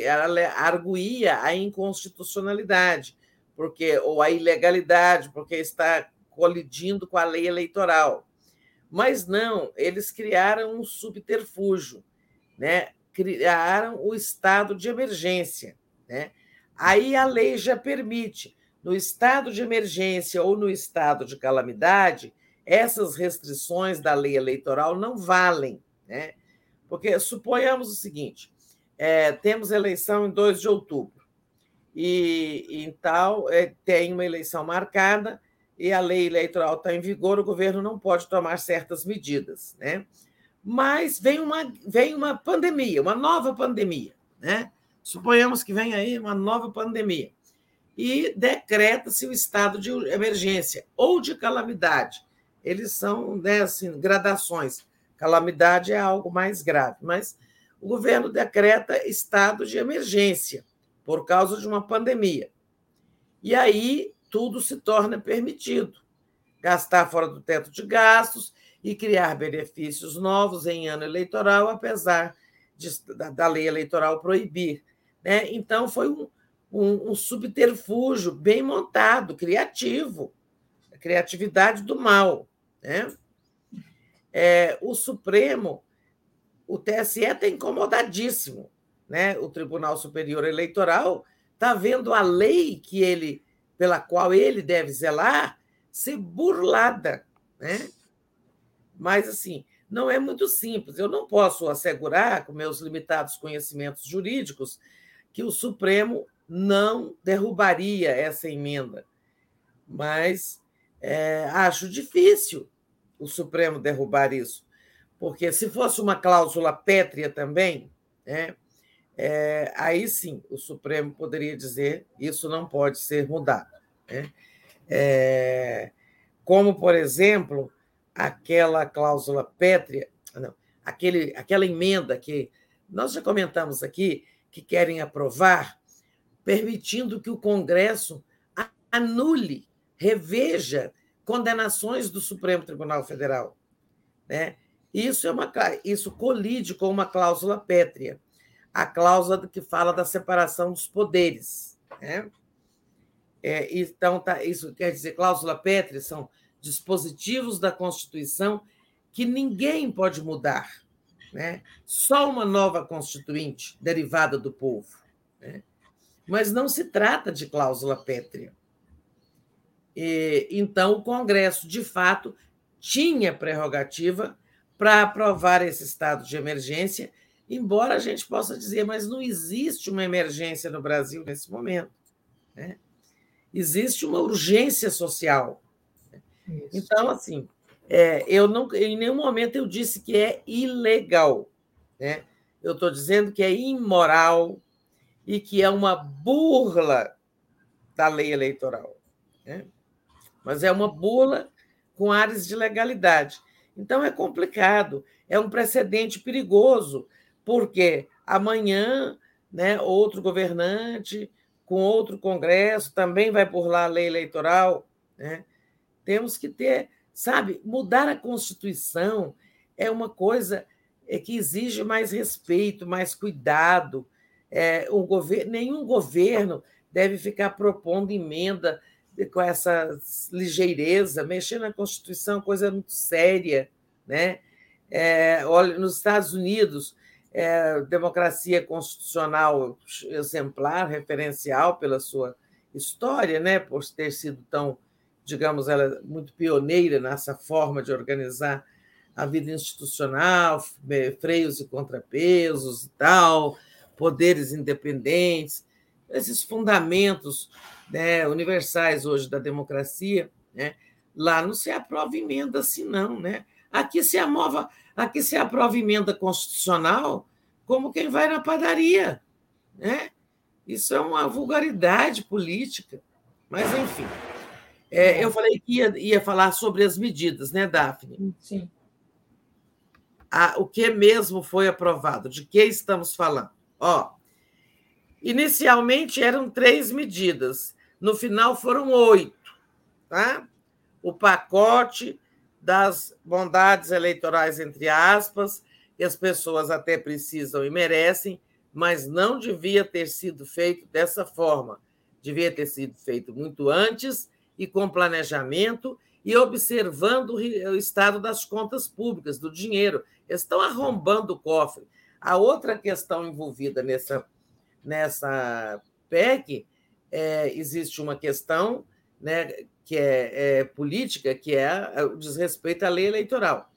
J: e arguía a inconstitucionalidade, porque ou a ilegalidade, porque está colidindo com a lei eleitoral. Mas não, eles criaram um subterfúgio, né? criaram o estado de emergência. Né? Aí a lei já permite no estado de emergência ou no estado de calamidade, essas restrições da lei eleitoral não valem. Né? Porque suponhamos o seguinte: é, temos eleição em 2 de outubro, e, então é, tem uma eleição marcada e a lei eleitoral está em vigor, o governo não pode tomar certas medidas. Né? Mas vem uma, vem uma pandemia, uma nova pandemia. Né? Suponhamos que vem aí uma nova pandemia e decreta-se o estado de emergência ou de calamidade. Eles são né, assim, gradações. Calamidade é algo mais grave, mas o governo decreta estado de emergência por causa de uma pandemia. E aí tudo se torna permitido. Gastar fora do teto de gastos e criar benefícios novos em ano eleitoral, apesar de, da, da lei eleitoral proibir. Né? Então, foi um, um, um subterfúgio bem montado, criativo, a criatividade do mal. Né? É, o Supremo, o TSE está incomodadíssimo. Né? O Tribunal Superior Eleitoral está vendo a lei que ele, pela qual ele deve zelar ser burlada. Né? Mas, assim, não é muito simples. Eu não posso assegurar, com meus limitados conhecimentos jurídicos, que o Supremo não derrubaria essa emenda. Mas é, acho difícil o Supremo derrubar isso, porque se fosse uma cláusula pétrea também, né, é, aí sim o Supremo poderia dizer isso não pode ser mudado. Né? É, como, por exemplo, aquela cláusula pétrea, não, aquele, aquela emenda que nós já comentamos aqui, que querem aprovar, permitindo que o Congresso anule, reveja condenações do Supremo Tribunal Federal. Né? Isso, é uma, isso colide com uma cláusula pétrea, a cláusula que fala da separação dos poderes. Né? É, então, tá, isso quer dizer, cláusula pétrea são dispositivos da Constituição que ninguém pode mudar. Né? Só uma nova Constituinte derivada do povo. Né? Mas não se trata de cláusula pétrea. E, então, o Congresso, de fato, tinha prerrogativa para aprovar esse estado de emergência, embora a gente possa dizer, mas não existe uma emergência no Brasil nesse momento. Né? Existe uma urgência social. Isso. Então, assim, é, eu não, em nenhum momento eu disse que é ilegal. Né? Eu estou dizendo que é imoral e que é uma burla da lei eleitoral. Né? Mas é uma burla com áreas de legalidade. Então é complicado, é um precedente perigoso, porque amanhã né, outro governante com outro Congresso também vai burlar a lei eleitoral. Né? Temos que ter, sabe, mudar a Constituição é uma coisa é, que exige mais respeito, mais cuidado. É, governo, nenhum governo deve ficar propondo emenda com essa ligeireza. Mexer na Constituição é coisa muito séria. Né? É, olha, nos Estados Unidos, é, democracia constitucional exemplar, referencial pela sua história, né? por ter sido tão digamos, ela é muito pioneira nessa forma de organizar a vida institucional, freios e contrapesos e tal, poderes independentes, esses fundamentos né, universais hoje da democracia, né, lá não se aprova emenda assim, não. Né? Aqui se aprova, aqui se aprova emenda constitucional como quem vai na padaria. Né? Isso é uma vulgaridade política. Mas, enfim. É, eu falei que ia, ia falar sobre as medidas, né, Daphne?
F: Sim.
J: Ah, o que mesmo foi aprovado? De que estamos falando? Ó, inicialmente eram três medidas, no final foram oito, tá? O pacote das bondades eleitorais, entre aspas, que as pessoas até precisam e merecem, mas não devia ter sido feito dessa forma. Devia ter sido feito muito antes e com planejamento e observando o estado das contas públicas, do dinheiro. Eles estão arrombando o cofre. A outra questão envolvida nessa, nessa PEC é, existe uma questão né, que é, é, política, que é o desrespeito à lei eleitoral.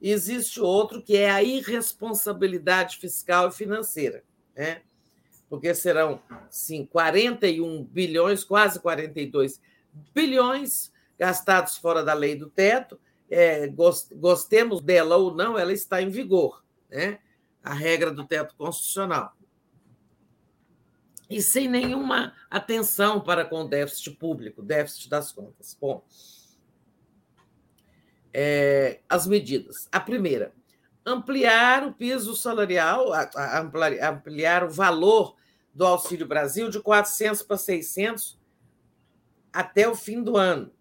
J: E existe outro que é a irresponsabilidade fiscal e financeira, né? porque serão, sim, 41 bilhões, quase 42 bilhões gastados fora da lei do teto. É, gostemos dela ou não, ela está em vigor, né? a regra do teto constitucional e sem nenhuma atenção para com o déficit público, déficit das contas. Bom, é, as medidas. A primeira, ampliar o piso salarial, ampliar, o valor do Auxílio Brasil de 400 para 600 até o fim do ano.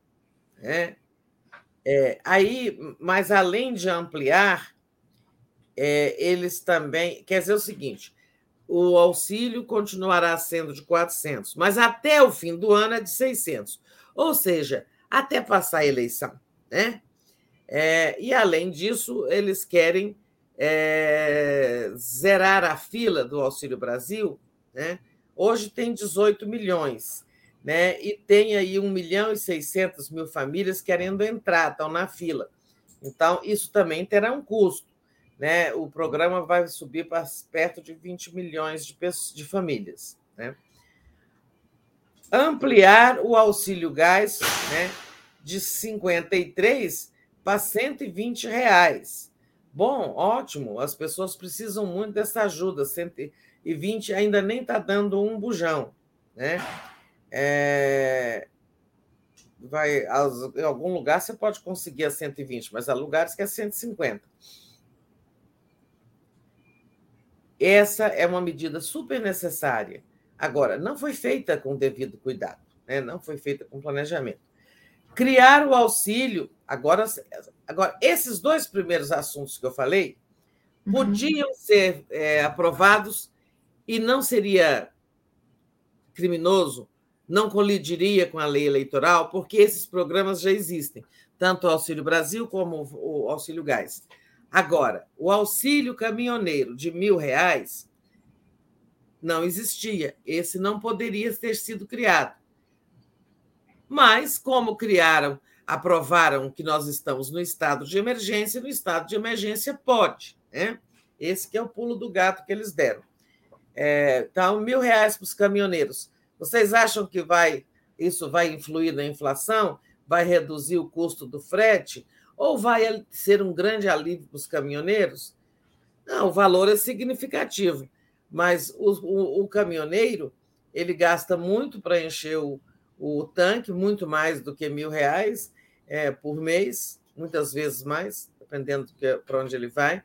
J: Né? É, aí, mas além de ampliar, é, eles também. Quer dizer o seguinte: o auxílio continuará sendo de 400, mas até o fim do ano é de 600. Ou seja, até passar a eleição. Né? É, e, além disso, eles querem é, zerar a fila do Auxílio Brasil. Né? Hoje tem 18 milhões, né? e tem aí 1 milhão e 600 mil famílias querendo entrar, estão na fila. Então, isso também terá um custo né, o programa vai subir para perto de 20 milhões de, pessoas, de famílias. Né? Ampliar o auxílio gás né, de 53 para 120 reais. Bom, ótimo, as pessoas precisam muito dessa ajuda. 120 ainda nem está dando um bujão. Né? É... Vai, em algum lugar você pode conseguir a 120, mas há lugares que é 150. Essa é uma medida super necessária. Agora, não foi feita com devido cuidado, né? não foi feita com planejamento. Criar o auxílio, agora, agora esses dois primeiros assuntos que eu falei uhum. podiam ser é, aprovados e não seria criminoso, não colidiria com a lei eleitoral, porque esses programas já existem, tanto o Auxílio Brasil como o Auxílio Gás. Agora, o auxílio caminhoneiro de mil reais não existia. Esse não poderia ter sido criado. Mas, como criaram, aprovaram que nós estamos no estado de emergência, no estado de emergência pode. Né? Esse que é o pulo do gato que eles deram. É, então, mil reais para os caminhoneiros. Vocês acham que vai isso vai influir na inflação? Vai reduzir o custo do frete? Ou vai ser um grande alívio para os caminhoneiros? Não, o valor é significativo, mas o, o, o caminhoneiro ele gasta muito para encher o, o tanque, muito mais do que mil reais é, por mês, muitas vezes mais, dependendo para onde ele vai.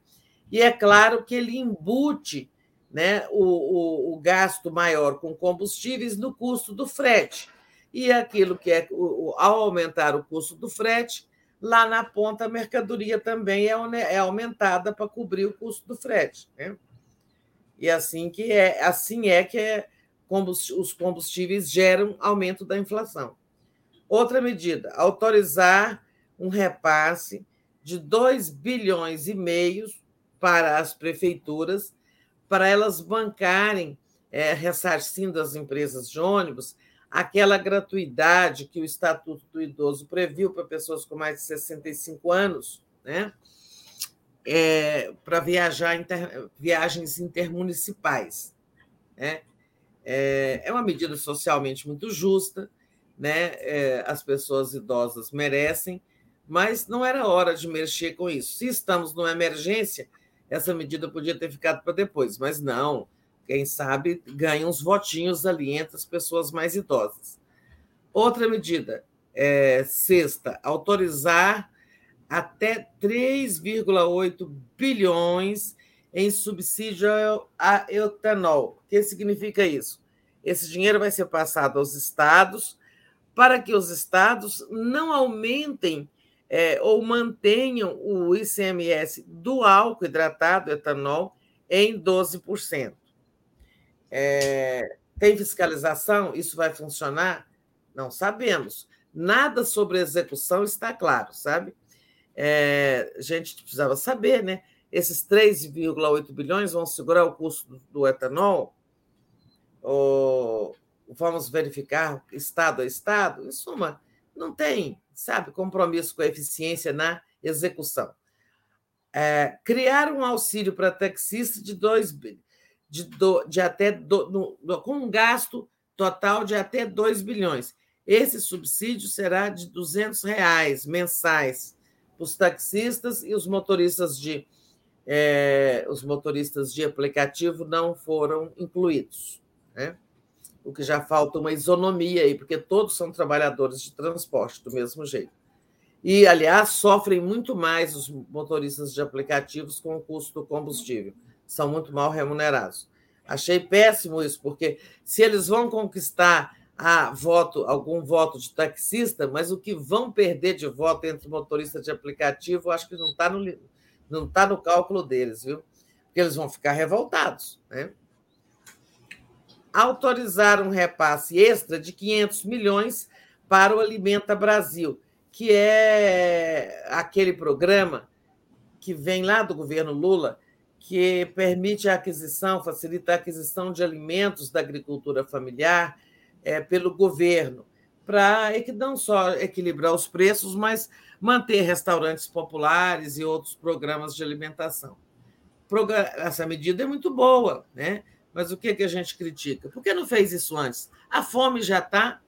J: E é claro que ele embute né, o, o, o, gasto maior com combustíveis no custo do frete. E aquilo que é, ao aumentar o custo do frete, lá na ponta a mercadoria também é, é aumentada para cobrir o custo do frete. Né? E assim que é, assim é que é, os combustíveis geram aumento da inflação. Outra medida, autorizar um repasse de 2 bilhões e meio para as prefeituras, para elas bancarem, é, ressarcindo as empresas de ônibus, aquela gratuidade que o Estatuto do Idoso previu para pessoas com mais de 65 anos, né? É, para viajar inter, viagens intermunicipais. Né? É, é uma medida socialmente muito justa, né? É, as pessoas idosas merecem, mas não era hora de mexer com isso. Se estamos numa emergência, essa medida podia ter ficado para depois, mas não quem sabe ganha uns votinhos ali entre as pessoas mais idosas. Outra medida, é, sexta, autorizar até 3,8 bilhões em subsídio a etanol. O que significa isso? Esse dinheiro vai ser passado aos estados para que os estados não aumentem é, ou mantenham o ICMS do álcool hidratado, etanol, em 12%. É, tem fiscalização? Isso vai funcionar? Não sabemos. Nada sobre execução está claro, sabe? É, a gente precisava saber, né? Esses 3,8 bilhões vão segurar o custo do, etanol? O, vamos verificar estado a estado, em suma, não tem, sabe, compromisso com a eficiência na execução. É, criar um auxílio para taxistas de dois de, do, de até do, no, com um gasto total de até 2 bilhões. Esse subsídio será de 200 reais mensais para os taxistas e os motoristas de é, os motoristas de aplicativo não foram incluídos, né? o que já falta uma isonomia aí, porque todos são trabalhadores de transporte do mesmo jeito. E, aliás, sofrem muito mais os motoristas de aplicativos com o custo do combustível, são muito mal remunerados. Achei péssimo isso, porque se eles vão conquistar a voto, algum voto de taxista, mas o que vão perder de voto entre motoristas de aplicativo, acho que não está no, não tá no cálculo deles, viu? Porque eles vão ficar revoltados. Né? Autorizaram um repasse extra de 500 milhões para o Alimenta Brasil, que é aquele programa que vem lá do governo Lula, que permite a aquisição, facilita a aquisição de alimentos da agricultura familiar é, pelo governo, para não só equilibrar os preços, mas manter restaurantes populares e outros programas de alimentação. Essa medida é muito boa, né? mas o que, que a gente critica? Por que não fez isso antes? A fome já está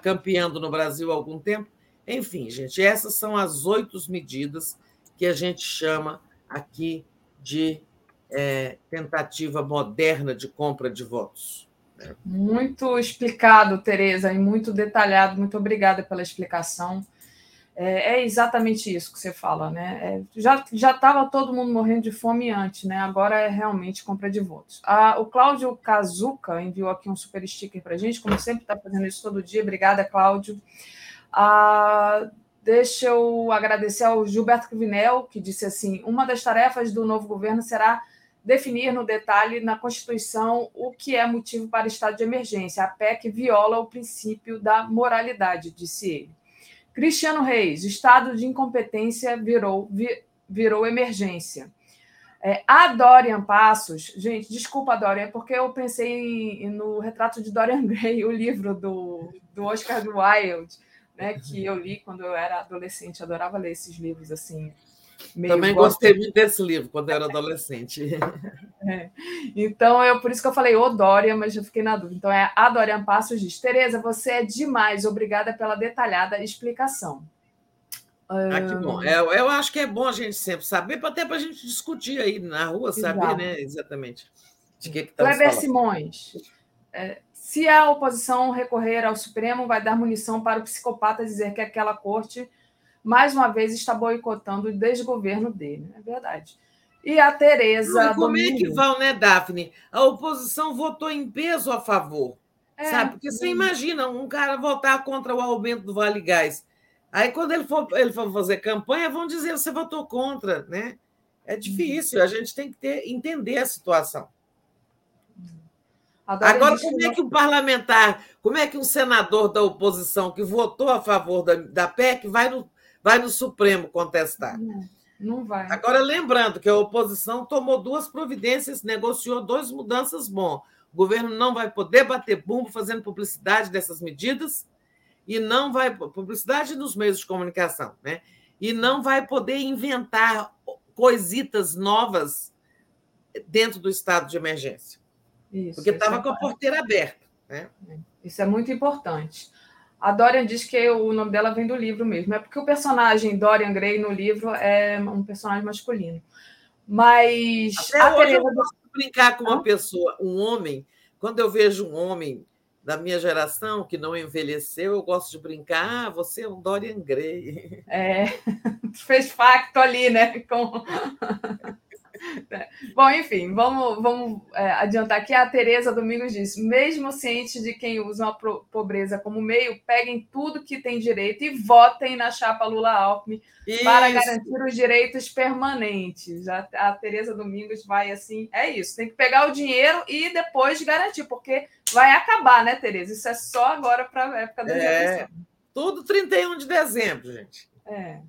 J: campeando no Brasil há algum tempo. Enfim, gente, essas são as oito medidas que a gente chama aqui de é, tentativa moderna de compra de votos.
F: Muito explicado, Tereza, e muito detalhado. Muito obrigada pela explicação. É, é exatamente isso que você fala, né? É, já estava todo mundo morrendo de fome antes, né? Agora é realmente compra de votos. Ah, o Cláudio Kazuca enviou aqui um super sticker para a gente, como sempre está fazendo isso todo dia. Obrigada, Cláudio. Ah, deixa eu agradecer ao Gilberto Vinel, que disse assim: uma das tarefas do novo governo será definir no detalhe na Constituição o que é motivo para estado de emergência. A PEC viola o princípio da moralidade, disse ele. Cristiano Reis, estado de incompetência virou, virou emergência. É, a Dorian Passos, gente, desculpa, Dorian, é porque eu pensei no retrato de Dorian Gray, [laughs] o livro do, do Oscar Wilde, né, que eu li quando eu era adolescente, adorava ler esses livros assim,
J: também gostei muito desse livro quando eu era adolescente. [laughs]
F: É. Então, eu, por isso que eu falei o Dória, mas eu fiquei na dúvida. Então, é a Dorian Passos diz: Tereza, você é demais, obrigada pela detalhada explicação.
J: Ah, que bom. É, eu acho que é bom a gente sempre saber, até para a gente discutir aí na rua, saber, né? Exatamente.
F: De que que Kleber Simões. É, se a oposição recorrer ao Supremo, vai dar munição para o psicopata dizer que aquela corte mais uma vez está boicotando o desgoverno dele. É verdade. E a Tereza.
J: Como é que vão, né, Daphne? A oposição votou em peso a favor. É, sabe? Porque você imagina um cara votar contra o aumento do Vale Gás. Aí, quando ele for, ele for fazer campanha, vão dizer que você votou contra, né? É difícil, a gente tem que ter, entender a situação. Agora, como é que o parlamentar, como é que um senador da oposição que votou a favor da, da PEC vai no, vai no Supremo contestar.
F: Não, não vai.
J: Agora, lembrando que a oposição tomou duas providências, negociou duas mudanças bom. O governo não vai poder bater bumbo fazendo publicidade dessas medidas e não vai publicidade nos meios de comunicação, né? E não vai poder inventar coisitas novas dentro do estado de emergência. Isso, porque estava é com a porteira aberta. Né?
F: Isso é muito importante. A Dorian diz que o nome dela vem do livro mesmo. É porque o personagem Dorian Gray no livro é um personagem masculino. Mas.
J: Até a Tereza... eu posso brincar com uma pessoa, um homem. Quando eu vejo um homem da minha geração que não envelheceu, eu gosto de brincar. Ah, você é um Dorian Gray.
F: É, [laughs] fez facto ali, né? Com... [laughs] [laughs] Bom, enfim, vamos, vamos é, adiantar aqui. A Tereza Domingos diz: mesmo ciente de quem usa a pobreza como meio, peguem tudo que tem direito e votem na chapa Lula-Alckmin para garantir os direitos permanentes. A, a Tereza Domingos vai assim: é isso, tem que pegar o dinheiro e depois garantir, porque vai acabar, né, Tereza? Isso é só agora para a época da é,
J: Tudo 31 de dezembro, gente.
F: É.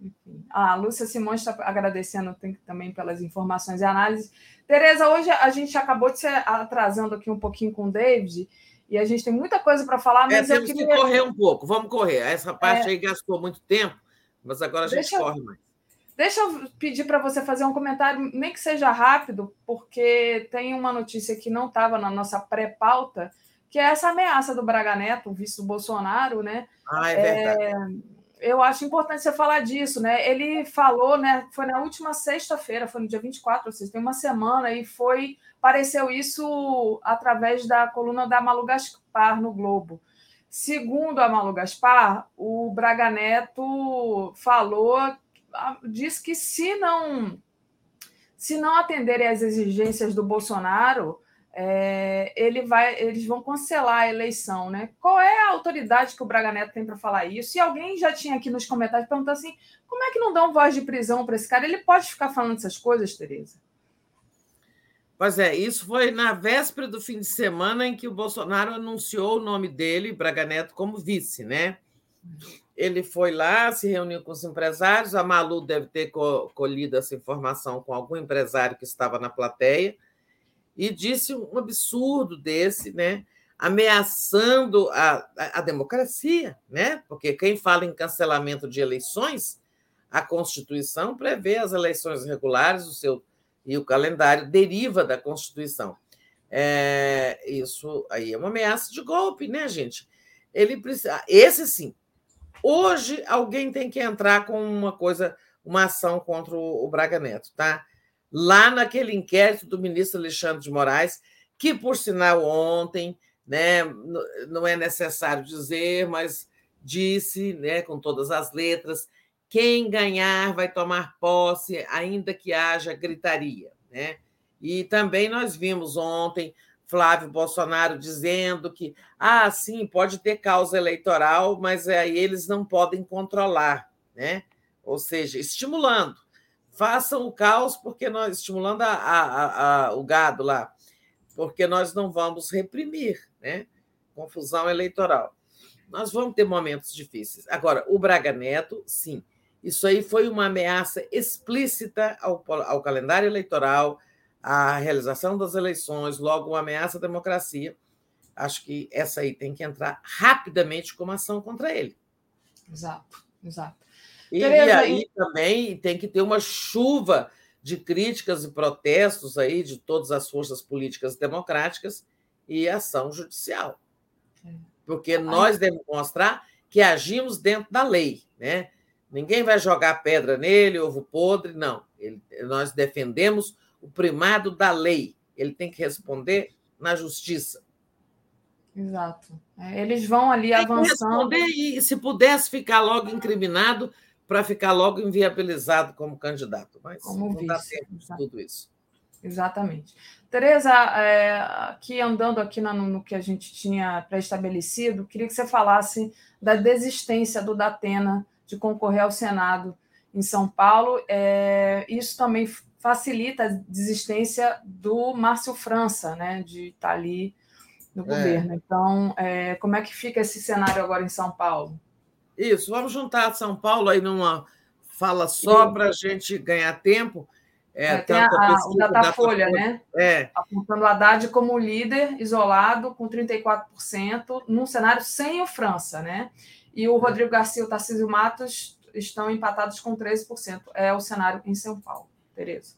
F: Enfim. A Lúcia Simões está agradecendo também pelas informações e análises. Tereza, hoje a gente acabou de se atrasando aqui um pouquinho com o David, E a gente tem muita coisa para falar,
J: É,
F: mas eu
J: temos que
F: queria.
J: correr um pouco, vamos correr. Essa parte
F: É.
J: aí gastou muito tempo, mas agora a gente
F: Deixa
J: corre mais.
F: Deixa eu pedir para você fazer um comentário, nem que seja rápido, porque tem uma notícia que não estava na nossa pré-pauta, que é essa ameaça do Braga Neto, o vice do Bolsonaro, né?
J: Ah, é verdade.
F: Eu acho importante você falar disso, né? Ele falou, né? Foi na última sexta-feira, foi no dia 24, ou seja, tem uma semana, e foi. Apareceu isso através da coluna da Malu Gaspar no Globo. Segundo a Malu Gaspar, o Braga Neto falou, diz que se não se não atenderem às exigências do Bolsonaro, é, ele vai, eles vão cancelar a eleição, né? Qual é a autoridade que o Braga Neto tem para falar isso? E alguém já tinha aqui nos comentários perguntando assim: como é que não dão voz de prisão para esse cara? Ele pode ficar falando essas coisas, Tereza?
J: Pois é, isso foi na véspera do fim de semana em que o Bolsonaro anunciou o nome dele, Braga Neto, como vice, né? Ele foi lá, se reuniu com os empresários, a Malu deve ter colhido essa informação com algum empresário que estava na plateia, e disse um absurdo desse, né? ameaçando a, a, a, democracia, né? porque quem fala em cancelamento de eleições, a Constituição prevê as eleições regulares, o seu e o calendário deriva da Constituição. É, isso aí é uma ameaça de golpe, né, gente? Ele precisa. Esse sim. Hoje alguém tem que entrar com uma coisa, uma ação contra o Braga Neto, tá? Lá naquele inquérito do ministro Alexandre de Moraes, que, por sinal, ontem, né, não é necessário dizer, mas disse, né, com todas as letras, quem ganhar vai tomar posse, ainda que haja gritaria. Né? E também nós vimos ontem Flávio Bolsonaro dizendo que, ah, sim, pode ter causa eleitoral, mas aí eles não podem controlar, né? ou seja, estimulando. Façam o caos porque nós estimulando a, a, a, o gado lá, porque nós não vamos reprimir, né? Confusão eleitoral. Nós vamos ter momentos difíceis. Agora, o Braga Neto, sim, isso aí foi uma ameaça explícita ao, ao, calendário eleitoral, à realização das eleições, logo uma ameaça à democracia. Acho que essa aí tem que entrar rapidamente como ação contra ele.
F: Exato, exato.
J: E, Tereza, e aí e... também tem que ter uma chuva de críticas e protestos aí de todas as forças políticas democráticas e ação judicial. Porque nós devemos mostrar que agimos dentro da lei, né? Ninguém vai jogar pedra nele, ovo podre, não. Ele, nós defendemos o primado da lei. Ele tem que responder na justiça.
F: Exato. É, eles vão ali
J: tem
F: avançando.
J: responder e, se pudesse, ficar logo incriminado para ficar logo inviabilizado como candidato. Mas
F: como
J: não dá tempo de tudo isso.
F: Exatamente. Tereza, é, aqui andando aqui no, no que a gente tinha pré-estabelecido, queria que você falasse da desistência do Datena de concorrer ao Senado em São Paulo. É, isso também facilita a desistência do Márcio França, né, de estar ali no governo. É. Então, é, como é que fica esse cenário agora em São Paulo?
J: Isso, vamos juntar São Paulo aí numa fala só para a gente ganhar tempo.
F: É, tem a, a, o Datafolha, Data né?
J: É.
F: Apontando o Haddad como líder, isolado, com 34%, num cenário sem o França, né? E o Rodrigo Garcia e o Tarcísio Matos estão empatados com 13%. É o cenário em São Paulo. Tereza.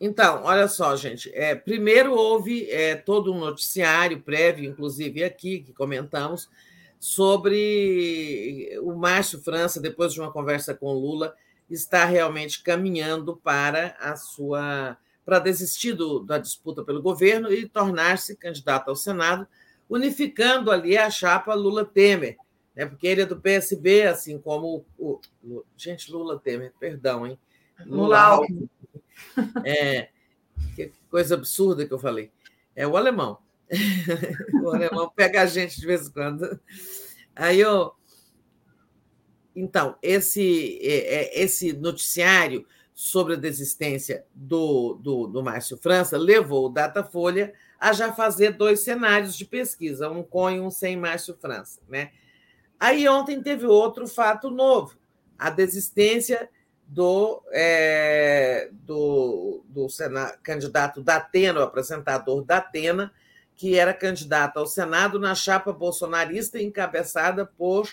J: Então, olha só, gente. É, primeiro houve é, todo um noticiário prévio, inclusive aqui, que comentamos, sobre o Márcio França, depois de uma conversa com Lula, está realmente caminhando para a sua para desistir do, da disputa pelo governo e tornar-se candidato ao Senado, unificando ali a chapa Lula-Temer, né? porque ele é do PSB, assim como o, o gente Lula Temer, perdão, hein?
F: Lula, Lula
J: é, que coisa absurda que eu falei. É o alemão. O alemão pega a gente de vez em quando. Aí eu. Então, esse, esse noticiário sobre a desistência do, do, do Márcio França levou o Datafolha a já fazer dois cenários de pesquisa, um com e um sem Márcio França. Né? Aí ontem teve outro fato novo, a desistência do, é, do, do candidato da Atena, o apresentador da Atena, que era candidato ao Senado na chapa bolsonarista encabeçada por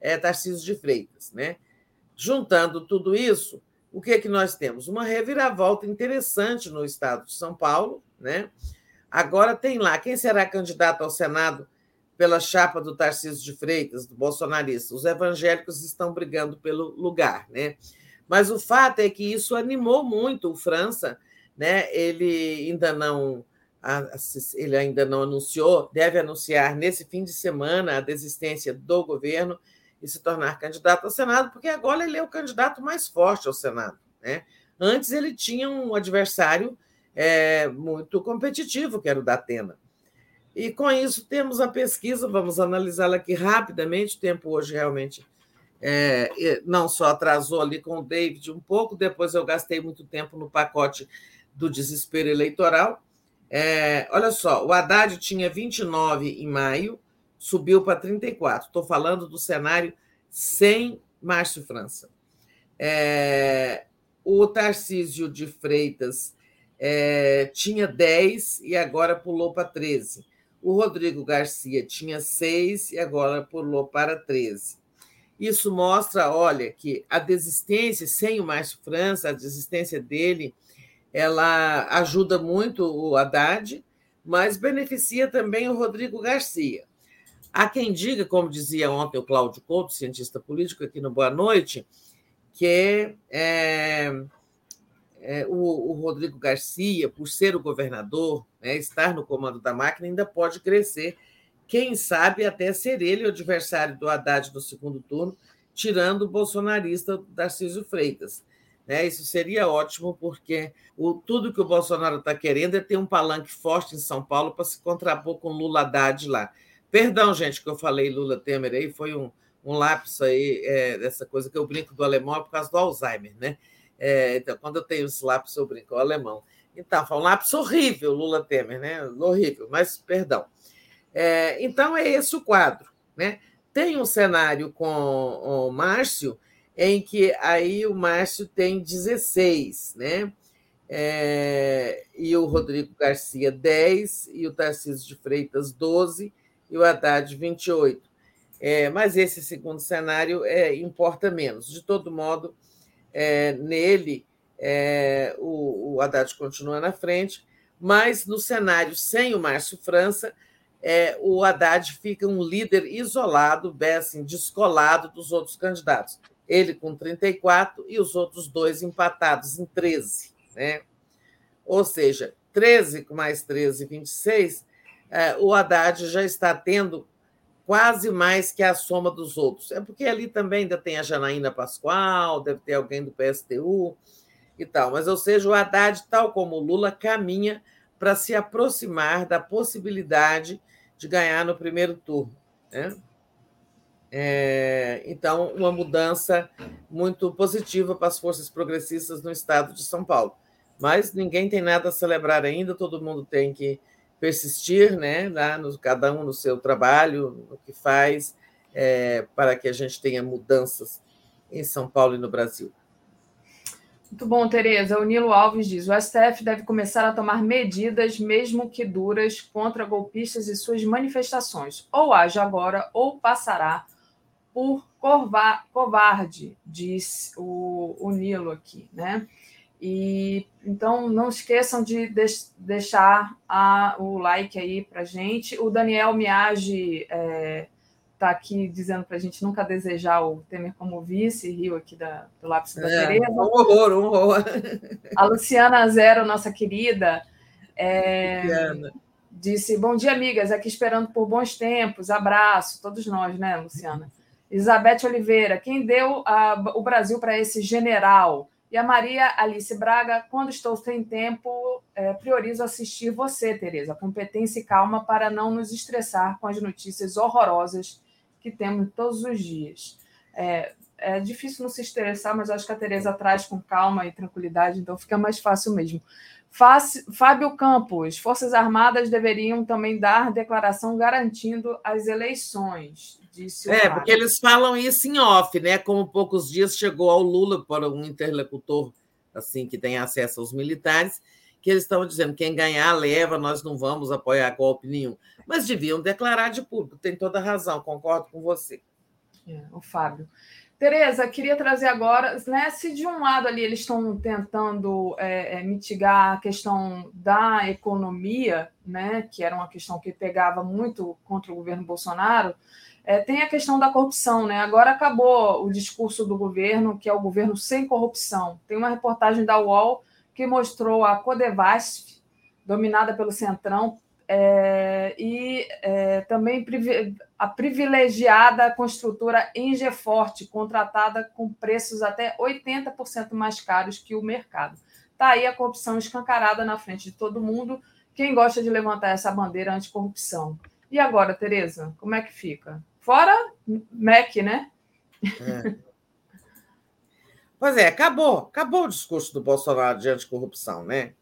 J: é, Tarcísio de Freitas. Né? Juntando tudo isso, o que, é que nós temos? Uma reviravolta interessante no estado de São Paulo. Né? Agora tem lá quem será candidato ao Senado pela chapa do Tarcísio de Freitas, do bolsonarista. Os evangélicos estão brigando pelo lugar. Né? Mas o fato é que isso animou muito o França. Né? Ele ainda não ele ainda não anunciou, deve anunciar nesse fim de semana a desistência do governo e se tornar candidato ao Senado, porque agora ele é o candidato mais forte ao Senado. Né? Antes ele tinha um adversário é, muito competitivo, que era o da Atena. E com isso temos a pesquisa, vamos analisá-la aqui rapidamente. O tempo hoje realmente é, não só atrasou ali com o David um pouco, depois eu gastei muito tempo no pacote do desespero eleitoral. É, olha só, o Haddad tinha 29 em maio, subiu para 34. Estou falando do cenário sem Márcio França. É, o Tarcísio de Freitas é, tinha 10 e agora pulou para 13. O Rodrigo Garcia tinha 6 e agora pulou para 13. Isso mostra, olha, que a desistência sem o Márcio França, a desistência dele ela ajuda muito o Haddad, mas beneficia também o Rodrigo Garcia. Há quem diga, como dizia ontem o Cláudio Couto, cientista político aqui no Boa Noite, que é, é, o, o, Rodrigo Garcia, por ser o governador, né, estar no comando da máquina, ainda pode crescer. Quem sabe até ser ele o adversário do Haddad no segundo turno, tirando o bolsonarista Darcísio Freitas. Né? Isso seria ótimo, porque o, tudo que o Bolsonaro está querendo é ter um palanque forte em São Paulo para se contrapor com Lula Haddad lá. Perdão, gente, que eu falei Lula Temer aí, foi um, um lapso aí, é, dessa coisa que eu brinco do alemão é por causa do Alzheimer, né? É, então, quando eu tenho esse lapso, eu brinco o alemão. Então, foi um lapso horrível, Lula Temer, né? Horrível, mas perdão. É, então, é esse o quadro, né? Tem um cenário com o Márcio, em que aí o Márcio tem 16, né? É, e o Rodrigo Garcia 10, e o Tarcísio de Freitas 12, e o Haddad 28. É, mas esse segundo cenário é, importa menos. De todo modo, é, nele, é, o, o Haddad continua na frente, mas no cenário sem o Márcio França, é, o Haddad fica um líder isolado, assim, descolado dos outros candidatos ele com 34 e os outros dois empatados em 13. Né? Ou seja, 13 com mais 13, 26, é, o Haddad já está tendo quase mais que a soma dos outros. É porque ali também ainda tem a Janaína Pascoal, deve ter alguém do PSTU e tal. Mas, ou seja, o Haddad, tal como o Lula, caminha para se aproximar da possibilidade de ganhar no primeiro turno. Né? É, então, uma mudança muito positiva para as forças progressistas no estado de São Paulo. Mas ninguém tem nada a celebrar ainda, todo mundo tem que persistir, né, lá no, cada um no seu trabalho, no que faz, é, para que a gente tenha mudanças em São Paulo e no Brasil.
F: Muito bom, Tereza. O Nilo Alves diz: o STF deve começar a tomar medidas, mesmo que duras, contra golpistas e suas manifestações. Ou haja agora, ou passará por covarde, diz o, o Nilo aqui, né? E então não esqueçam de, deixar a, o like aí para gente. O Daniel Miage está é, aqui dizendo para a gente nunca desejar o Temer como vice, Rio aqui da, do lápis da é, Tereza. Um
J: horror, um horror.
F: A Luciana Zero, nossa querida, é, disse: Bom dia, amigas, aqui esperando por bons tempos. Abraço, todos nós, né, Luciana? Elizabeth Oliveira, quem deu a, o Brasil para esse general? E a Maria Alice Braga, quando estou sem tempo, é, priorizo assistir você, Tereza. Competência e calma para não nos estressar com as notícias horrorosas que temos todos os dias. É, é difícil não se estressar, mas acho que a Tereza traz com calma e tranquilidade, então fica mais fácil mesmo. Fábio Campos, Forças Armadas deveriam também dar declaração garantindo as eleições disse
J: É, porque eles falam isso em off, né? Como poucos dias chegou ao Lula para um interlocutor assim que tem acesso aos militares, que eles estão dizendo quem ganhar leva, nós não vamos apoiar golpe nenhum. Mas deviam declarar de público, tem toda razão, concordo com você.
F: É, o Fábio. Tereza, queria trazer agora, né, se de um lado ali eles estão tentando é, é, mitigar a questão da economia, né, que era uma questão que pegava muito contra o governo Bolsonaro, é, tem a questão da corrupção, né? Agora acabou o discurso do governo, que é o governo sem corrupção. Tem uma reportagem da UOL que mostrou a Codevasf, dominada pelo Centrão, é, e é, também a privilegiada construtora Engeforte, contratada com preços até 80% mais caros que o mercado. Está aí a corrupção escancarada na frente de todo mundo. Quem gosta de levantar essa bandeira anticorrupção? E agora, Tereza, como é que fica? Fora MEC, né?
J: É. Pois é, acabou, acabou o discurso do Bolsonaro de anticorrupção, né?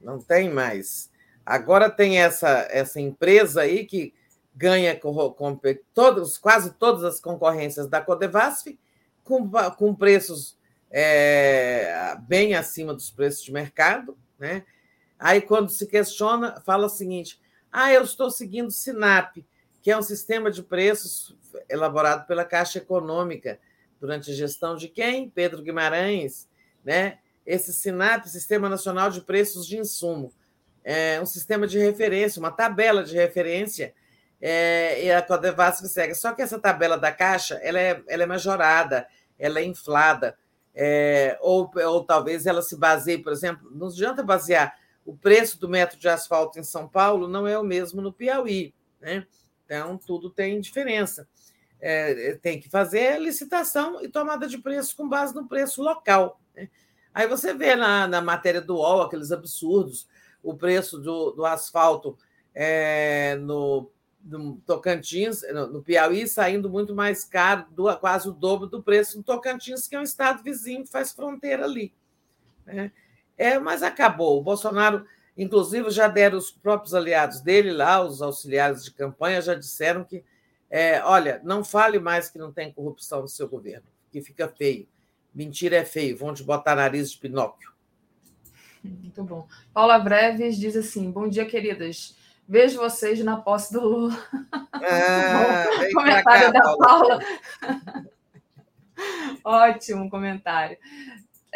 J: Não tem mais. Agora tem essa, essa empresa aí que ganha com todos, quase todas as concorrências da Codevasf com, com preços é, bem acima dos preços de mercado, né? Aí, quando se questiona, fala o seguinte: ah, eu estou seguindo o SINAP, que é um sistema de preços elaborado pela Caixa Econômica durante a gestão de quem? Pedro Guimarães, né? Esse SINAP, Sistema Nacional de Preços de Insumo, é um sistema de referência, uma tabela de referência, é, e a Codevasf segue. Só que essa tabela da Caixa, ela é, ela é majorada, ela é inflada, é, ou, ou talvez ela se baseie, por exemplo, não adianta basear o preço do metro de asfalto em São Paulo não é o mesmo no Piauí, né? Então, tudo tem diferença é, tem que fazer licitação e tomada de preço com base no preço local. Né? Aí você vê na, na matéria do UOL aqueles absurdos, o preço do, do asfalto é, no, no, Tocantins, no, no, Piauí, saindo muito mais caro, do, quase o dobro do preço no Tocantins, que é um estado vizinho que faz fronteira ali. Né? É, mas acabou. O Bolsonaro, inclusive, já deram os próprios aliados dele lá, os auxiliares de campanha, já disseram que é, olha, não fale mais que não tem corrupção no seu governo, que fica feio. Mentira é feio, vão te botar nariz de Pinóquio.
F: Muito bom. Paula Breves diz assim: Bom dia, queridas. Vejo vocês na posse do Lula.
J: Ah, [laughs]
F: comentário cá, da Paula. [laughs] Ótimo comentário.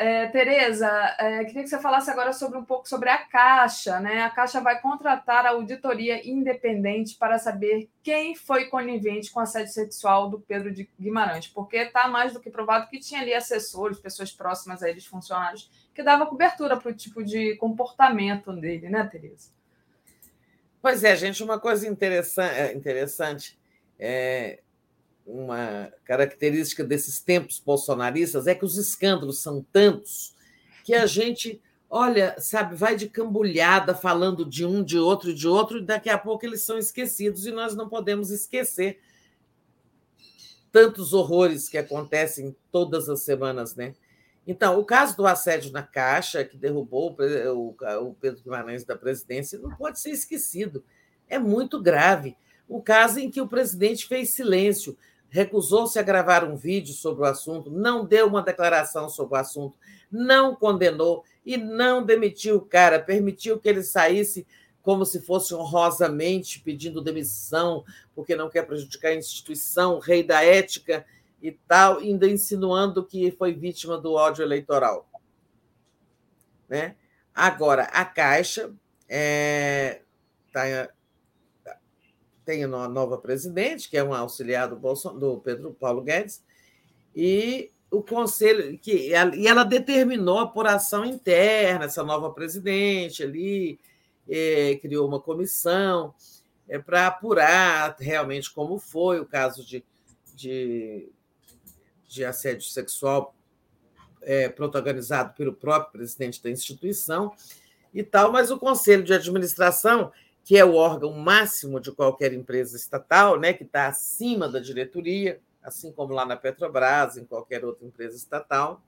F: É, Tereza, é, queria que você falasse agora sobre um pouco sobre a Caixa. Né? A Caixa vai contratar a auditoria independente para saber quem foi conivente com assédio sexual do Pedro de Guimarães, porque está mais do que provado que tinha ali assessores, pessoas próximas a eles, funcionários, que dava cobertura para o tipo de comportamento dele, né, Tereza?
J: Pois é, gente, uma coisa interessante, é, interessante é, uma característica desses tempos bolsonaristas é que os escândalos são tantos que a gente, olha, sabe, vai de cambulhada falando de um, de outro, de outro, e daqui a pouco eles são esquecidos e nós não podemos esquecer tantos horrores que acontecem todas as semanas, né? Então, o caso do assédio na Caixa, que derrubou o Pedro Guimarães da presidência, não pode ser esquecido. É muito grave. O caso em que o presidente fez silêncio, recusou-se a gravar um vídeo sobre o assunto, não deu uma declaração sobre o assunto, não condenou e não demitiu o cara, permitiu que ele saísse como se fosse honrosamente pedindo demissão, porque não quer prejudicar a instituição, o rei da ética e tal, ainda insinuando que foi vítima do ódio eleitoral. Né? Agora, a Caixa é, tá, tem uma nova presidente, que é um auxiliar do, do Pedro Paulo Guedes, e o conselho que e ela determinou a apuração interna, essa nova presidente ali é, criou uma comissão é, para apurar realmente como foi o caso de, de, de assédio sexual é, protagonizado pelo próprio presidente da instituição e tal, mas o conselho de administração que é o órgão máximo de qualquer empresa estatal, né, que está acima da diretoria, assim como lá na Petrobras, em qualquer outra empresa estatal,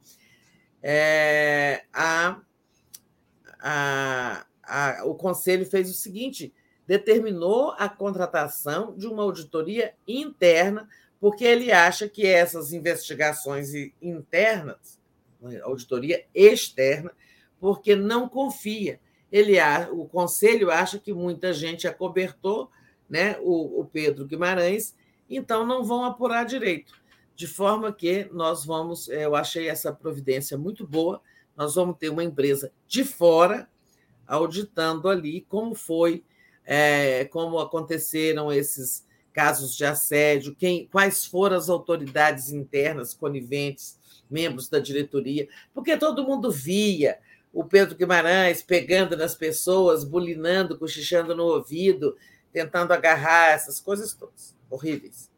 J: é, a, a, a, o Conselho fez o seguinte: determinou a contratação de uma auditoria interna, porque ele acha que essas investigações internas, auditoria externa, porque não confia ele o conselho acha que muita gente acobertou né, o, o Pedro Guimarães, então não vão apurar direito. De forma que nós vamos, é, eu achei essa providência muito boa, nós vamos ter uma empresa de fora auditando ali como foi, é, como aconteceram esses casos de assédio, quem, quais foram as autoridades internas coniventes, membros da diretoria, porque todo mundo via o Pedro Guimarães pegando nas pessoas, bulinando, cochichando no ouvido, tentando agarrar essas coisas todas horríveis.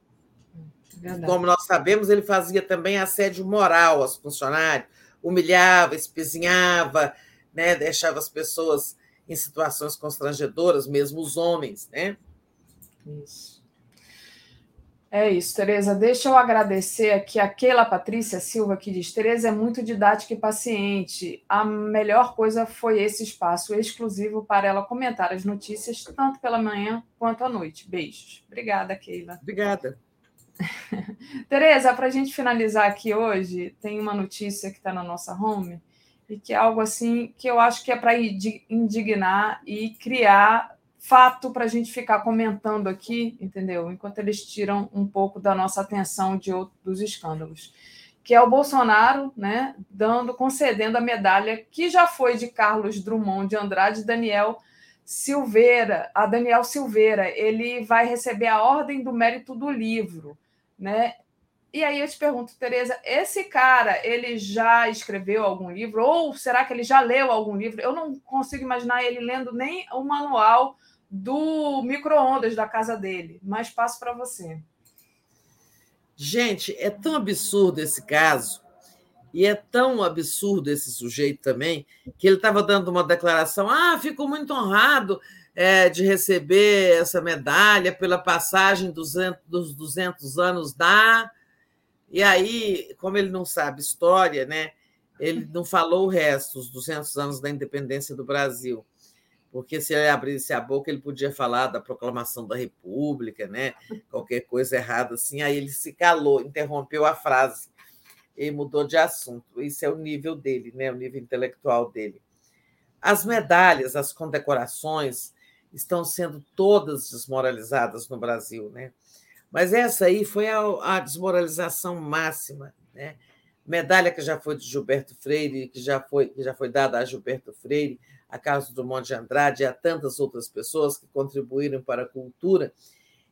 J: Verdade. Como nós sabemos, ele fazia também assédio moral aos funcionários, humilhava, espezinhava, né, deixava as pessoas em situações constrangedoras, mesmo os homens, né?
F: Isso. É isso, Tereza. Deixa eu agradecer aqui a Keila Patrícia Silva, que diz: Tereza é muito didática e paciente. A melhor coisa foi esse espaço exclusivo para ela comentar as notícias, tanto pela manhã quanto à noite. Beijos. Obrigada, Keila.
J: Obrigada. [laughs]
F: Tereza, para a gente finalizar aqui hoje, tem uma notícia que está na nossa home e que é algo assim que eu acho que é para indignar e criar fato para a gente ficar comentando aqui, entendeu? Enquanto eles tiram um pouco da nossa atenção de outros escândalos, que é o Bolsonaro, né, dando, concedendo a medalha que já foi de Carlos Drummond de Andrade Daniel Silveira, a Daniel Silveira, ele vai receber a ordem do mérito do livro, né? E aí eu te pergunto, Tereza, esse cara, ele já escreveu algum livro? Ou será que ele já leu algum livro? Eu não consigo imaginar ele lendo nem o manual do micro-ondas da casa dele, mas passo para você.
J: Gente, é tão absurdo esse caso, e é tão absurdo esse sujeito também, que ele estava dando uma declaração: ah, fico muito honrado é, de receber essa medalha pela passagem dos, dos 200 anos da. E aí, como ele não sabe história, né, ele não falou o resto, os 200 anos da independência do Brasil porque se ele abrisse a boca, ele podia falar da proclamação da República, né? [laughs] qualquer coisa errada assim. Aí ele se calou, interrompeu a frase e mudou de assunto. Isso é o nível dele, né? o nível intelectual dele. As medalhas, as condecorações estão sendo todas desmoralizadas no Brasil, né? Mas essa aí foi a, a desmoralização máxima, né? Medalha que já foi de Gilberto Freire, que já foi, que já foi dada a Gilberto Freire, a Carlos Drummond de Andrade e a tantas outras pessoas que contribuíram para a cultura.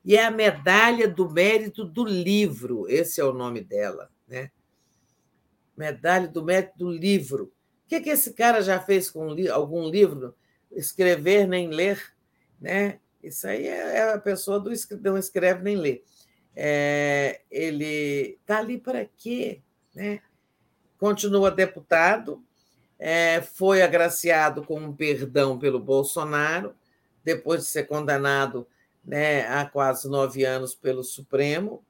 J: E é a medalha do mérito do livro, esse é o nome dela, né? Medalha do mérito do livro. O que, é que esse cara já fez com algum livro? Escrever nem ler, né? Isso aí é, é a pessoa do não escreve nem lê. É, ele está ali para quê? Né? Continua deputado, é, foi agraciado com um perdão pelo Bolsonaro, depois de ser condenado né, há quase nove anos pelo Supremo,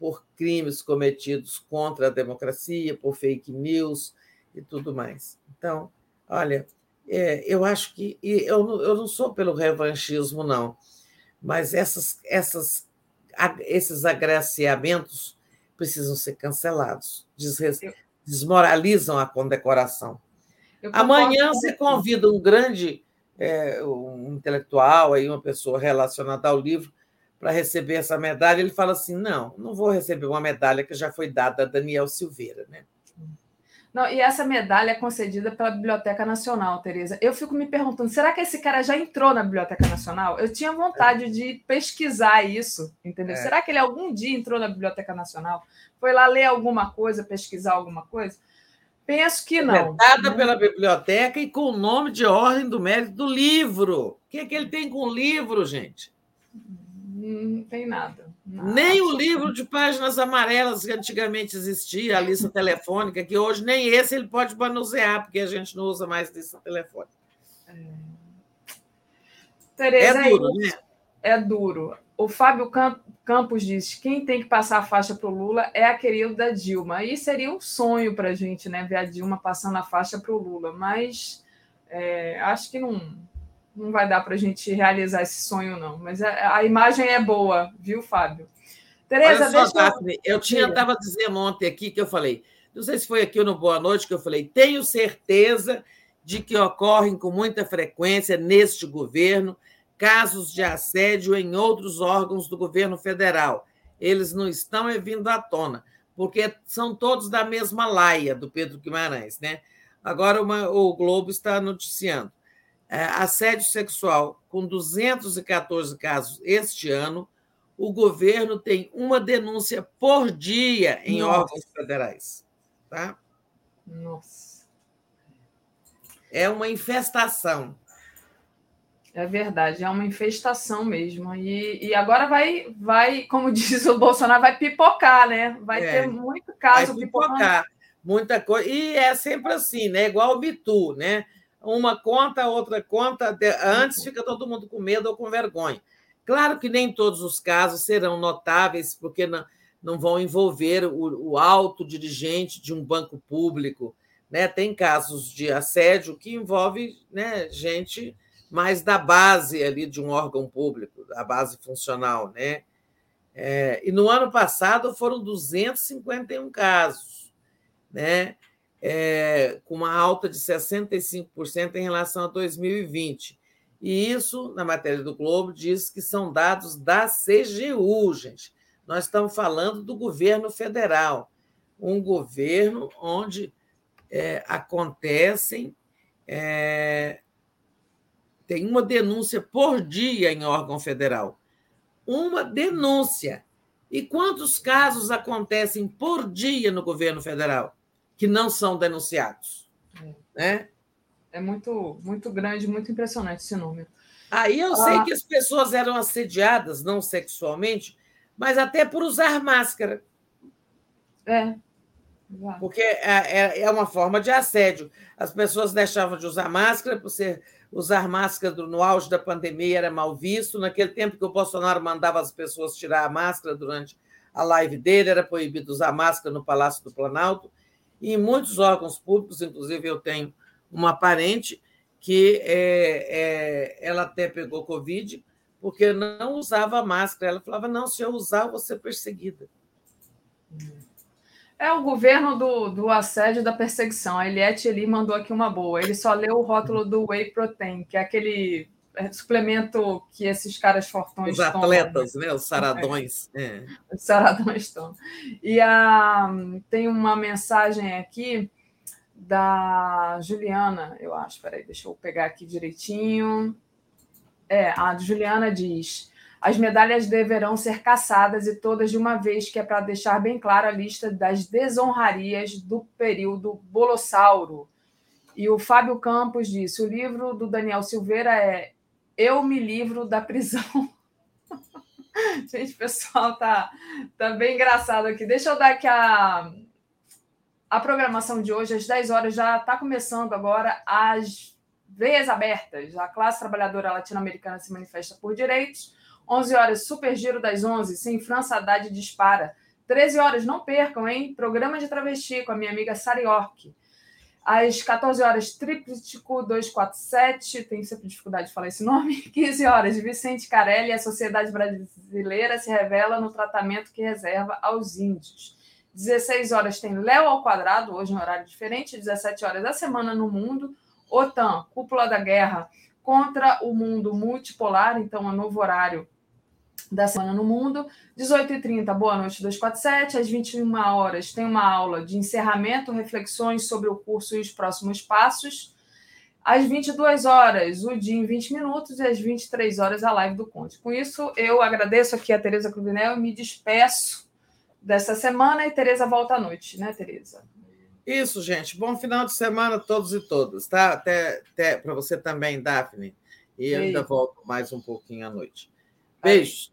J: por crimes cometidos contra a democracia, por fake news e tudo mais. Então, olha, é, eu acho que. Eu não, eu não sou pelo revanchismo, não, mas essas, essas, esses agraciamentos precisam ser cancelados, desmoralizam a condecoração. Amanhã você convida um grande é, um intelectual, aí, uma pessoa relacionada ao livro, para receber essa medalha. Ele fala assim: não, não vou receber uma medalha que já foi dada a Daniel Silveira. Né?
F: Não, e essa medalha é concedida pela Biblioteca Nacional, Tereza. Eu fico me perguntando, será que esse cara já entrou na Biblioteca Nacional? Eu tinha vontade de pesquisar isso, entendeu? É. Será que ele algum dia entrou na Biblioteca Nacional? Foi lá ler alguma coisa, pesquisar alguma coisa? Penso que não.
J: Dada pela biblioteca e com o nome de ordem do mérito do livro. O que, é que ele tem com o livro, gente?
F: Não tem nada. nada.
J: Nem o livro de páginas amarelas que antigamente existia, a lista telefônica, que hoje nem esse ele pode manusear, porque a gente não usa mais lista telefônica. É,
F: Tereza, é duro, né? É duro. O Fábio Campos diz: quem tem que passar a faixa para o Lula é a querida Dilma. Aí seria um sonho para a gente, né? Ver a Dilma passando a faixa para o Lula, mas é, acho que não, não vai dar para a gente realizar esse sonho, não. Mas a, a, imagem é boa, viu, Fábio?
J: Tereza, Olha só, deixa Daphne, eu. Eu tinha estava dizendo ontem aqui que eu falei, não sei se foi aqui no Boa Noite que eu falei, tenho certeza de que ocorrem com muita frequência neste governo casos de assédio em outros órgãos do governo federal. Eles não estão vindo à tona, porque são todos da mesma laia do Pedro Guimarães. Né? Agora uma, o Globo está noticiando. É, assédio sexual, com 214 casos este ano, o governo tem uma denúncia por dia em Nossa. órgãos federais. Tá?
F: Nossa.
J: É uma infestação.
F: É verdade, é uma infestação mesmo. E, e agora vai, vai, como [laughs] diz o Bolsonaro, vai pipocar, né? Vai é, ter muito caso
J: vai pipocar. Muita coisa. E é sempre assim, né? Igual o Bitu, né? Uma conta, outra conta. Antes fica todo mundo com medo ou com vergonha. Claro que nem todos os casos serão notáveis, porque não, não vão envolver o, o alto dirigente de um banco público. Né? Tem casos de assédio que envolve né, gente mais da base ali de um órgão público, da base funcional, né? É, e no ano passado foram 251 casos, né? É, com uma alta de 65% em relação a 2020. E isso, na matéria do Globo, diz que são dados da CGU, gente. Nós estamos falando do governo federal, um governo onde é, acontecem é, tem uma denúncia por dia em órgão federal. Uma denúncia. E quantos casos acontecem por dia no governo federal que não são denunciados? É. Né?
F: É muito, muito grande, muito impressionante esse número.
J: Aí eu sei ah. que as pessoas eram assediadas, não sexualmente, mas até por usar máscara.
F: É.
J: Porque é, é, é uma forma de assédio. As pessoas deixavam de usar máscara por ser usar máscara no auge da pandemia era mal visto. Naquele tempo que o Bolsonaro mandava as pessoas tirar a máscara durante a live dele, era proibido usar máscara no Palácio do Planalto. E em muitos órgãos públicos, inclusive eu tenho uma parente que é, é, ela até pegou Covid porque não usava máscara. Ela falava: não, se eu usar, eu vou ser perseguida.
F: Hum. É o governo do, do assédio da perseguição. A Eliette ele mandou aqui uma boa. Ele só leu o rótulo do Whey Protein, que é aquele é, suplemento que esses caras fortões
J: Os atletas, tomam. né? Os saradões.
F: É. É. Os saradões tomam. E a, tem uma mensagem aqui da Juliana, eu acho. Peraí, deixa eu pegar aqui direitinho. É, a Juliana diz: as medalhas deverão ser caçadas e todas de uma vez, que é para deixar bem clara a lista das desonrarias do período Bolossauro. E o Fábio Campos disse: o livro do Daniel Silveira é Eu Me Livro da Prisão. [laughs] Gente, pessoal, tá, tá bem engraçado aqui. Deixa eu dar aqui a, a programação de hoje, às 10 horas, já está começando agora as veias abertas. A classe trabalhadora latino-americana se manifesta por direitos. 11 horas, Super Giro das 11, sem França Haddad dispara. 13 horas, não percam, hein? Programa de travesti com a minha amiga Sari Ork. Às 14 horas, Tríptico 247, tenho sempre dificuldade de falar esse nome. [laughs] 15 horas, Vicente Carelli, a sociedade brasileira se revela no tratamento que reserva aos índios. 16 horas tem Léo ao quadrado, hoje em horário diferente. 17 horas, a semana no mundo. OTAN, cúpula da guerra contra o mundo multipolar, então, a novo horário da semana no mundo. 18h30, Boa Noite 247. Às 21 horas tem uma aula de encerramento, reflexões sobre o curso e os próximos passos. Às 22 horas, o dia em 20 minutos, e às 23 horas, a live do Conte. Com isso, eu agradeço aqui a Tereza Cruvinel e me despeço dessa semana. E Tereza volta à noite, né, Tereza?
J: Isso, gente. Bom final de semana a todos e todas, tá? Até, até para você também, Daphne. E eu ainda volto mais um pouquinho à noite. Beijo.